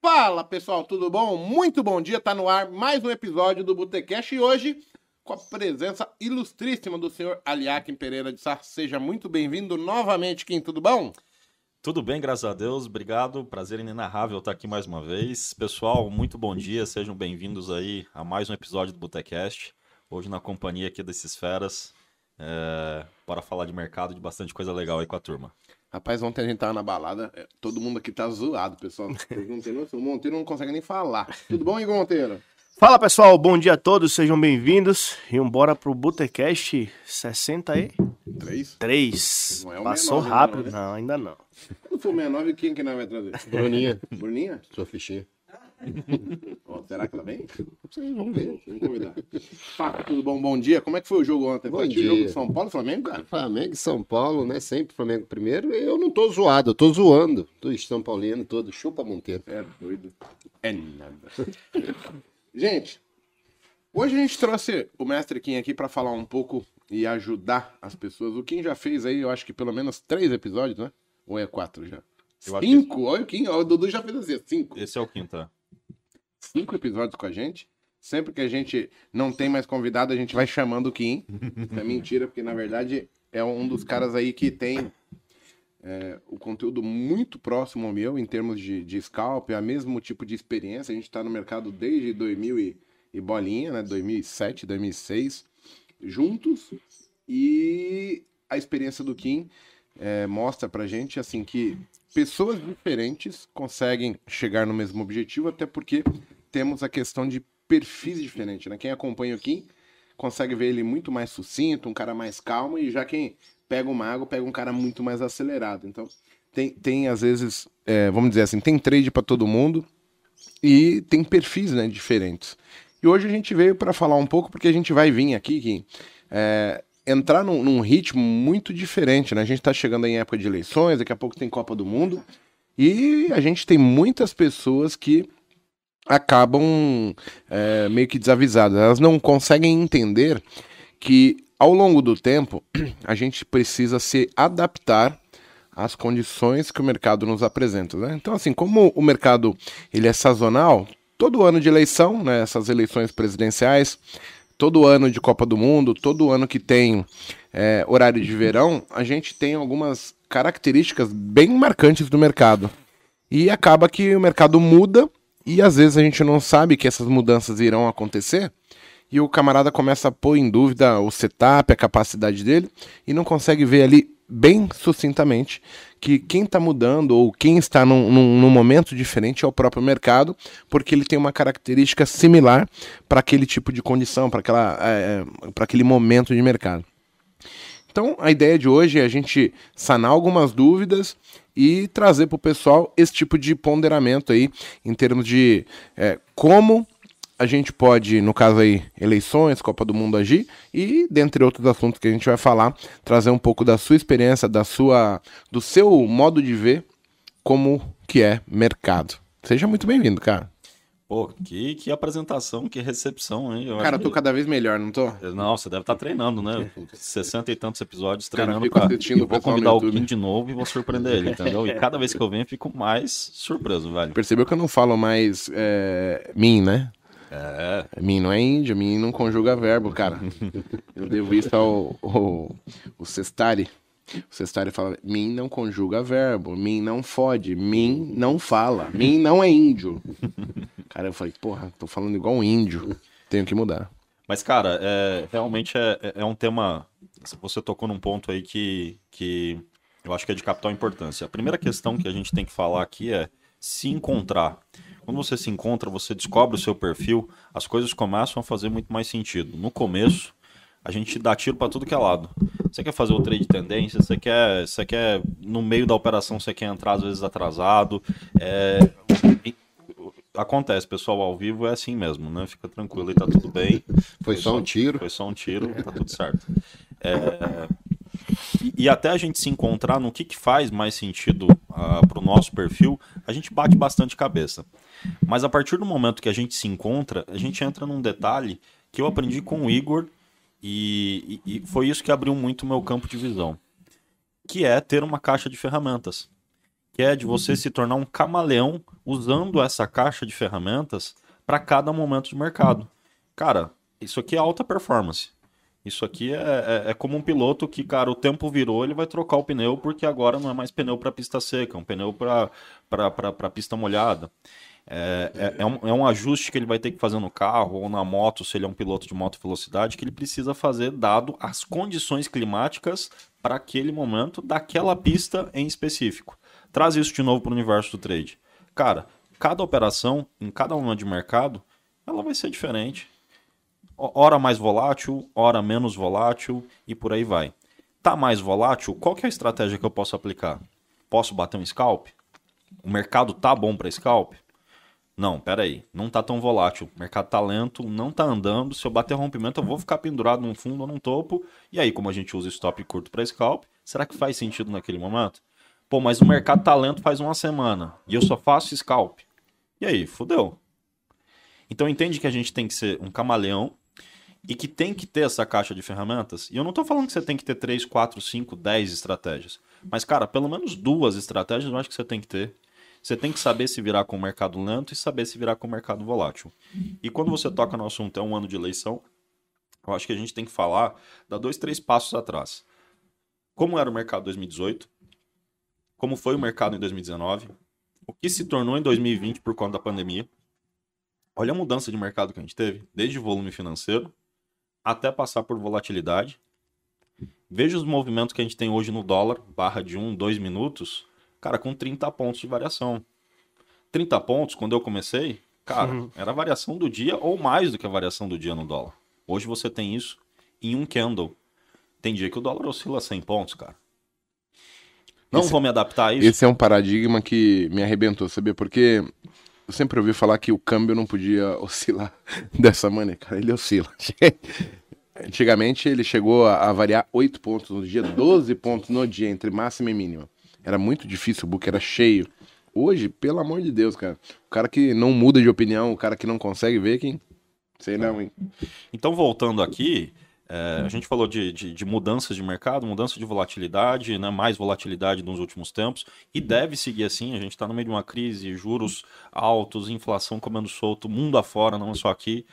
Fala pessoal, tudo bom? Muito bom dia, tá no ar mais um episódio do Botecast e hoje com a presença ilustríssima do senhor Aliakim Pereira de Sá. Seja muito bem-vindo novamente, Kim, tudo bom? Tudo bem, graças a Deus, obrigado, prazer inenarrável estar aqui mais uma vez. Pessoal, muito bom dia, sejam bem-vindos aí a mais um episódio do Botecast, hoje na companhia aqui desses feras, é, para falar de mercado, de bastante coisa legal aí com a turma. Rapaz, ontem a gente tava na balada, é, todo mundo aqui tá zoado, pessoal. Não noção, o Monteiro não consegue nem falar. Tudo bom, Igor Monteiro? Fala pessoal, bom dia a todos, sejam bem-vindos e bora pro Botecast 63. Três? Não é o Passou 69 rápido, não, né? não, ainda não. Quando for 69, quem que nós vai trazer? Bruninha, Bruninha? sua fichinha. Ó, será que ela vem? Vão ver. Vamos convidar. Fala, tudo bom? Bom dia. Como é que foi o jogo ontem? Bom Foi aqui o dia. jogo de São Paulo e Flamengo, cara? Flamengo e São Paulo, né? Sempre Flamengo primeiro. Eu não tô zoado, eu tô zoando. Tô São Paulino todo. Chupa Monteiro. É doido. É nada. gente, hoje a gente trouxe o Mestre Kim aqui pra falar um pouco e ajudar as pessoas. O Kim já fez aí, eu acho que pelo menos três episódios, né? Ou é quatro já? Eu cinco? Olha o Kim, ó, o Dudu já fez assim, cinco. Esse é o quinta. Cinco episódios com a gente. Sempre que a gente não tem mais convidado, a gente vai chamando o Kim. Isso é mentira, porque na verdade é um dos caras aí que tem é, o conteúdo muito próximo ao meu em termos de, de scalp, é o mesmo tipo de experiência. A gente está no mercado desde 2000 e, e bolinha, né? 2007, 2006, juntos. E a experiência do Kim é, mostra pra gente assim que pessoas diferentes conseguem chegar no mesmo objetivo, até porque temos a questão de perfis diferentes, né? Quem acompanha o Kim consegue ver ele muito mais sucinto, um cara mais calmo, e já quem pega uma água, pega um cara muito mais acelerado. Então, tem, tem às vezes, é, vamos dizer assim, tem trade para todo mundo e tem perfis né, diferentes. E hoje a gente veio para falar um pouco, porque a gente vai vir aqui, é, entrar num, num ritmo muito diferente, né? A gente tá chegando em época de eleições, daqui a pouco tem Copa do Mundo, e a gente tem muitas pessoas que acabam é, meio que desavisadas. Elas não conseguem entender que ao longo do tempo a gente precisa se adaptar às condições que o mercado nos apresenta. Né? Então, assim, como o mercado ele é sazonal, todo ano de eleição, né, essas eleições presidenciais, todo ano de Copa do Mundo, todo ano que tem é, horário de verão, a gente tem algumas características bem marcantes do mercado. E acaba que o mercado muda e às vezes a gente não sabe que essas mudanças irão acontecer. E o camarada começa a pôr em dúvida o setup, a capacidade dele, e não consegue ver ali bem sucintamente que quem está mudando ou quem está num, num- num momento diferente é o próprio mercado, porque ele tem uma característica similar para aquele tipo de condição, para aquele momento de mercado. Então, a ideia de hoje é a gente sanar algumas dúvidas e trazer para o pessoal esse tipo de ponderamento aí, em termos de é, como a gente pode, no caso aí, eleições, Copa do Mundo agir, e dentre outros assuntos que a gente vai falar, trazer um pouco da sua experiência, da sua, do seu modo de ver como que é mercado. Seja muito bem-vindo, cara. Pô, que, que apresentação, que recepção, hein? Eu Cara, eu acho tô cada vez melhor, não tô? que- Não, você deve estar treinando, né? 60 e tantos episódios Cara, eu treinando fico pra... Eu vou convidar o. Kim de novo e vou surpreender ele, entendeu? E cada vez que eu venho, eu fico mais surpreso, velho. Percebeu que eu não falo mais é, mim, né? É, Mim não é índio, mim não conjuga verbo, cara. Eu devo isso ao, ao, o Sestari. O Sestari fala, mim não conjuga verbo, mim não fode, mim não fala, mim não é índio. Cara, eu falei, porra, tô falando igual um índio, tenho que mudar. Mas, cara, é, realmente é, é- é um tema. Você tocou num ponto aí que, que eu acho que é de capital importância. A primeira questão que a gente tem que falar aqui é se encontrar. Quando você se encontra, você descobre o seu perfil, as coisas começam a fazer muito mais sentido. No começo, a gente dá tiro para tudo que é lado. Você quer fazer o trade de tendência, você quer, você quer no meio da operação, você quer entrar às vezes atrasado. É, acontece, pessoal, ao vivo é assim mesmo, né? Fica tranquilo e tá tudo bem. Foi só um tiro. Foi só um tiro, tá tudo certo. É, e, e até a gente se encontrar no que, que faz mais sentido para o nosso perfil, a gente bate bastante cabeça. Mas a partir do momento que a gente se encontra, a gente entra num detalhe que eu aprendi com o Igor e, e- e foi isso que abriu muito o meu campo de visão. Que é ter uma caixa de ferramentas. Que é de você se tornar um camaleão usando essa caixa de ferramentas para cada momento de mercado. Cara, isso aqui é alta performance. Isso aqui é, é, é, como um piloto que, cara, o tempo virou, ele vai trocar o pneu porque agora não é mais pneu para pista seca, é um pneu para pista molhada. É, é, é, um, é um ajuste que ele vai ter que fazer no carro ou na moto, se ele é um piloto de moto velocidade, que ele precisa fazer dado as condições climáticas para aquele momento daquela pista em específico. Traz isso de novo para o universo do trade. Cara, cada operação, em cada momento de mercado, ela vai ser diferente. Hora mais volátil, hora menos volátil e por aí vai. Tá mais volátil? Qual que é a estratégia que eu posso aplicar? Posso bater um scalp? O mercado tá bom para scalp? Não, peraí, não tá tão volátil. O mercado tá lento, não tá andando. Se eu bater rompimento, eu vou ficar pendurado num fundo ou num topo. E aí, como a gente usa stop curto para scalp, será que faz sentido naquele momento? Pô, mas o mercado tá lento faz uma semana e eu só faço scalp. E aí, fudeu. Então entende que a gente tem que ser um camaleão e que tem que ter essa caixa de ferramentas. E eu não tô falando que você tem que ter 3, 4, 5, 10 estratégias. Mas, cara, pelo menos duas estratégias eu acho que você tem que ter você tem que saber se virar com o mercado lento e saber se virar com o mercado volátil. E quando você toca no assunto é um ano de eleição, eu acho que a gente tem que falar, dar dois, três passos atrás. Como era o mercado em 2018? Como foi o mercado em 2019? O que se tornou em 2020 por conta da pandemia? Olha a mudança de mercado que a gente teve, desde volume financeiro até passar por volatilidade. Veja os movimentos que a gente tem hoje no dólar, barra de 1, 2 minutos, cara, com 30 pontos de variação. 30 pontos, quando eu comecei, cara, uhum. era a variação do dia ou mais do que a variação do dia no dólar. Hoje você tem isso em um candle. Tem dia que o dólar oscila 100 pontos, cara. Não esse, vou me adaptar a isso. Esse é um paradigma que me arrebentou, sabia? Porque eu sempre ouvi falar que o câmbio não podia oscilar dessa maneira. Cara, ele oscila. Antigamente ele chegou a, a variar 8 pontos no dia, 12 pontos no dia, entre máxima e mínima. Era muito difícil, o book era cheio. Hoje, pelo amor de Deus, cara. O cara que não muda de opinião, o cara que não consegue ver, quem. Sei não, hein? Então, voltando aqui, é, a gente falou de, de, de, mudanças de mercado, mudança de volatilidade, né, mais volatilidade nos últimos tempos, e deve seguir assim. A gente está no meio de uma crise, juros altos, inflação comendo solto, mundo afora, não é só aqui.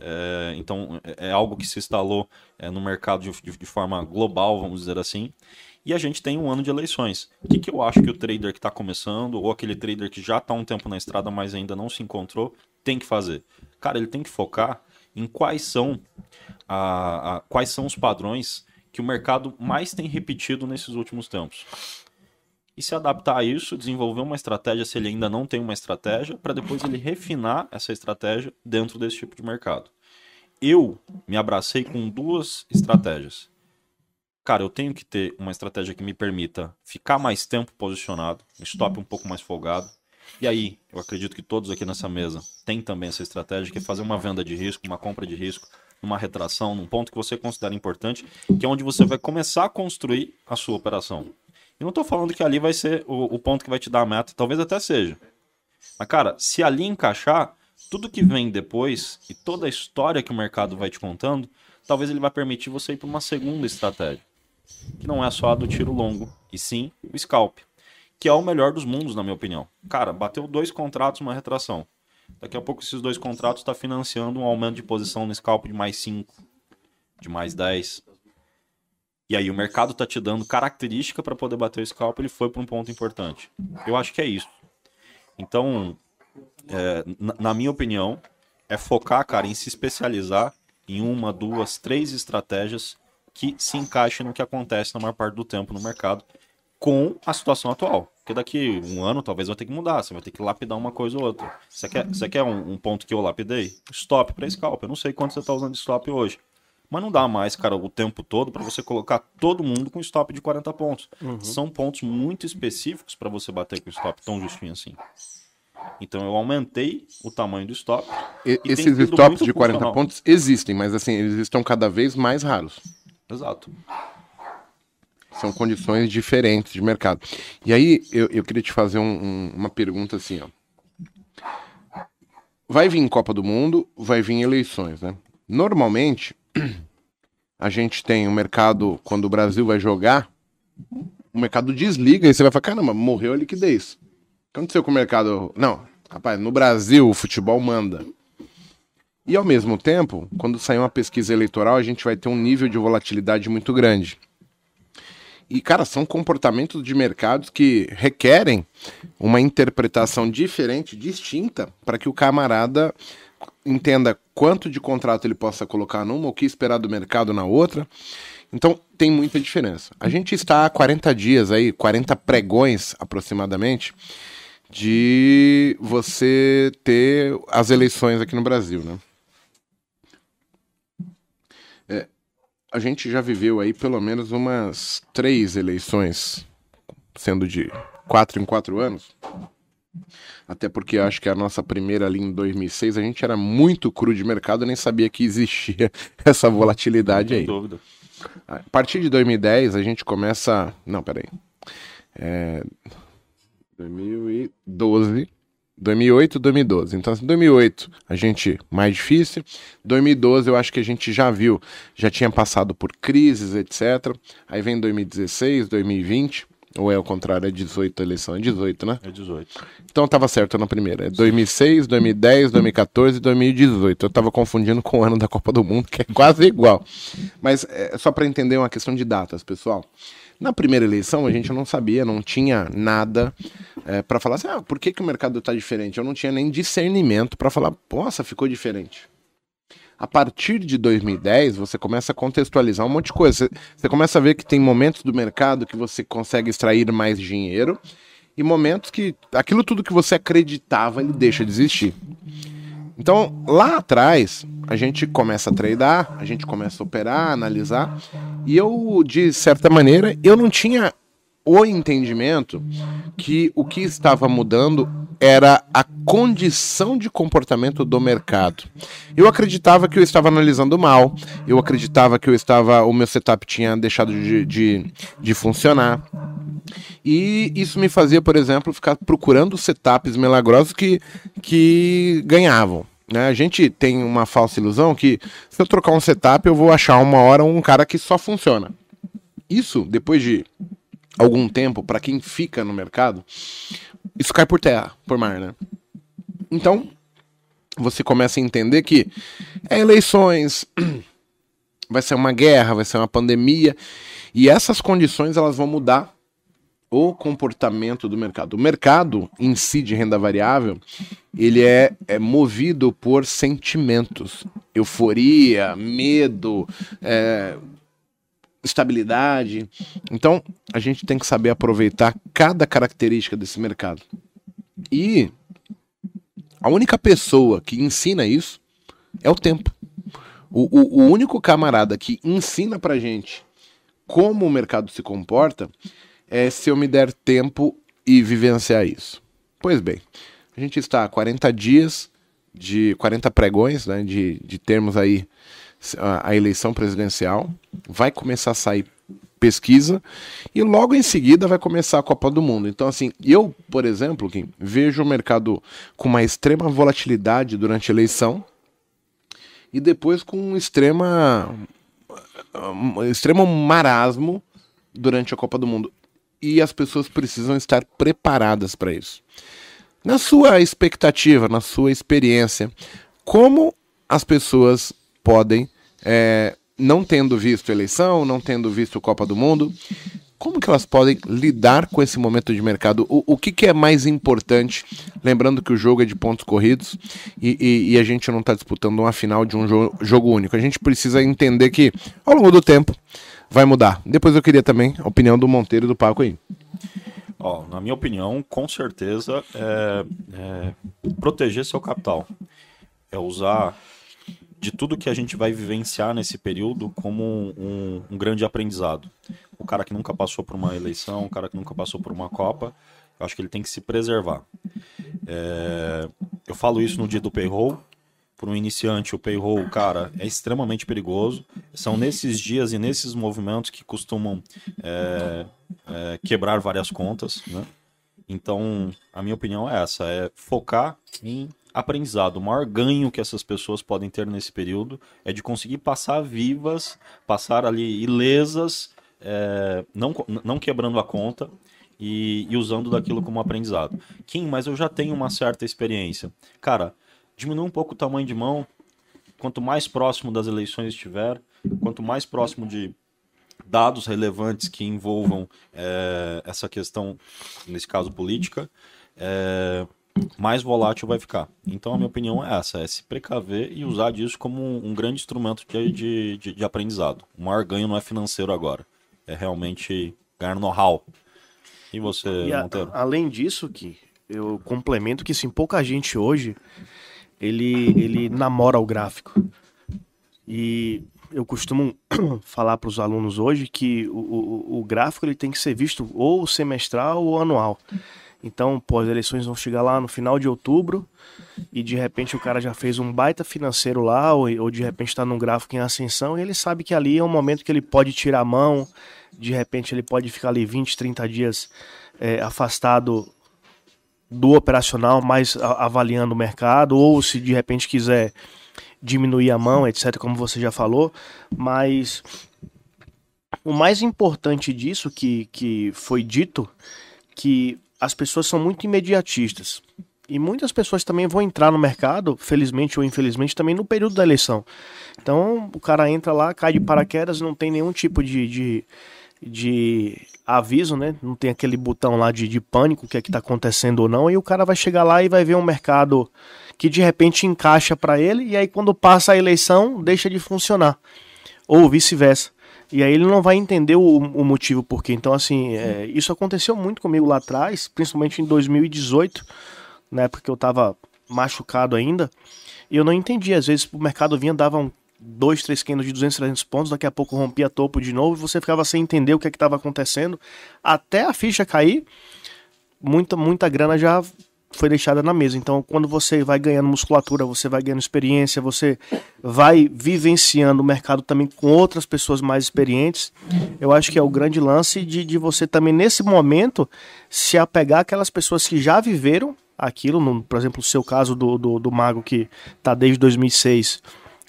É, então, é, é algo que se instalou é, no mercado de, de, forma global, vamos dizer assim. E a gente tem um ano de eleições. O que, que eu acho que o trader que está começando, ou aquele trader que já está um tempo na estrada, mas ainda não se encontrou, tem que fazer? Cara, ele tem que focar em quais são, a, a, quais são os padrões que o mercado mais tem repetido nesses últimos tempos. E se adaptar a isso, desenvolver uma estratégia, se ele ainda não tem uma estratégia, para depois ele refinar essa estratégia dentro desse tipo de mercado. Eu me abracei com duas estratégias cara, eu tenho que ter uma estratégia que me permita ficar mais tempo posicionado, stop um pouco mais folgado. E aí, eu acredito que todos aqui nessa mesa têm também essa estratégia, que é fazer uma venda de risco, uma compra de risco, uma retração, num ponto que você considera importante, que é onde você vai começar a construir a sua operação. E não estou falando que ali vai ser o, o ponto que vai te dar a meta, talvez até seja. Mas, cara, se ali encaixar, tudo que vem depois e toda a história que o mercado vai te contando, talvez ele vai permitir você ir para uma segunda estratégia que não é só a do tiro longo, e sim o scalp, que é o melhor dos mundos, na minha opinião. Cara, bateu dois contratos, uma retração. Daqui a pouco esses dois contratos está financiando um aumento de posição no scalp de mais 5, de mais 10. E aí o mercado está te dando característica para poder bater o scalp, ele foi para um ponto importante. Eu acho que é isso. Então, é, na minha opinião, é focar, cara, em se especializar em uma, duas, três estratégias que se encaixe no que acontece na maior parte do tempo no mercado com a situação atual. Porque daqui um ano talvez vai ter que mudar, você vai ter que lapidar uma coisa ou outra. Você quer, você quer um, um ponto que eu lapidei? Stop para scalp. Eu não sei quanto você está usando de stop hoje. Mas não dá mais, cara, o tempo todo para você colocar todo mundo com stop de 40 pontos. Uhum. São pontos muito específicos para você bater com stop tão justinho assim. Então eu aumentei o tamanho do stop. E, esses stops de 40 pontos existem, mas assim, eles estão cada vez mais raros. Exato. São condições diferentes de mercado. E aí, eu, eu queria te fazer um, um, uma pergunta assim, ó. Vai vir Copa do Mundo, vai vir eleições, né? Normalmente, a gente tem o um mercado, quando o Brasil vai jogar, o mercado desliga e você vai falar, caramba, morreu a liquidez. O que aconteceu com o mercado? Não, rapaz, no Brasil o futebol manda. E ao mesmo tempo, quando sair uma pesquisa eleitoral, a gente vai ter um nível de volatilidade muito grande. E, cara, são comportamentos de mercados que requerem uma interpretação diferente, distinta, para que o camarada entenda quanto de contrato ele possa colocar numa, o que esperar do mercado na outra. Então, tem muita diferença. A gente está há 40 dias aí, 40 pregões aproximadamente, de você ter as eleições aqui no Brasil, né? A gente já viveu aí pelo menos umas três eleições, sendo de quatro em quatro anos. Até porque acho que a nossa primeira ali em 2006, a gente era muito cru de mercado, nem sabia que existia essa volatilidade aí. Dúvida. A partir de 2010, a gente começa. Não, peraí. É... 2012. 2008 2012. Então, assim, 2008 a gente mais difícil. 2012 eu acho que a gente já viu, já tinha passado por crises, etc. Aí vem 2016, 2020. Ou é o contrário, é 18 a eleição? É 18, né? É 18. Então eu tava certo na primeira. É 2006, 2010, 2014 e 2018. Eu tava confundindo com o ano da Copa do Mundo, que é quase igual. Mas é só para entender uma questão de datas, pessoal. Na primeira eleição a gente não sabia, não tinha nada é, para falar assim, ah, por que, que o mercado tá diferente? Eu não tinha nem discernimento para falar, nossa, ficou diferente. A partir de 2010, você começa a contextualizar um monte de coisa. Você, você começa a ver que tem momentos do mercado que você consegue extrair mais dinheiro e momentos que aquilo tudo que você acreditava ele deixa de existir. Então, lá atrás, a gente começa a tradar, a gente começa a operar, analisar, e eu, de certa maneira, eu não tinha o entendimento que o que estava mudando era a condição de comportamento do mercado. Eu acreditava que eu estava analisando mal, eu acreditava que eu estava, o meu setup tinha deixado de, de, de funcionar. E isso me fazia, por exemplo, ficar procurando setups milagrosos que, que ganhavam. Né? A gente tem uma falsa ilusão que se eu trocar um setup, eu vou achar uma hora um cara que só funciona. Isso, depois de algum tempo, para quem fica no mercado, isso cai por terra, por mar, né? Então, você começa a entender que é eleições, vai ser uma guerra, vai ser uma pandemia, e essas condições elas vão mudar o comportamento do mercado. O mercado em si de renda variável, ele é, é movido por sentimentos, euforia, medo, é, estabilidade. Então, a gente tem que saber aproveitar cada característica desse mercado. E a única pessoa que ensina isso é o tempo. O, o, o único camarada que ensina pra gente como o mercado se comporta é se eu me der tempo e vivenciar isso. Pois bem, a gente está a 40 dias de 40 pregões, né, de, de termos aí a, a eleição presidencial, vai começar a sair pesquisa e logo em seguida vai começar a Copa do Mundo. Então, assim, eu, por exemplo, Kim, vejo o mercado com uma extrema volatilidade durante a eleição e depois com um extrema um extremo marasmo durante a Copa do Mundo. E as pessoas precisam estar preparadas para isso. Na sua expectativa, na sua experiência, como as pessoas podem, é, não tendo visto eleição, não tendo visto Copa do Mundo, como que elas podem lidar com esse momento de mercado? O, o que, que, é mais importante? Lembrando que o jogo é de pontos corridos e, e, e a gente não está disputando uma final de um jo jogo único. A gente precisa entender que, ao longo do tempo, vai mudar. Depois eu queria também a opinião do Monteiro e do Paco aí. Ó, na minha opinião, com certeza, é, é proteger seu capital. É usar de tudo que a gente vai vivenciar nesse período como um, um, grande aprendizado. O cara que nunca passou por uma eleição, o cara que nunca passou por uma Copa, eu acho que ele tem que se preservar. É, eu falo isso no dia do payroll. Para um iniciante, o payroll, cara, é extremamente perigoso. São nesses dias e nesses movimentos que costumam é, é, quebrar várias contas, né? Então, a minha opinião é essa: é focar em aprendizado. O maior ganho que essas pessoas podem ter nesse período é de conseguir passar vivas, passar ali ilesas é, não, não quebrando a conta e, e usando daquilo como aprendizado. Kim, mas eu já tenho uma certa experiência. Cara, diminui um pouco o tamanho de mão. Quanto mais próximo das eleições estiver, quanto mais próximo de dados relevantes que envolvam é, essa questão, nesse caso política, é, mais volátil vai ficar. Então a minha opinião é essa, é se precaver e usar disso como um, um grande instrumento de, de, de- de aprendizado. O maior ganho não é financeiro agora, é realmente ganhar know-how. E você, E a- Monteiro? além disso, que eu complemento que sim, pouca gente hoje ele, ele namora o gráfico. E eu costumo falar para os alunos hoje que o, o, o gráfico ele tem que ser visto ou semestral ou anual. Então, pô, as eleições vão chegar lá no final de outubro e de repente o cara já fez um baita financeiro lá, ou, ou de repente está num gráfico em ascensão e ele sabe que ali é um momento que ele pode tirar a mão, de repente ele pode ficar ali 20, 30 dias é, afastado do operacional, mais avaliando o mercado, ou se de repente quiser diminuir a mão, etc., como você já falou, mas o mais importante disso que, que foi dito, que as pessoas são muito imediatistas. E muitas pessoas também vão entrar no mercado, felizmente ou infelizmente, também no período da eleição. Então, o cara entra lá, cai de paraquedas, não tem nenhum tipo de, de, de aviso, né? Não tem aquele botão lá de, de pânico, o que é que tá acontecendo ou não, e o cara vai chegar lá e vai ver um mercado que de repente encaixa para ele, e aí quando passa a eleição, deixa de funcionar. Ou vice-versa. E aí ele não vai entender o, o motivo por quê. Então, assim, é, isso aconteceu muito comigo lá atrás, principalmente em 2018, na época que eu tava machucado ainda, e eu não entendia. Às vezes o mercado vinha, dava um, dois, três candles de 200, 300 pontos, daqui a pouco rompia topo de novo, e você ficava sem entender o que é estava acontecendo, até a ficha cair, muita, muita grana já foi deixada na mesa. Então, quando você vai ganhando musculatura, você vai ganhando experiência, você vai vivenciando o mercado também com outras pessoas mais experientes. Eu acho que é o grande lance de, de você também, nesse momento, se apegar àquelas pessoas que já viveram aquilo. No, por exemplo, o seu caso do, do, do Mago, que está desde 2006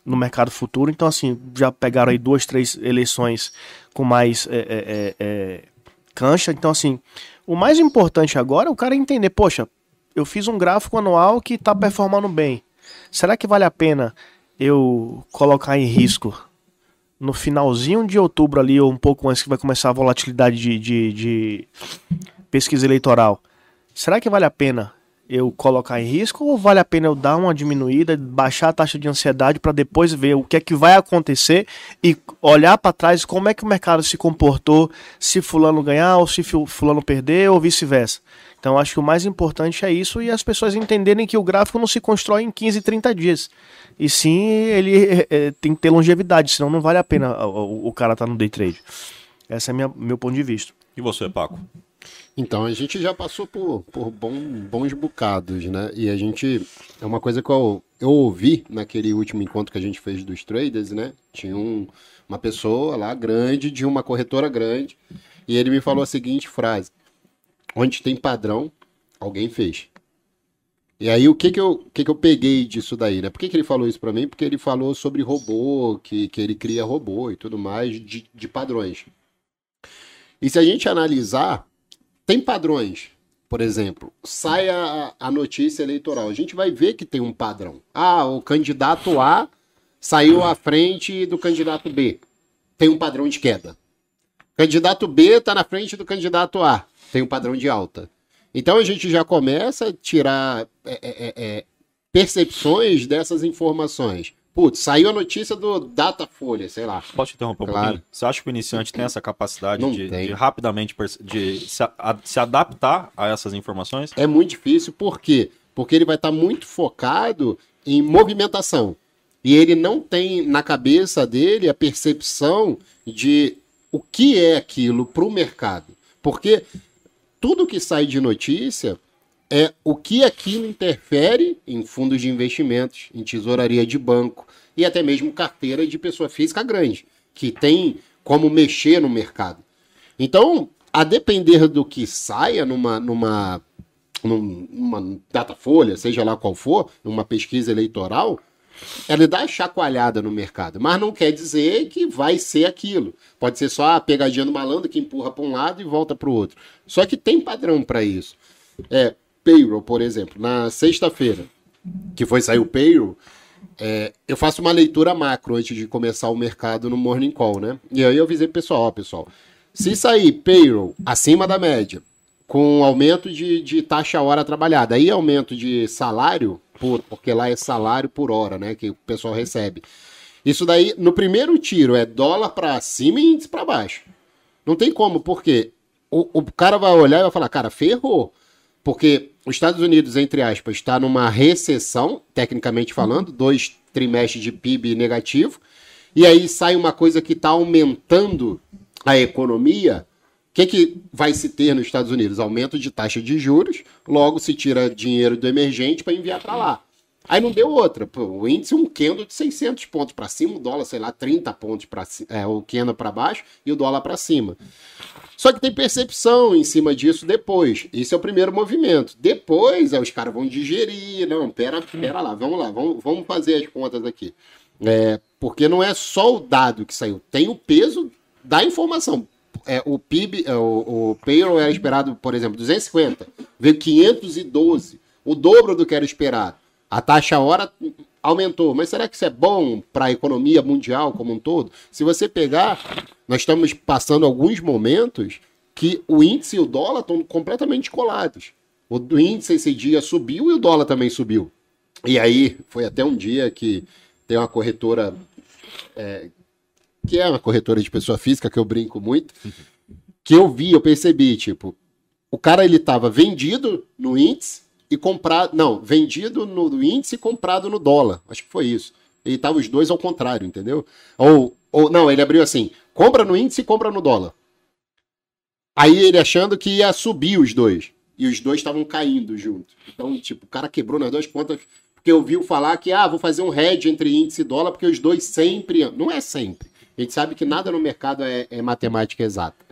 no mercado futuro. Então, assim, já pegaram aí duas, três eleições com mais é, é, é, é, cancha. Então, assim, o mais importante agora é o cara entender, poxa, eu fiz um gráfico anual que está performando bem. Será que vale a pena eu colocar em risco no finalzinho de outubro ali, ou um pouco antes que vai começar a volatilidade de, de, de pesquisa eleitoral? Será que vale a pena eu colocar em risco ou vale a pena eu dar uma diminuída, baixar a taxa de ansiedade para depois ver o que é que vai acontecer e olhar para trás como é que o mercado se comportou, se fulano ganhar ou se fulano perder ou vice-versa. Então acho que o mais importante é isso e as pessoas entenderem que o gráfico não se constrói em 15, 30 dias. E sim, ele é, tem que ter longevidade, senão não vale a pena o, o cara estar tá no day trade. Esse é minha, meu ponto de vista. E você, Paco? Então, a gente já passou por, por bom, bons bocados, né? E a gente. É uma coisa que eu, eu ouvi naquele último encontro que a gente fez dos traders, né? Tinha um, uma pessoa lá grande, de uma corretora grande, e ele me falou a seguinte frase: Onde tem padrão, alguém fez. E aí, o que que eu, que que eu peguei disso daí, né? Por que, que ele falou isso para mim? Porque ele falou sobre robô, que, que ele cria robô e tudo mais, de, de padrões. E se a gente analisar, tem padrões. Por exemplo, sai a, a, notícia eleitoral. A gente vai ver que tem um padrão. Ah, o candidato A saiu à frente do candidato B. Tem um padrão de queda. Candidato B está na frente do candidato A. Tem um padrão de alta. Então a gente já começa a tirar é, é, é, percepções dessas informações. Putz, saiu a notícia do Datafolha, sei lá. Posso te interromper um Claro. pouquinho? Você acha que o iniciante tem essa capacidade de, tem. de rapidamente de se, a- se adaptar a essas informações? É muito difícil, por quê? Porque ele vai estar muito focado em movimentação. E ele não tem na cabeça dele a percepção de o que é aquilo para o mercado. Porque tudo que sai de notícia é o que aquilo interfere em fundos de investimentos, em tesouraria de banco e até mesmo carteira de pessoa física grande, que tem como mexer no mercado. Então, a depender do que saia numa, numa, num- numa datafolha, seja lá qual for, numa pesquisa eleitoral, ela dá chacoalhada no mercado, mas não quer dizer que vai ser aquilo. Pode ser só a pegadinha do malandro que empurra para um lado e volta para o outro. Só que tem padrão para isso. É, payroll, por exemplo, na sexta-feira, que foi sair o payroll, é, eu faço uma leitura macro antes de começar o mercado no Morning Call, né? E aí eu avisei pro pessoal, ó, pessoal, se sair payroll acima da média, com aumento de, de taxa hora trabalhada, aí aumento de salário, por, porque lá é salário por hora, né, que o pessoal recebe. Isso daí, no primeiro tiro, é dólar para cima e índice para baixo. Não tem como, porque o, o cara vai olhar e vai falar, cara, ferrou. Porque os Estados Unidos, entre aspas, está numa recessão, tecnicamente falando, dois trimestres de PIB negativo, e aí sai uma coisa que está aumentando a economia. O que, que vai se ter nos Estados Unidos? Aumento de taxa de juros, logo se tira dinheiro do emergente para enviar para lá. Aí não deu outra. Pô, o índice um candle de 600 pontos para cima, o dólar, sei lá, 30 pontos para é, o candle para baixo e o dólar para cima. Só que tem percepção em cima disso depois. Isso é o primeiro movimento. Depois, aí os caras vão digerir. Não, pera, pera lá, vamos lá, vamos, vamos fazer as contas aqui. É, porque não é só o dado que saiu, tem o peso da informação. É, o PIB, é, o, o payroll era esperado, por exemplo, 250, veio 512, o dobro do que era esperado. A taxa hora aumentou. Mas será que isso é bom para a economia mundial como um todo? Se você pegar, nós estamos passando alguns momentos que o índice e o dólar estão completamente colados. O índice esse dia subiu e o dólar também subiu. E aí, foi até um dia que tem uma corretora, é, que é uma corretora de pessoa física, que eu brinco muito, que eu vi, eu percebi, tipo, o cara ele estava vendido no índice, e comprado. Não, vendido no índice e comprado no dólar. Acho que foi isso. E tava os dois ao contrário, entendeu? Ou, ou não, ele abriu assim: compra no índice e compra no dólar. Aí ele achando que ia subir os dois. E os dois estavam caindo junto. Então, tipo, o cara quebrou nas duas pontas. Porque ouviu falar que, ah, vou fazer um hedge entre índice e dólar, porque os dois sempre. Não é sempre. A gente sabe que nada no mercado é, é matemática exata.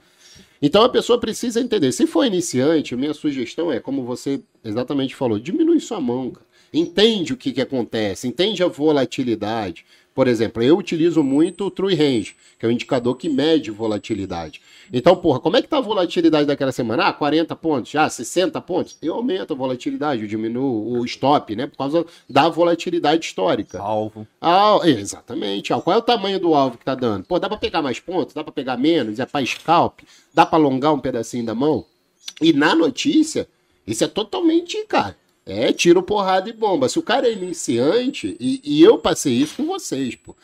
Então a pessoa precisa entender. Se for iniciante, minha sugestão é, como você exatamente falou, diminui sua mão, cara. Entende o que, que acontece, entende a volatilidade. Por exemplo, eu utilizo muito o True Range, que é um indicador que mede volatilidade. Então, porra, como é que tá a volatilidade daquela semana? Ah, 40 pontos, ah, 60 pontos. Eu aumento a volatilidade, eu diminuo o stop, né? Por causa da volatilidade histórica. Alvo. Ah, exatamente. Qual é o tamanho do alvo que tá dando? Pô, dá para pegar mais pontos? Dá para pegar menos? É para scalp? Dá para alongar um pedacinho da mão? E na notícia, isso é totalmente, cara, é tiro, porrada e bomba. Se o cara é iniciante, e, e, eu passei isso com vocês, pô.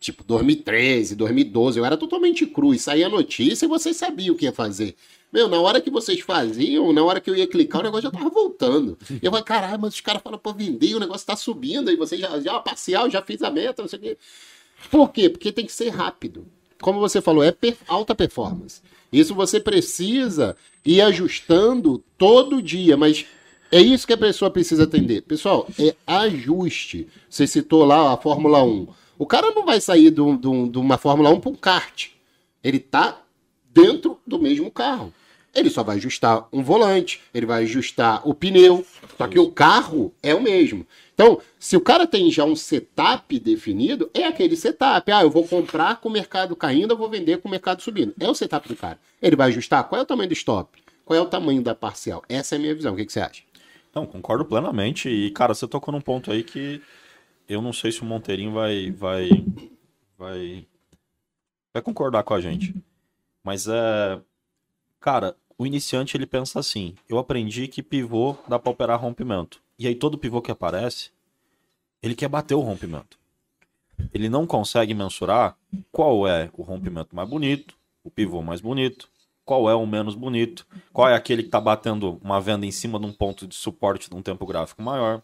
Tipo, 2013, 2012, eu era totalmente cru. E saía notícia e vocês sabiam o que ia fazer. Meu, na hora que vocês faziam, na hora que eu ia clicar, o negócio já tava voltando. E eu falei, caralho, mas os caras falam, pô, vender, o negócio tá subindo, aí você já, já parcial, já fiz a meta, não sei o quê. Por quê? Porque tem que ser rápido. Como você falou, é per alta performance. Isso você precisa ir ajustando todo dia, mas é isso que a pessoa precisa atender. Pessoal, é ajuste. Você citou lá a Fórmula 1. O cara não vai sair de uma Fórmula 1 para um kart. Ele tá dentro do mesmo carro. Ele só vai ajustar um volante, ele vai ajustar o pneu, só que o carro é o mesmo. Então, se o cara tem já um setup definido, é aquele setup. Ah, eu vou comprar com o mercado caindo, eu vou vender com o mercado subindo. É o setup do cara. Ele vai ajustar qual é o tamanho do stop, qual é o tamanho da parcial. Essa é a minha visão. O que, que você acha? Não, concordo plenamente. E, cara, você tocou num ponto aí que eu não sei se o Monteirinho vai, vai, vai, vai concordar com a gente. Mas é, cara, o iniciante ele pensa assim: eu aprendi que pivô dá para operar rompimento. E aí todo pivô que aparece, ele quer bater o rompimento. Ele não consegue mensurar qual é o rompimento mais bonito, o pivô mais bonito, qual é o menos bonito, qual é aquele que está batendo uma venda em cima de um ponto de suporte de um tempo gráfico maior.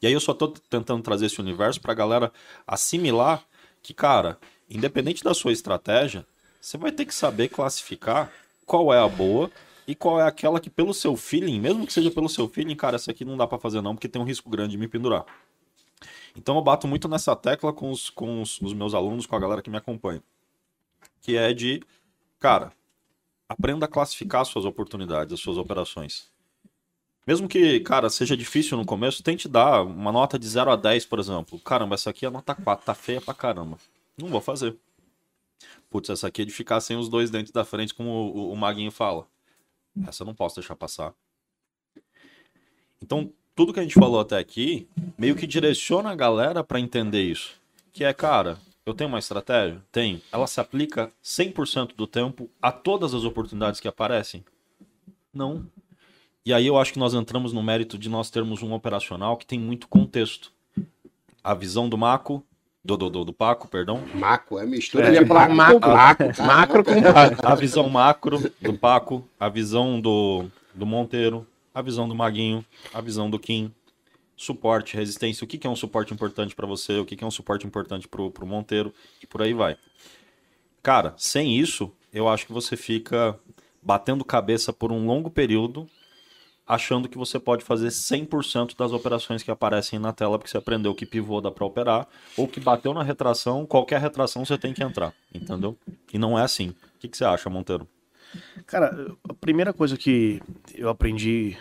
E aí eu só estou tentando trazer esse universo para a galera assimilar que, cara, independente da sua estratégia, você vai ter que saber classificar qual é a boa e qual é aquela que pelo seu feeling, mesmo que seja pelo seu feeling, cara, essa aqui não dá para fazer não, porque tem um risco grande de me pendurar. Então eu bato muito nessa tecla com os, com os, os meus alunos, com a galera que me acompanha. Que é de, cara, aprenda a classificar as suas oportunidades, as suas operações. Mesmo que, cara, seja difícil no começo, tente dar uma nota de 0 a 10, por exemplo. Caramba, essa aqui é nota 4, tá feia pra caramba. Não vou fazer. Putz, essa aqui é de ficar sem os dois dentes da frente, como o, o Maguinho fala. Essa eu não posso deixar passar. Então, tudo que a gente falou até aqui, meio que direciona a galera para entender isso. Que é, cara, eu tenho uma estratégia? Tenho. Ela se aplica 100% do tempo a todas as oportunidades que aparecem? Não. E aí eu acho que nós entramos no mérito de nós termos um operacional que tem muito contexto. A visão do Maco, do, do, do, do Paco, perdão. Maco, é mistura Eu de ia falar Paco com macro, Paco. macro com macro. A visão macro do Paco, a visão do, do Monteiro, a visão do Maguinho, a visão do Kim. Suporte, resistência. O que, que é um suporte importante para você? O que, que é um suporte importante pro, pro Monteiro? E por aí vai. Cara, sem isso, eu acho que você fica batendo cabeça por um longo período, achando que você pode fazer 100% das operações que aparecem na tela, porque você aprendeu que pivô dá para operar, ou que bateu na retração, qualquer retração você tem que entrar, entendeu? E não é assim. O que, que você acha, Monteiro? Cara, a primeira coisa que eu aprendi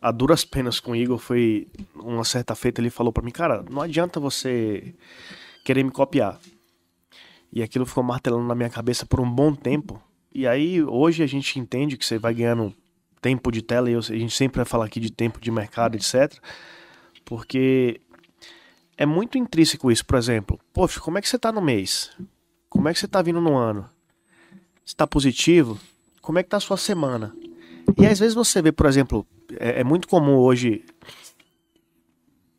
a duras penas com o Igor foi uma certa feita ele falou pra mim, cara, não adianta você querer me copiar. E aquilo ficou martelando na minha cabeça por um bom tempo. E aí hoje a gente entende que você vai ganhando tempo de tela e eu- a gente sempre vai falar aqui de tempo de mercado, etc. Porque é muito intrínseco isso, por exemplo. Poxa, como é que você tá no mês? Como é que você tá vindo no ano? Você tá positivo? Como é que tá a sua semana? E às vezes você vê, por exemplo, é, é muito comum hoje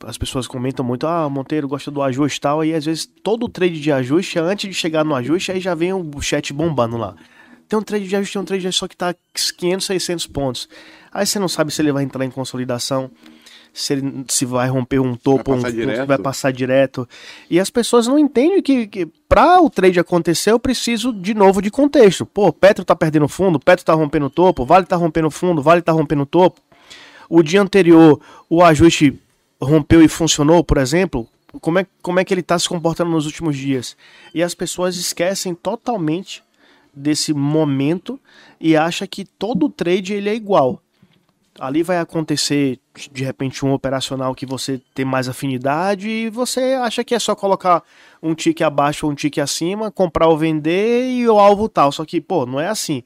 as pessoas comentam muito, ah, Monteiro gosta do ajuste e tal, e às vezes todo o trade de ajuste, antes de chegar no ajuste, aí já vem o chat bombando lá. Tem um trade de ajuste, tem um trade de ajuste, só que tá 500, 600 pontos. Aí você não sabe se ele vai entrar em consolidação, se ele se vai romper um topo, Vai um, passar um- direto. vai passar direto. E as pessoas não entendem que, que para o trade acontecer, eu preciso de novo de contexto. Pô, Petro tá perdendo fundo, Petro tá rompendo topo, Vale tá rompendo fundo, Vale tá rompendo topo. O dia anterior, o ajuste rompeu e funcionou, por exemplo. Como é, como é que ele está se comportando nos últimos dias? E as pessoas esquecem totalmente desse momento e acham que todo trade ele é igual. Ali vai acontecer, de repente, um operacional que você tem mais afinidade e você acha que é só colocar um tique abaixo ou um tique acima, comprar ou vender e o alvo tal. Só que, pô, não é assim.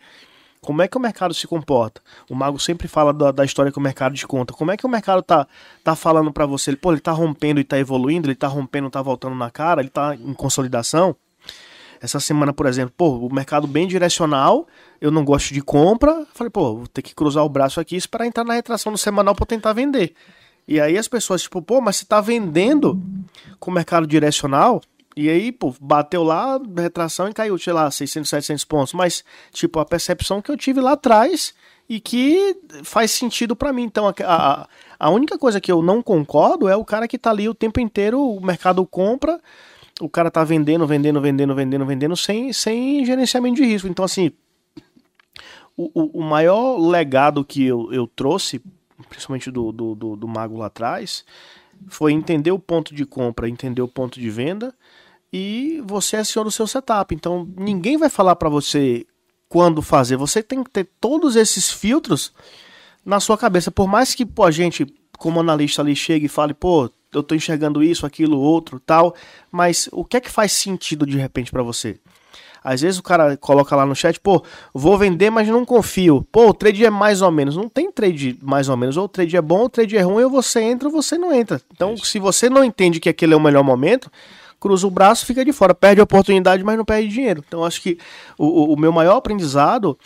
Como é que o mercado se comporta? O Mago sempre fala da, da história que o mercado te conta. Como é que o mercado tá, tá falando para você? Ele, pô, ele tá rompendo e tá evoluindo, ele tá rompendo tá voltando na cara, ele tá em consolidação. Essa semana, por exemplo, pô, o mercado bem direcional, eu não gosto de compra. Falei, pô, vou ter que cruzar o braço aqui esperar entrar na retração no semanal eu tentar vender. E aí as pessoas, tipo, pô, mas você tá vendendo com o mercado direcional? E aí, pô, bateu lá, retração e caiu, sei lá, 600, 700 pontos. Mas, tipo, a percepção que eu tive lá atrás e que faz sentido pra mim. Então, a, a única coisa que eu não concordo é o cara que tá ali o tempo inteiro, o mercado compra, o cara tá vendendo, vendendo, vendendo, vendendo, vendendo, sem, sem gerenciamento de risco. Então, assim, o, o, o maior legado que eu, eu trouxe, principalmente do, do, do, do Mago lá atrás, foi entender o ponto de compra, entender o ponto de venda e você aciona o seu setup. Então, ninguém vai falar para você quando fazer. Você tem que ter todos esses filtros na sua cabeça. Por mais que pô, a gente, como analista ali, chegue e fale, pô, eu tô enxergando isso, aquilo, outro, tal, mas o que é que faz sentido de repente para você? Às vezes o cara coloca lá no chat, pô, vou vender, mas não confio. Pô, o trade é mais ou menos. Não tem trade mais ou menos. Ou o trade é bom, ou o trade é ruim, ou você entra ou você não entra. Então, se você não entende que aquele é o melhor momento, cruza o braço, fica de fora. Perde a oportunidade, mas não perde dinheiro. Então, acho que o, o- o meu maior aprendizado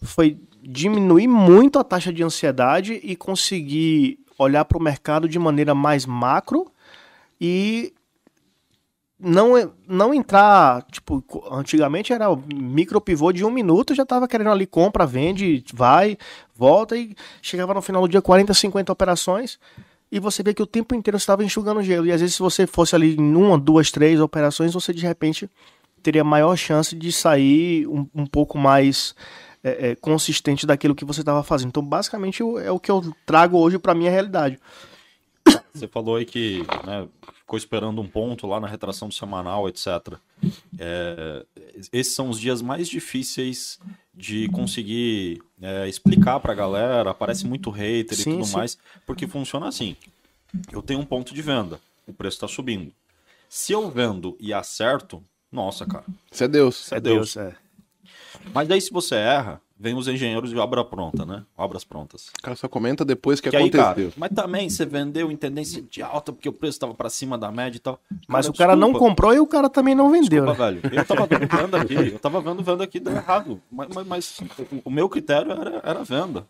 foi diminuir muito a taxa de ansiedade e conseguir olhar para o mercado de maneira mais macro e não, não entrar, tipo, antigamente era o micro pivô de um minuto, já tava querendo ali, compra, vende, vai, volta e chegava no final do dia 40, 50 operações e você vê que o tempo inteiro estava enxugando gelo. E às vezes se você fosse ali em uma, duas, três operações, você de repente teria maior chance de sair um, um pouco mais é, é, consistente daquilo que você estava fazendo. Então, basicamente, é o que eu trago hoje para minha realidade. Você falou aí que né, ficou esperando um ponto lá na retração do semanal, etc. É, esses são os dias mais difíceis de conseguir é, explicar pra galera, aparece muito hater Sim, e tudo sim. mais, porque funciona assim. Eu tenho um ponto de venda, o preço tá subindo. Se eu vendo e acerto, nossa, cara, Isso é Deus. É Deus. Deus, é. Mas daí se você erra, vem os engenheiros de obra pronta, né? Obras prontas. O cara só comenta depois que, Que aí, cara, aconteceu. mas também você vendeu em tendência de alta porque o preço estava para cima da média e tal. Mas o cara não desculpa, comprou e o cara também não vendeu, Desculpa, né? velho. Eu tava vendo aqui, eu tava vendo venda aqui deu errado. Mas, mas- mas o meu critério era, era venda.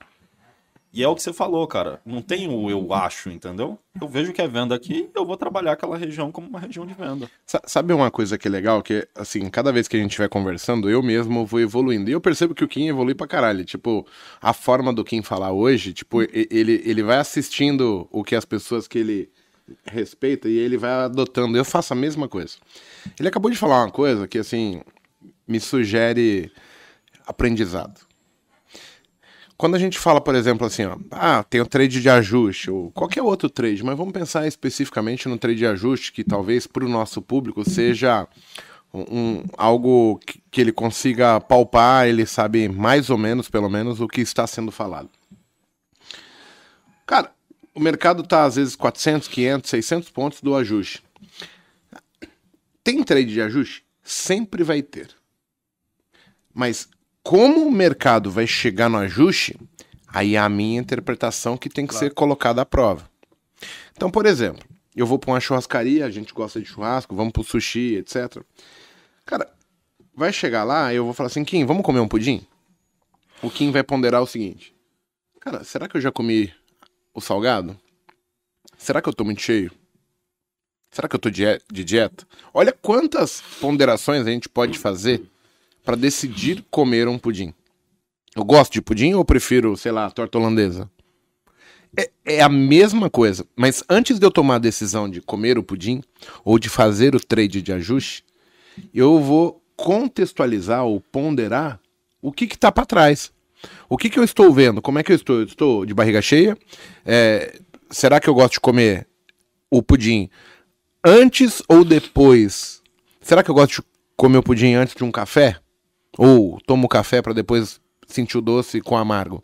E é o que você falou, cara. Não tem o eu acho, entendeu? Eu vejo que é venda aqui, eu vou trabalhar aquela região como uma região de venda. Sa- Sabe uma coisa que é legal? Que, assim, cada vez que a gente vai conversando, eu mesmo vou evoluindo. E eu percebo que o Kim evolui pra caralho. Tipo, a forma do Kim falar hoje, tipo, ele, ele vai assistindo o que as pessoas que ele respeita e ele vai adotando. Eu faço a mesma coisa. Ele acabou de falar uma coisa que, assim, me sugere aprendizado. Quando a gente fala, por exemplo, assim, ó, ah, tem o trade de ajuste, ou qualquer outro trade, mas vamos pensar especificamente no trade de ajuste, que talvez para o nosso público seja um, algo que, que ele consiga palpar, ele sabe mais ou menos, pelo menos, o que está sendo falado. Cara, o mercado tá às vezes 400, 500, 600 pontos do ajuste. Tem trade de ajuste? Sempre vai ter. Mas como o mercado vai chegar no ajuste, aí é a minha interpretação que tem que ser colocada à prova. Então, por exemplo, eu vou para uma churrascaria, a gente gosta de churrasco, vamos pro sushi, etc. Cara, vai chegar lá, eu vou falar assim, Kim, vamos comer um pudim? O Kim vai ponderar o seguinte: Cara, será que eu já comi o salgado? Será que eu tô muito cheio? Será que eu tô de dieta? Olha quantas ponderações a gente pode fazer para decidir comer um pudim. Eu gosto de pudim ou prefiro, sei lá, torta holandesa? É, é a mesma coisa, mas antes de eu tomar a decisão de comer o pudim ou de fazer o trade de ajuste, eu vou contextualizar ou ponderar o que está para trás. O que, que eu estou vendo? Como é que eu estou? Eu estou de barriga cheia? É, será que eu gosto de comer o pudim antes ou depois? Será que eu gosto de comer o pudim antes de um café? Ou tomo café para depois sentir o doce com amargo?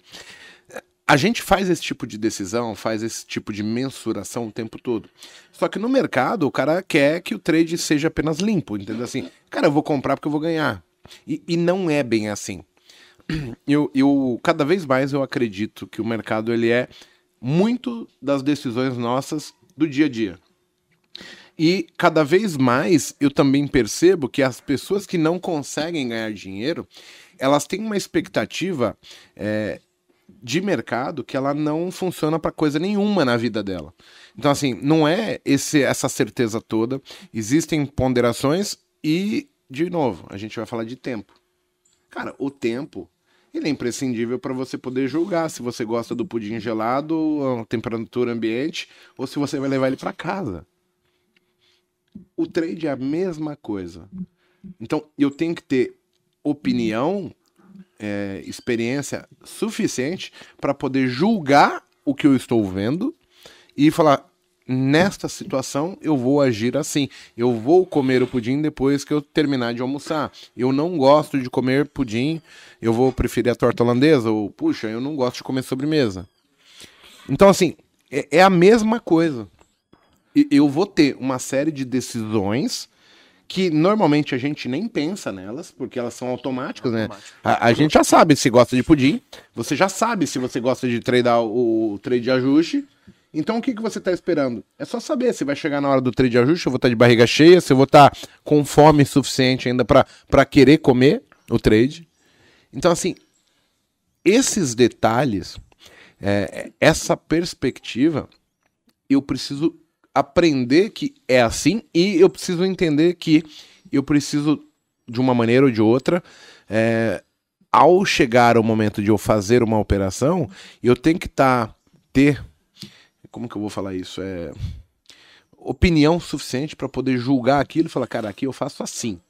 A gente faz esse tipo de decisão, faz esse tipo de mensuração o tempo todo. Só que no mercado, o cara quer que o trade seja apenas limpo, entendeu? Assim, cara, eu vou comprar porque eu vou ganhar. E, e não é bem assim. Eu, eu, cada vez mais eu acredito que o mercado ele é muito das decisões nossas do dia a dia. E cada vez mais eu também percebo que as pessoas que não conseguem ganhar dinheiro, elas têm uma expectativa é, de mercado que ela não funciona para coisa nenhuma na vida dela. Então, assim, não é esse, essa certeza toda. Existem ponderações e, de novo, a gente vai falar de tempo. Cara, o tempo ele é imprescindível para você poder julgar se você gosta do pudim gelado, a temperatura ambiente, ou se você vai levar ele para casa. O trade é a mesma coisa. Então, eu tenho que ter opinião, é, experiência suficiente para poder julgar o que eu estou vendo e falar: nesta situação eu vou agir assim. Eu vou comer o pudim depois que eu terminar de almoçar. Eu não gosto de comer pudim, eu vou preferir a torta holandesa. Ou, puxa, eu não gosto de comer sobremesa. Então, assim, é, é a mesma coisa. Eu vou ter uma série de decisões que normalmente a gente nem pensa nelas, porque elas são automáticas, né? A, a gente já sabe se gosta de pudim, você já sabe se você gosta de tradar o, o trade de ajuste. Então o que, que você está esperando? É só saber se vai chegar na hora do trade de ajuste, eu vou estar de barriga cheia, se eu vou estar com fome suficiente ainda para querer comer o trade. Então, assim, esses detalhes, é, essa perspectiva, eu preciso aprender que é assim e eu preciso entender que eu preciso, de uma maneira ou de outra, é, ao chegar o momento de eu fazer uma operação, eu tenho que estar, ter, como que eu vou falar isso? É, opinião suficiente para poder julgar aquilo e falar, cara, aqui eu faço assim.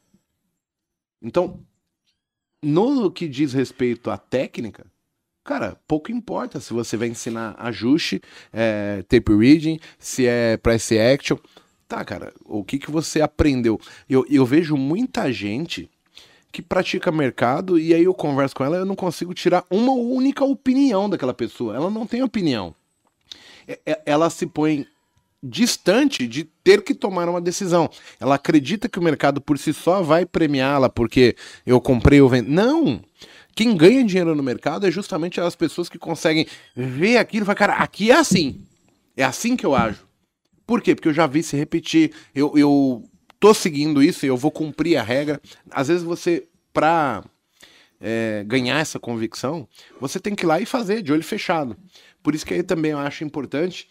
Então, no que diz respeito à técnica, Cara, pouco importa se você vai ensinar ajuste, é, tape reading, se é price action. Tá, cara, o que, que você aprendeu? Eu, eu vejo muita gente que pratica mercado e aí eu converso com ela, eu não consigo tirar uma única opinião daquela pessoa. Ela não tem opinião. É- é- Ela se põe distante de ter que tomar uma decisão. Ela acredita que o mercado por si só vai premiá-la porque eu comprei ou vendi. Não! Quem ganha dinheiro no mercado é justamente as pessoas que conseguem ver aquilo e falar, cara, aqui é assim. É assim que eu ajo. Por quê? Porque eu já vi se repetir. Eu, eu tô seguindo isso e eu vou cumprir a regra. Às vezes você, pra é, ganhar essa convicção, você tem que ir lá e fazer de olho fechado. Por isso que aí também eu acho importante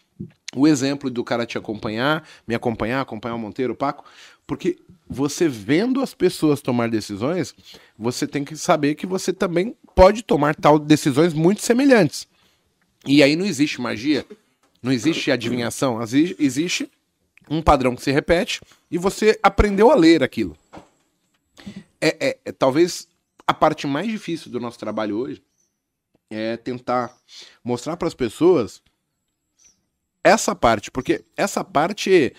o exemplo do cara te acompanhar, me acompanhar, acompanhar o Monteiro, o Paco, porque você vendo as pessoas tomar decisões, você tem que saber que você também pode tomar tal decisões muito semelhantes. E aí não existe magia, não existe adivinhação, exi- existe um padrão que se repete e você aprendeu a ler aquilo. É, é- é talvez a parte mais difícil do nosso trabalho hoje é tentar mostrar para as pessoas essa parte, porque essa parte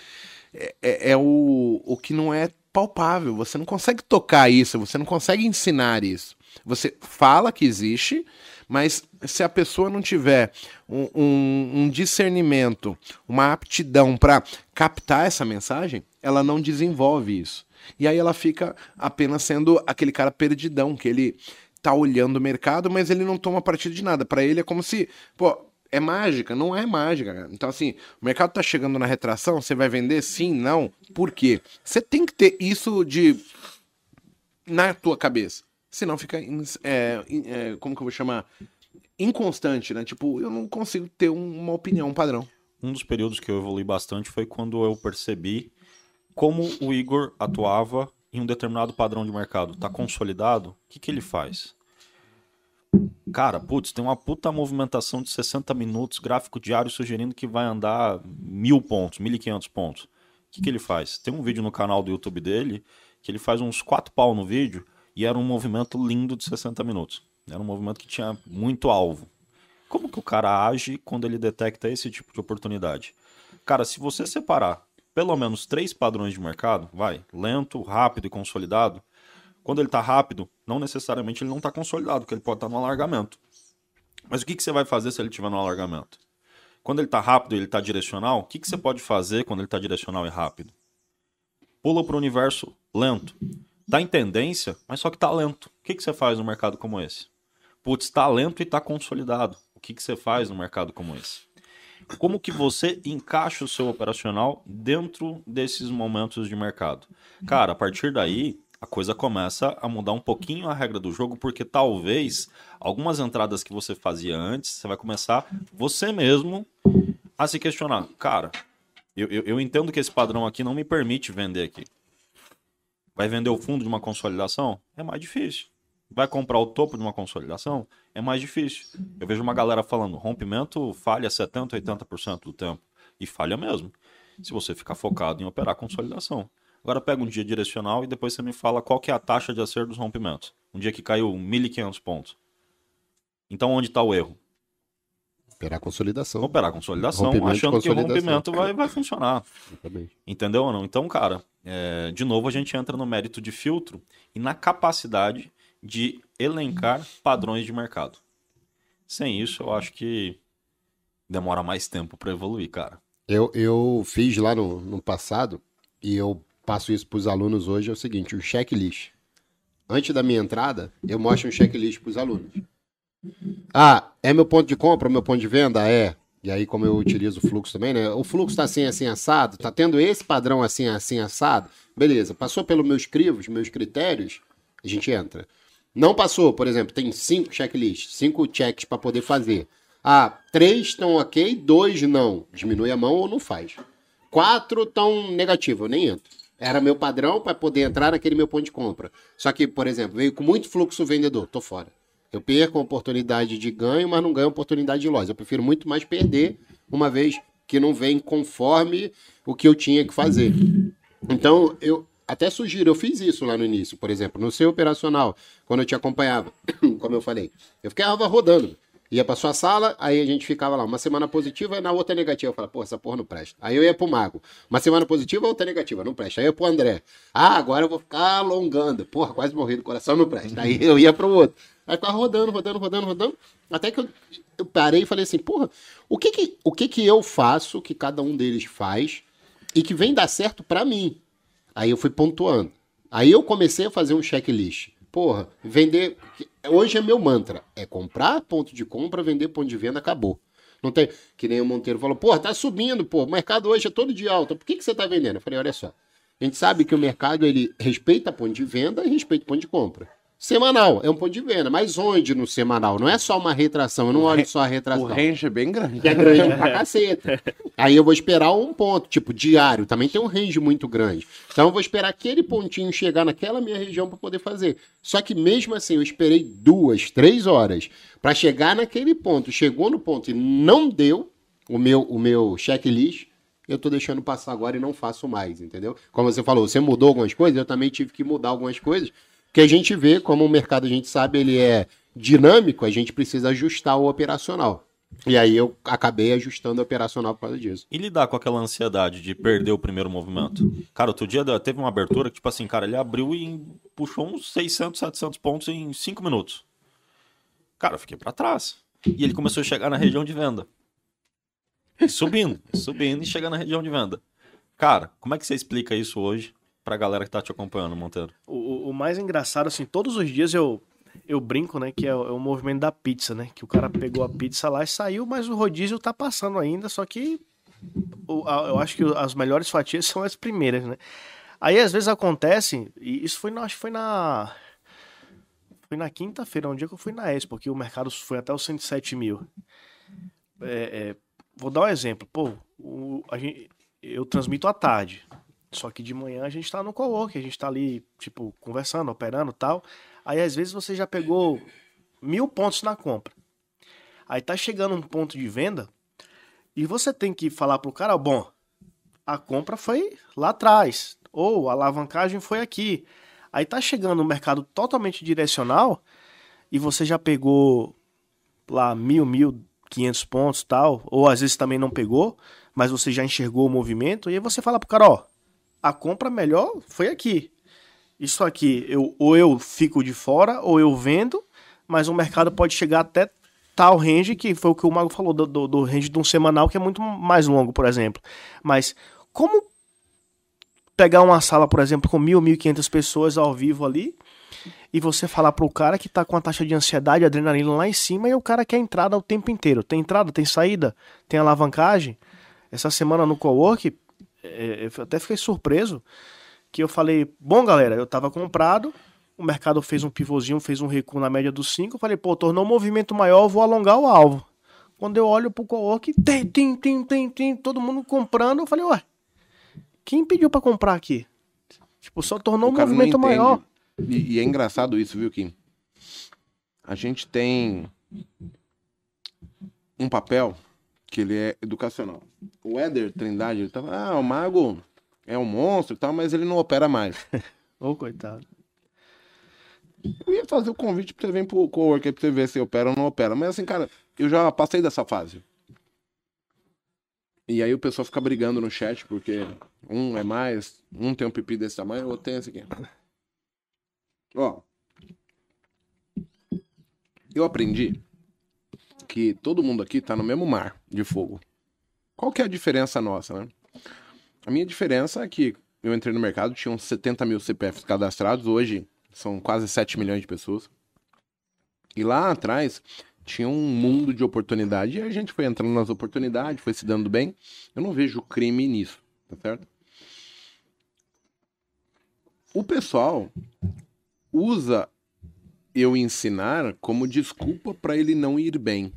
é, é- é o, o que não é palpável. Você não consegue tocar isso, você não consegue ensinar isso. Você fala que existe, mas se a pessoa não tiver um, um- um discernimento, uma aptidão para captar essa mensagem, ela não desenvolve isso. E aí ela fica apenas sendo aquele cara perdidão, que ele tá olhando o mercado, mas ele não toma partido de nada. Para ele é como se, pô, é mágica, não é mágica. cara. Então, assim, o mercado tá chegando na retração, você vai vender? Sim, não. Por quê? Você tem que ter isso de na tua cabeça. Senão fica, é, é, como que eu vou chamar? Inconstante, né? Tipo, eu não consigo ter um- uma opinião, um padrão. Um dos períodos que eu evolui bastante foi quando eu percebi como o Igor atuava em um determinado padrão de mercado. Tá consolidado? O que, que ele faz? Cara, putz, tem uma puta movimentação de 60 minutos, gráfico diário sugerindo que vai andar mil pontos, 1.500 pontos. O que, que ele faz? Tem um vídeo no canal do YouTube dele que ele faz uns quatro pau no vídeo e era um movimento lindo de 60 minutos. Era um movimento que tinha muito alvo. Como que o cara age quando ele detecta esse tipo de oportunidade? Cara, se você separar pelo menos três padrões de mercado, vai, lento, rápido e consolidado, quando ele está rápido, não necessariamente ele não está consolidado, porque ele pode estar no alargamento. Mas o que, que você vai fazer se ele estiver no alargamento? Quando ele está rápido e ele está direcional, o que, que você pode fazer quando ele está direcional e rápido? Pula para o universo lento. Está em tendência, mas só que está lento. O que, que você faz num mercado como esse? Putz, está lento e está consolidado. O que, que você faz num mercado como esse? Como que você encaixa o seu operacional dentro desses momentos de mercado? Cara, a partir daí, a coisa começa a mudar um pouquinho a regra do jogo, porque talvez algumas entradas que você fazia antes, você vai começar você mesmo a se questionar. Cara, eu, eu, eu entendo que esse padrão aqui não me permite vender aqui. Vai vender o fundo de uma consolidação? É mais difícil. Vai comprar o topo de uma consolidação? É mais difícil. Eu vejo uma galera falando, rompimento falha 70%, 80% do tempo. E falha mesmo. Se você ficar focado em operar consolidação. Agora pega um dia direcional e depois você me fala qual que é a taxa de acerto dos rompimentos. Um dia que caiu 1.500 pontos. Então onde está o erro? Operar consolidação. Operar consolidação, Rompimento achando que o consolidação. rompimento vai, vai funcionar. Entendeu ou não? Então, cara, é, de novo a gente entra no mérito de filtro e na capacidade de elencar padrões de mercado. Sem isso, eu acho que demora mais tempo para evoluir, cara. Eu, eu fiz lá no, no passado, e eu passo isso para os alunos hoje, é o seguinte, o checklist. Antes da minha entrada, eu mostro um checklist para os alunos. Ah, é meu ponto de compra, meu ponto de venda? É. E aí, como eu utilizo o fluxo também, né? O fluxo está assim, assim, assado, tá tendo esse padrão assim, assim, assado. Beleza, passou pelos meus crivos, meus critérios, a gente entra. Não passou, por exemplo, tem cinco checklists, cinco checks para poder fazer. Ah, três estão ok, dois não. Diminui a mão ou não faz. Quatro estão negativo, eu nem entro. Era meu padrão para poder entrar naquele meu ponto de compra. Só que, por exemplo, veio com muito fluxo vendedor, tô fora. Eu perco a oportunidade de ganho, mas não ganho a oportunidade de loja. Eu prefiro muito mais perder, uma vez que não vem conforme o que eu tinha que fazer. Então, eu até sugiro, eu fiz isso lá no início, por exemplo, no seu operacional, quando eu te acompanhava, como eu falei. Eu ficava rodando. Ia pra sua sala, aí a gente ficava lá, uma semana positiva e na outra negativa. Eu falava, pô, essa porra não presta. Aí eu ia pro Mago. Uma semana positiva, outra negativa, não presta. Aí eu ia pro André. Ah, agora eu vou ficar alongando. Porra, quase morri do coração, não presta. Aí eu ia pro outro. Aí ficava rodando, rodando, rodando, rodando. Até que eu, eu parei e falei assim, porra, o que que, o que que eu faço, que cada um deles faz, e que vem dar certo pra mim? Aí eu fui pontuando. Aí eu comecei a fazer um checklist. Porra, vender. Hoje é meu mantra. É comprar ponto de compra, vender ponto de venda, acabou. Não tem. Que nem o Monteiro falou, porra, tá subindo, pô. O mercado hoje é todo de alta. Por que, que você tá vendendo? Eu falei, olha só. A gente sabe que o mercado ele respeita ponto de venda e respeita ponto de compra. Semanal, é um ponto de venda. Mas onde no semanal? Não é só uma retração, eu não olho só a retração. O range é bem grande. Que é grande pra caceta. Aí eu vou esperar um ponto, tipo, diário, também tem um range muito grande. Então eu vou esperar aquele pontinho chegar naquela minha região para poder fazer. Só que mesmo assim, eu esperei duas, três horas para chegar naquele ponto. Chegou no ponto e não deu o meu, o meu checklist, eu tô deixando passar agora e não faço mais, entendeu? Como você falou, você mudou algumas coisas, eu também tive que mudar algumas coisas, que a gente vê, como o mercado a gente sabe, ele é dinâmico, a gente precisa ajustar o operacional. E aí eu acabei ajustando o operacional por causa disso. E lidar com aquela ansiedade de perder o primeiro movimento? Cara, outro dia teve uma abertura que, tipo assim, cara, ele abriu e puxou uns 600, 700 pontos em 5 minutos. Cara, eu fiquei pra trás. E ele começou a chegar na região de venda. Subindo, subindo e chegando na região de venda. Cara, como é que você explica isso hoje pra galera que tá te acompanhando, Monteiro? O, o mais engraçado, assim, todos os dias eu, eu brinco, né, que é o, é o movimento da pizza, né? Que o cara pegou a pizza lá e saiu, mas o rodízio tá passando ainda, só que o- a- eu acho que as melhores fatias são as primeiras, né? Aí às vezes acontece, e isso foi na, acho que foi na. Foi na quinta-feira, um dia que eu fui na Expo, que o mercado foi até os 107 mil. É, é, vou dar um exemplo. Pô, o- gente, eu transmito à tarde. Só que de manhã a gente tá no co-work, a gente tá ali, tipo, conversando, operando tal. Aí às vezes você já pegou mil pontos na compra. Aí tá chegando um ponto de venda e você tem que falar pro cara, bom, a compra foi lá atrás, ou a alavancagem foi aqui. Aí tá chegando um mercado totalmente direcional e você já pegou lá mil, mil, quinhentos pontos tal, ou às vezes também não pegou, mas você já enxergou o movimento e aí você fala pro cara, ó, a compra melhor foi aqui. Isso aqui, eu, ou eu fico de fora, ou eu vendo, mas o mercado pode chegar até tal range, que foi o que o Mago falou, do, do, range de um semanal, que é muito mais longo, por exemplo. Mas como pegar uma sala, por exemplo, com mil, mil e quinhentas pessoas ao vivo ali, e você falar pro cara que tá com a taxa de ansiedade, adrenalina lá em cima, e o cara quer entrada o tempo inteiro. Tem entrada, tem saída, tem alavancagem. Essa semana no cowork, eu até fiquei surpreso, que eu falei, bom galera, eu tava comprado, o mercado fez um pivôzinho, fez um recuo na média dos 5, eu falei, pô, tornou um movimento maior, eu vou alongar o alvo. Quando eu olho pro co-work, tem, tem, tem, tem, tem, todo mundo comprando, eu falei, ué, quem pediu pra comprar aqui? Tipo, só tornou um O não movimento maior. E, e é engraçado isso, viu, Kim? A gente tem um papel que ele é educacional. O Éder Trindade, ele tava, ah, o mago é um monstro e tal, mas ele não opera mais. Ô, coitado. Eu ia fazer o convite pra você vir pro cowork aí pra você ver se opera ou não opera. Mas assim, cara, eu já passei dessa fase. E aí o pessoal fica brigando no chat, porque um é mais, um tem um pipi desse tamanho, o outro tem esse aqui. Ó. Eu aprendi que todo mundo aqui tá no mesmo mar de fogo. Qual que é a diferença nossa, né? A minha diferença é que eu entrei no mercado, tinha uns 70 mil CPFs cadastrados, hoje são quase 7 milhões de pessoas. E lá atrás tinha um mundo de oportunidade e a gente foi entrando nas oportunidades, foi se dando bem. Eu não vejo crime nisso, tá certo? O pessoal usa eu ensinar como desculpa para ele não ir bem.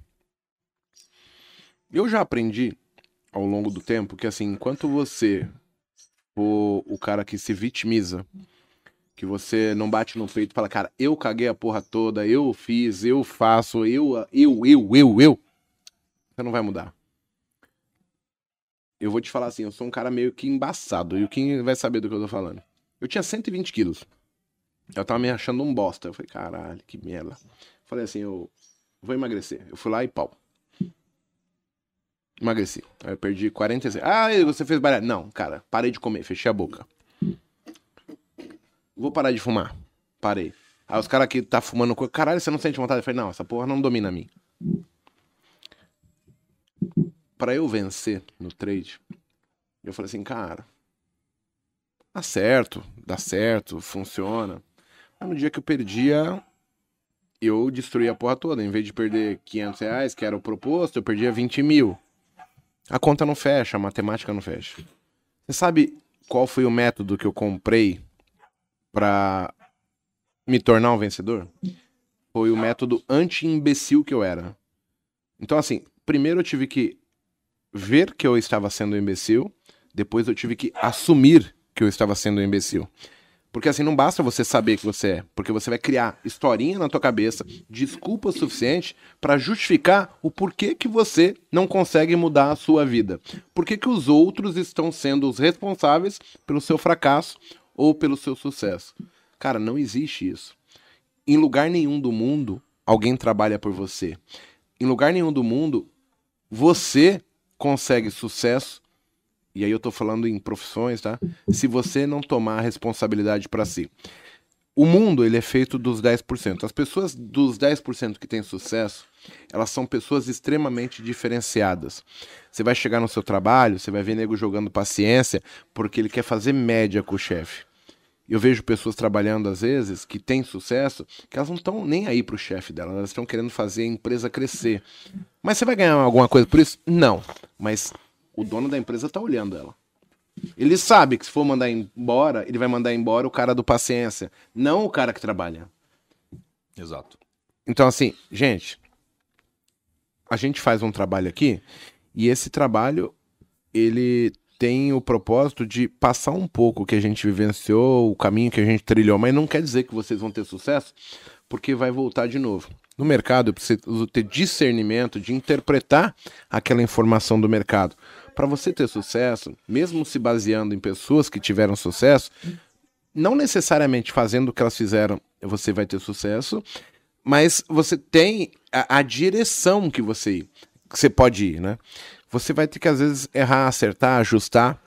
Eu já aprendi ao longo do tempo que assim, enquanto você for o cara que se vitimiza, que você não bate no peito e fala, cara, eu caguei a porra toda, eu fiz, eu faço, eu, eu, eu, eu, eu, você não vai mudar. Eu vou te falar assim, eu sou um cara meio que embaçado, e Kim vai saber do que eu tô falando. Eu tinha 120 quilos. Eu tava me achando um bosta. Eu falei, caralho, que merda. Falei assim, eu vou emagrecer. Eu fui lá e pau. Emagreci. Aí eu perdi 46. Ah, você fez bariátrica? Não, cara, parei de comer, fechei a boca. Vou parar de fumar. Parei. Aí os caras que tá fumando coisa, caralho, você não sente vontade? Eu falei, não, essa porra não domina a mim. Pra eu vencer no trade, eu falei assim, cara, dá certo, dá certo, funciona. Mas no dia que eu perdia, eu destruí a porra toda. Em vez de perder 500 reais, que era o proposto, eu perdia 20 mil. A conta não fecha, a matemática não fecha. Você sabe qual foi o método que eu comprei pra me tornar um vencedor? Foi o método anti-imbecil que eu era. Então, assim, primeiro eu tive que ver que eu estava sendo um imbecil, depois eu tive que assumir que eu estava sendo um imbecil. Porque assim, não basta você saber que você é, porque você vai criar historinha na tua cabeça, desculpa o suficiente para justificar o porquê que você não consegue mudar a sua vida. Por que, que os outros estão sendo os responsáveis pelo seu fracasso ou pelo seu sucesso? Cara, não existe isso. Em lugar nenhum do mundo alguém trabalha por você. Em lugar nenhum do mundo você consegue sucesso e aí eu tô falando em profissões, tá? Se você não tomar a responsabilidade para si. O mundo, ele é feito dos 10%. As pessoas dos 10% que têm sucesso, elas são pessoas extremamente diferenciadas. Você vai chegar no seu trabalho, você vai ver nego jogando paciência, porque ele quer fazer média com o chefe. Eu vejo pessoas trabalhando às vezes que têm sucesso, que elas não estão nem aí pro chefe dela, elas estão querendo fazer a empresa crescer. Mas você vai ganhar alguma coisa por isso? Não. Mas o dono da empresa tá olhando ela. Ele sabe que se for mandar embora, ele vai mandar embora o cara do paciência, não o cara que trabalha. Exato. Então, assim, gente, a gente faz um trabalho aqui e esse trabalho ele tem o propósito de passar um pouco o que a gente vivenciou, o caminho que a gente trilhou, mas não quer dizer que vocês vão ter sucesso, porque vai voltar de novo. No mercado, eu preciso ter discernimento de interpretar aquela informação do mercado. Para você ter sucesso, mesmo se baseando em pessoas que tiveram sucesso, não necessariamente fazendo o que elas fizeram, você vai ter sucesso, mas você tem a, a direção que você, que você pode ir, né? Você vai ter que às vezes errar, acertar, ajustar.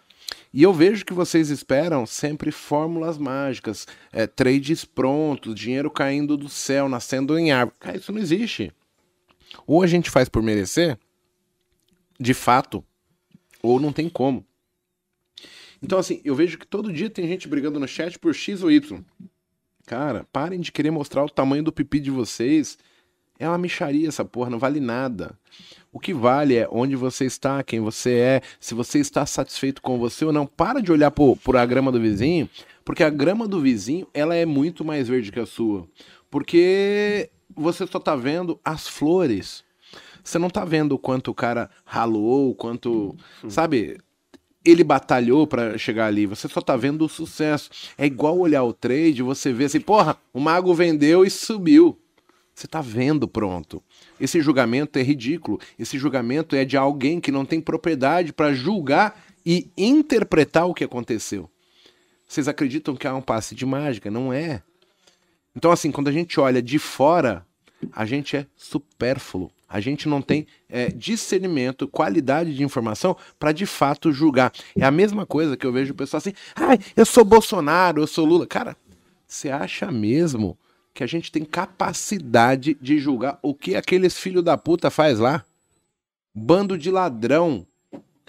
E eu vejo que vocês esperam sempre fórmulas mágicas, é, trades prontos, dinheiro caindo do céu, nascendo em árvore. Cara, isso não existe. Ou a gente faz por merecer, de fato, ou não tem como. Então, assim, eu vejo que todo dia tem gente brigando no chat por X ou Y. Cara, parem de querer mostrar o tamanho do pipi de vocês. É uma micharia essa porra, não vale nada. O que vale é onde você está, quem você é, se você está satisfeito com você ou não. Para de olhar por, por a grama do vizinho, porque a grama do vizinho ela é muito mais verde que a sua. Porque você só tá vendo as flores. Você não tá vendo o quanto o cara ralou, o quanto, sabe, ele batalhou para chegar ali. Você só tá vendo o sucesso. É igual olhar o trade, você vê assim, porra, o mago vendeu e subiu. Você tá vendo pronto. Esse julgamento é ridículo. Esse julgamento é de alguém que não tem propriedade para julgar e interpretar o que aconteceu. Vocês acreditam que é um passe de mágica? Não é. Então, assim, quando a gente olha de fora, a gente é supérfluo. A gente não tem é, discernimento, qualidade de informação para de fato julgar. É a mesma coisa que eu vejo o pessoal assim: ai, eu sou Bolsonaro, eu sou Lula. Cara, você acha mesmo que a gente tem capacidade de julgar o que aqueles filhos da puta faz lá? Bando de ladrão.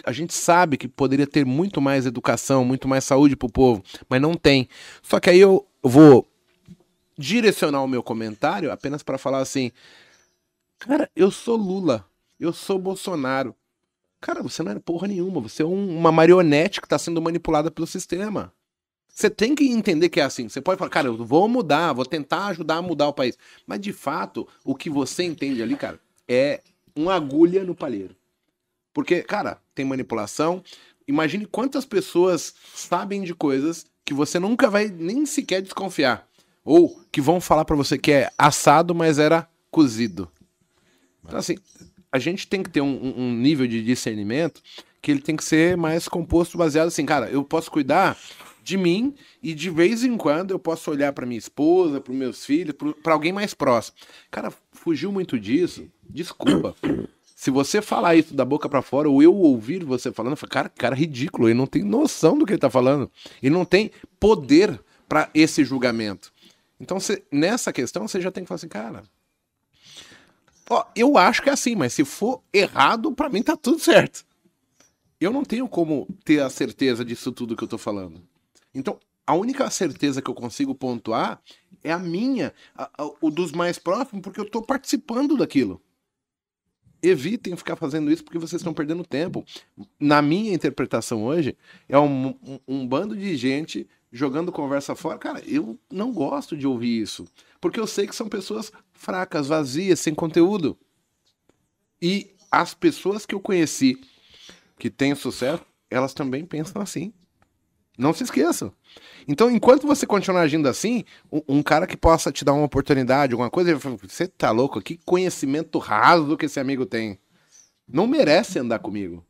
A gente sabe que poderia ter muito mais educação, muito mais saúde pro povo, mas não tem. Só que aí eu vou direcionar o meu comentário apenas para falar assim: Cara, eu sou Lula, eu sou Bolsonaro. Cara, você não é porra nenhuma, você é um, uma marionete que está sendo manipulada pelo sistema. Você tem que entender que é assim. Você pode falar, cara, eu vou mudar, vou tentar ajudar a mudar o país. Mas de fato, o que você entende ali, cara, é uma agulha no palheiro. Porque, cara, tem manipulação. Imagine quantas pessoas sabem de coisas que você nunca vai nem sequer desconfiar. Ou que vão falar para você que é assado, mas era cozido. Então, assim, a gente tem que ter um, um, nível de discernimento que ele tem que ser mais composto, baseado assim, cara, eu posso cuidar de mim e de vez em quando eu posso olhar para minha esposa, para meus filhos, para alguém mais próximo. Cara, fugiu muito disso. Desculpa. Se você falar isso da boca para fora, ou eu ouvir você falando, eu falo, cara, cara ridículo, ele não tem noção do que ele tá falando. Ele não tem poder para esse julgamento. Então, cê, nessa questão, você já tem que falar assim, cara. Ó, eu acho que é assim, mas se for errado, para mim tá tudo certo. Eu não tenho como ter a certeza disso tudo que eu tô falando. Então, a única certeza que eu consigo pontuar é a minha, a, a, o dos mais próximos, porque eu tô participando daquilo evitem ficar fazendo isso porque vocês estão perdendo tempo. Na minha interpretação hoje, é um, um, um, bando de gente jogando conversa fora. Cara, eu não gosto de ouvir isso. Porque eu sei que são pessoas fracas, vazias, sem conteúdo. E as pessoas que eu conheci que têm sucesso, elas também pensam assim. Não se esqueçam. Então, enquanto você continuar agindo assim, um, um, cara que possa te dar uma oportunidade, alguma coisa, você tá louco? Que conhecimento raso que esse amigo tem. Não merece andar comigo.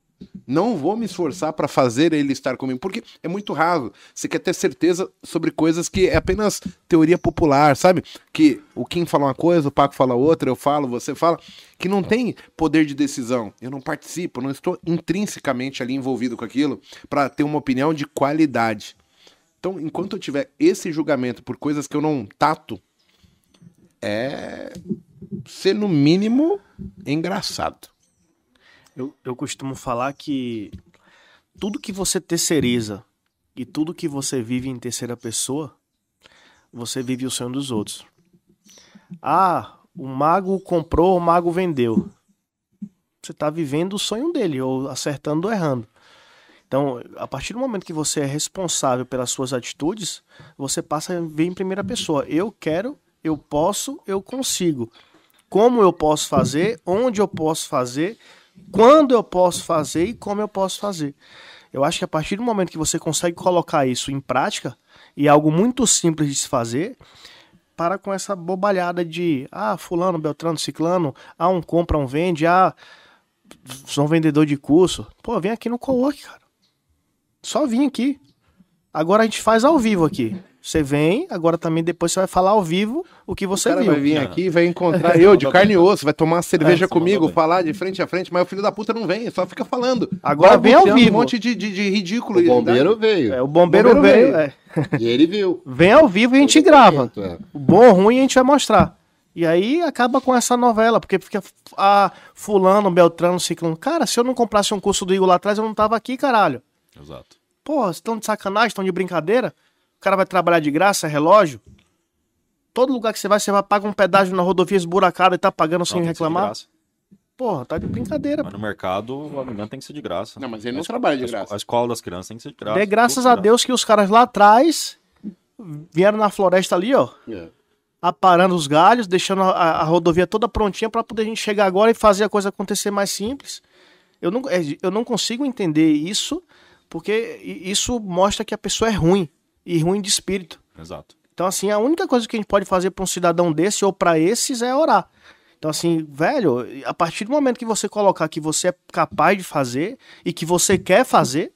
Não vou me esforçar para fazer ele estar comigo, porque é muito raso. Você quer ter certeza sobre coisas que é apenas teoria popular, sabe? Que o Kim fala uma coisa, o Paco fala outra, eu falo, você fala, que não tem poder de decisão. Eu não participo, não estou intrinsecamente ali envolvido com aquilo para ter uma opinião de qualidade. Então, enquanto eu tiver esse julgamento por coisas que eu não tato, é ser no mínimo engraçado. Eu, eu costumo falar que tudo que você terceiriza e tudo que você vive em terceira pessoa, você vive o sonho dos outros. Ah, o mago comprou, o mago vendeu. Você está vivendo o sonho dele, ou acertando ou errando. Então, a partir do momento que você é responsável pelas suas atitudes, você passa a ver em primeira pessoa. Eu quero, eu posso, eu consigo. Como eu posso fazer, onde eu posso fazer, quando eu posso fazer e como eu posso fazer. Eu acho que a partir do momento que você consegue colocar isso em prática, e é algo muito simples de se fazer, para com essa bobalhada de ah, fulano, beltrano, ciclano, ah, um compra, um vende, ah, sou um vendedor de curso. Pô, vem aqui no co-work, cara. Só vim aqui. Agora a gente faz ao vivo aqui. Você vem, agora também depois você vai falar ao vivo o que você o cara viu. vai vir aqui vai encontrar eu de carne e osso, vai tomar uma cerveja é, comigo, falar de frente a frente, mas o filho da puta não vem, só fica falando. Agora vem ao vivo. Um monte de, de, de ridículo. O bombeiro veio. É, o bombeiro, o bombeiro veio. veio. É. E ele viu. Vem ao vivo e a gente grava. É. O bom ou ruim a gente vai mostrar. E aí acaba com essa novela, porque fica ah, fulano, beltrano, ciclano. Cara, se eu não comprasse um curso do Igor lá atrás, eu não tava aqui, caralho. Exato. Porra, estão de sacanagem, estão de brincadeira? O cara vai trabalhar de graça, é relógio. Todo lugar que você vai, você vai pagar um pedágio na rodovia esburacada e tá pagando sem reclamar. Porra, tá de brincadeira. Mas no mercado, o alimento tem que ser de graça. Não, mas ele não a trabalha de graça. A escola das crianças tem que ser de graça. É graças a Deus que os caras lá atrás vieram na floresta ali, ó. Yeah. É. Aparando os galhos, deixando a, a rodovia toda prontinha para poder a gente chegar agora e fazer a coisa acontecer mais simples. Eu não, é, eu não consigo entender isso, porque isso mostra que a pessoa é ruim e ruim de espírito. Exato. Então, assim, a única coisa que a gente pode fazer para um cidadão desse ou para esses é orar. Então, assim, velho, a partir do momento que você colocar que você é capaz de fazer e que você quer fazer,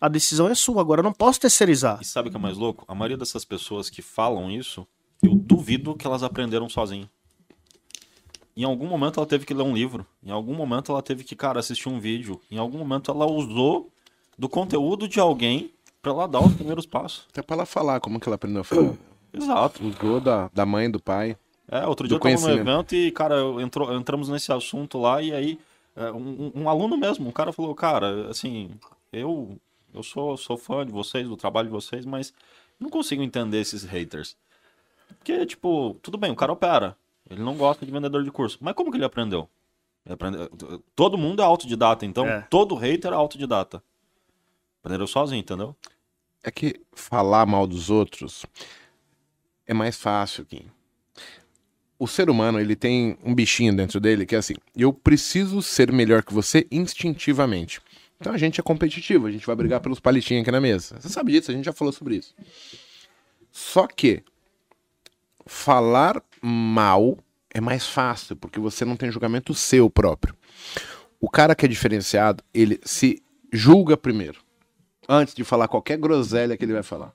a decisão é sua. Agora, eu não posso terceirizar. E sabe o que é mais louco? A maioria dessas pessoas que falam isso, eu duvido que elas aprenderam sozinho. Em algum momento ela teve que ler um livro. Em algum momento ela teve que, cara, assistir um vídeo. Em algum momento ela usou do conteúdo de alguém para ela dar os primeiros passos. Até para ela falar como que ela aprendeu a falar. Exato. Usou da, da mãe, do pai. É, outro dia eu tava no evento e, cara, entrou, entramos nesse assunto lá e aí é, um, um, aluno mesmo, um cara falou, cara, assim, eu, eu sou, sou fã de vocês, do trabalho de vocês, mas não consigo entender esses haters. Porque, tipo, tudo bem, o cara opera. Ele não gosta de vendedor de curso. Mas como que ele aprendeu? Ele aprendeu... Todo mundo é autodidata, então é. todo hater é autodidata. Aprendeu sozinho, entendeu? É que falar mal dos outros é mais fácil, Kim. O ser humano, ele tem um bichinho dentro dele que é assim: eu preciso ser melhor que você instintivamente. Então a gente é competitivo, a gente vai brigar pelos palitinhos aqui na mesa. Você sabe disso, a gente já falou sobre isso. Só que falar mal é mais fácil, porque você não tem julgamento seu próprio. O cara que é diferenciado, ele se julga primeiro. Antes de falar qualquer groselha que ele vai falar.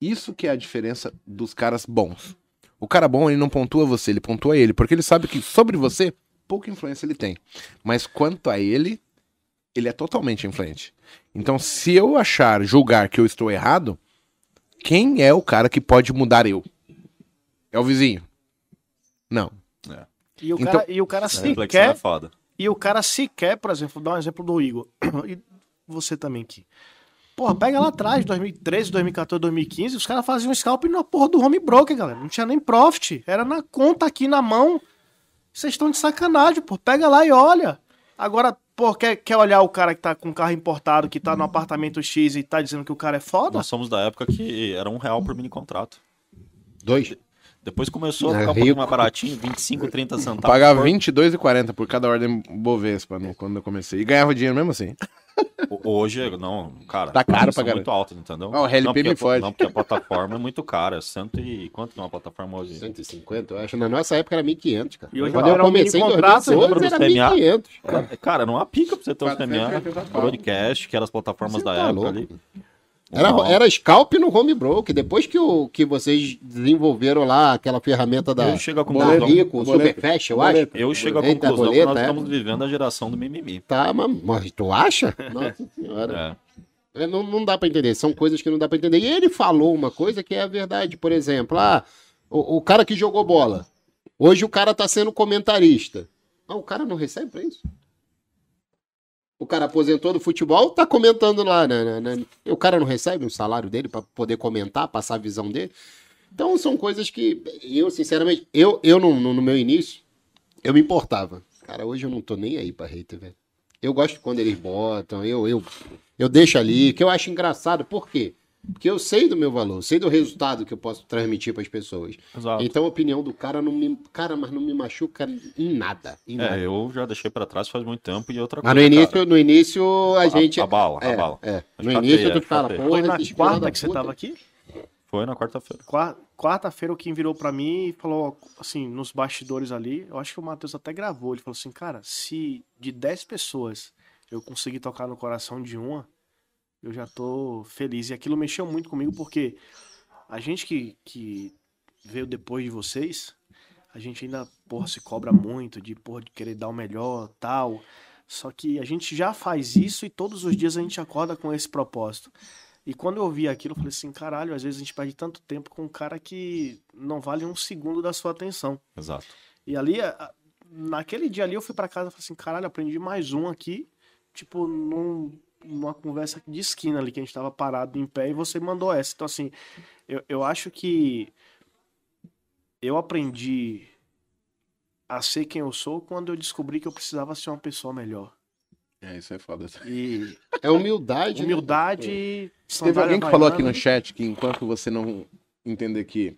Isso que é a diferença dos caras bons. O cara bom, ele não pontua você, ele pontua ele, porque ele sabe que sobre você, pouca influência ele tem. Mas quanto a ele, ele é totalmente influente. Então, se eu achar, julgar que eu estou errado, quem é o cara que pode mudar eu? É o vizinho? Não. E o Então- cara, e o cara reflexão sequer é foda. E o cara sequer, por exemplo, vou dar um exemplo do Igor. E você também aqui. Porra, pega lá atrás, 2013, 2014, 2015, os caras faziam scalp na porra do home broker, galera. Não tinha nem profit. Era na conta aqui na mão. Vocês estão de sacanagem, pô. Pega lá e olha. Agora, pô, quer, quer olhar o cara que tá com carro importado, que tá no apartamento X e tá dizendo que o cara é foda? Nós somos da época que era um real por mini contrato. Dois. Depois começou a É ficar um pouquinho mais baratinho, 25, 30 centavos. Pagava por- R$22,40 por cada ordem Bovespa no, quando eu comecei. E ganhava dinheiro mesmo assim. Ho- Hoje, não, cara. Tá caro pra muito altos, entendeu? Ó, o RLP não, me a- fode. Não, porque a plataforma é muito cara. Cento e... Quanto que é uma plataforma hoje? 150, eu acho. Na nossa época era 1.500, cara. E hoje Quando eu era um comecei em mini contrato, 2012 lembra era do CMA? 1.500. Cara, Cara, não há pica pra você ter um 480 CMA, broadcast, que eram as plataformas Você da tá época louco. ali. Era, Não. era scalp no home broker. Depois que, o, que vocês desenvolveram lá aquela ferramenta da, Eu chego à da conclusão. Rico, o Boleta. Superfast, eu acho. Boleta. Eu chego à Eita, conclusão que boleta, nós é? estamos vivendo a geração do mimimi. Tá, mas, mas tu acha? Nossa senhora. É. É, Não, não dá pra entender, são coisas que não dá pra entender. E ele falou uma coisa que é a verdade, por exemplo, ah, o, o cara que jogou bola, hoje o cara tá sendo comentarista. Ah, o cara não recebe pra isso? O cara aposentou do futebol, tá comentando lá, né, né, né? O cara não recebe o salário dele pra poder comentar, passar a visão dele. Então são coisas que eu, sinceramente, eu, eu no, no, no meu início, eu me importava. Cara, hoje eu não tô nem aí pra hater, velho. Eu gosto quando eles botam, eu, eu, eu deixo ali, que eu acho engraçado. Por quê? Porque eu sei do meu valor, sei do resultado que eu posso transmitir para as pessoas. Exato. Então a opinião do cara não me, cara, mas não me machuca em nada, em nada. É, eu já deixei pra trás faz muito tempo e outra Mas coisa. no início, cara, no início a gente abala, é, abala. é. Mas No chateia, início tu fala, porra, Foi na quarta que você puta. tava aqui? Foi na quarta-feira. Qua- Quarta-feira o Kim virou pra mim e falou, assim, nos bastidores ali, eu acho que o Matheus até gravou, ele falou assim, cara, se de 10 pessoas eu conseguir tocar no coração de uma, eu já tô feliz. E aquilo mexeu muito comigo porque a gente que, que veio depois de vocês, a gente ainda, porra, se cobra muito de, porra, de querer dar o melhor, tal. Só que a gente já faz isso e todos os dias a gente acorda com esse propósito. E quando eu vi aquilo, eu falei assim, caralho, às vezes a gente perde tanto tempo com um cara que não vale um segundo da sua atenção. Exato. E ali, naquele dia ali, eu fui pra casa e falei assim, caralho, aprendi mais um aqui, tipo, num- numa conversa de esquina ali, que a gente tava parado em pé e você mandou essa. Então, assim, eu, eu acho que eu aprendi a ser quem eu sou quando eu descobri que eu precisava ser uma pessoa melhor. É, isso é foda. E É humildade. né? humildade. Teve sandália alguém que falou aqui no chat que enquanto você não entender que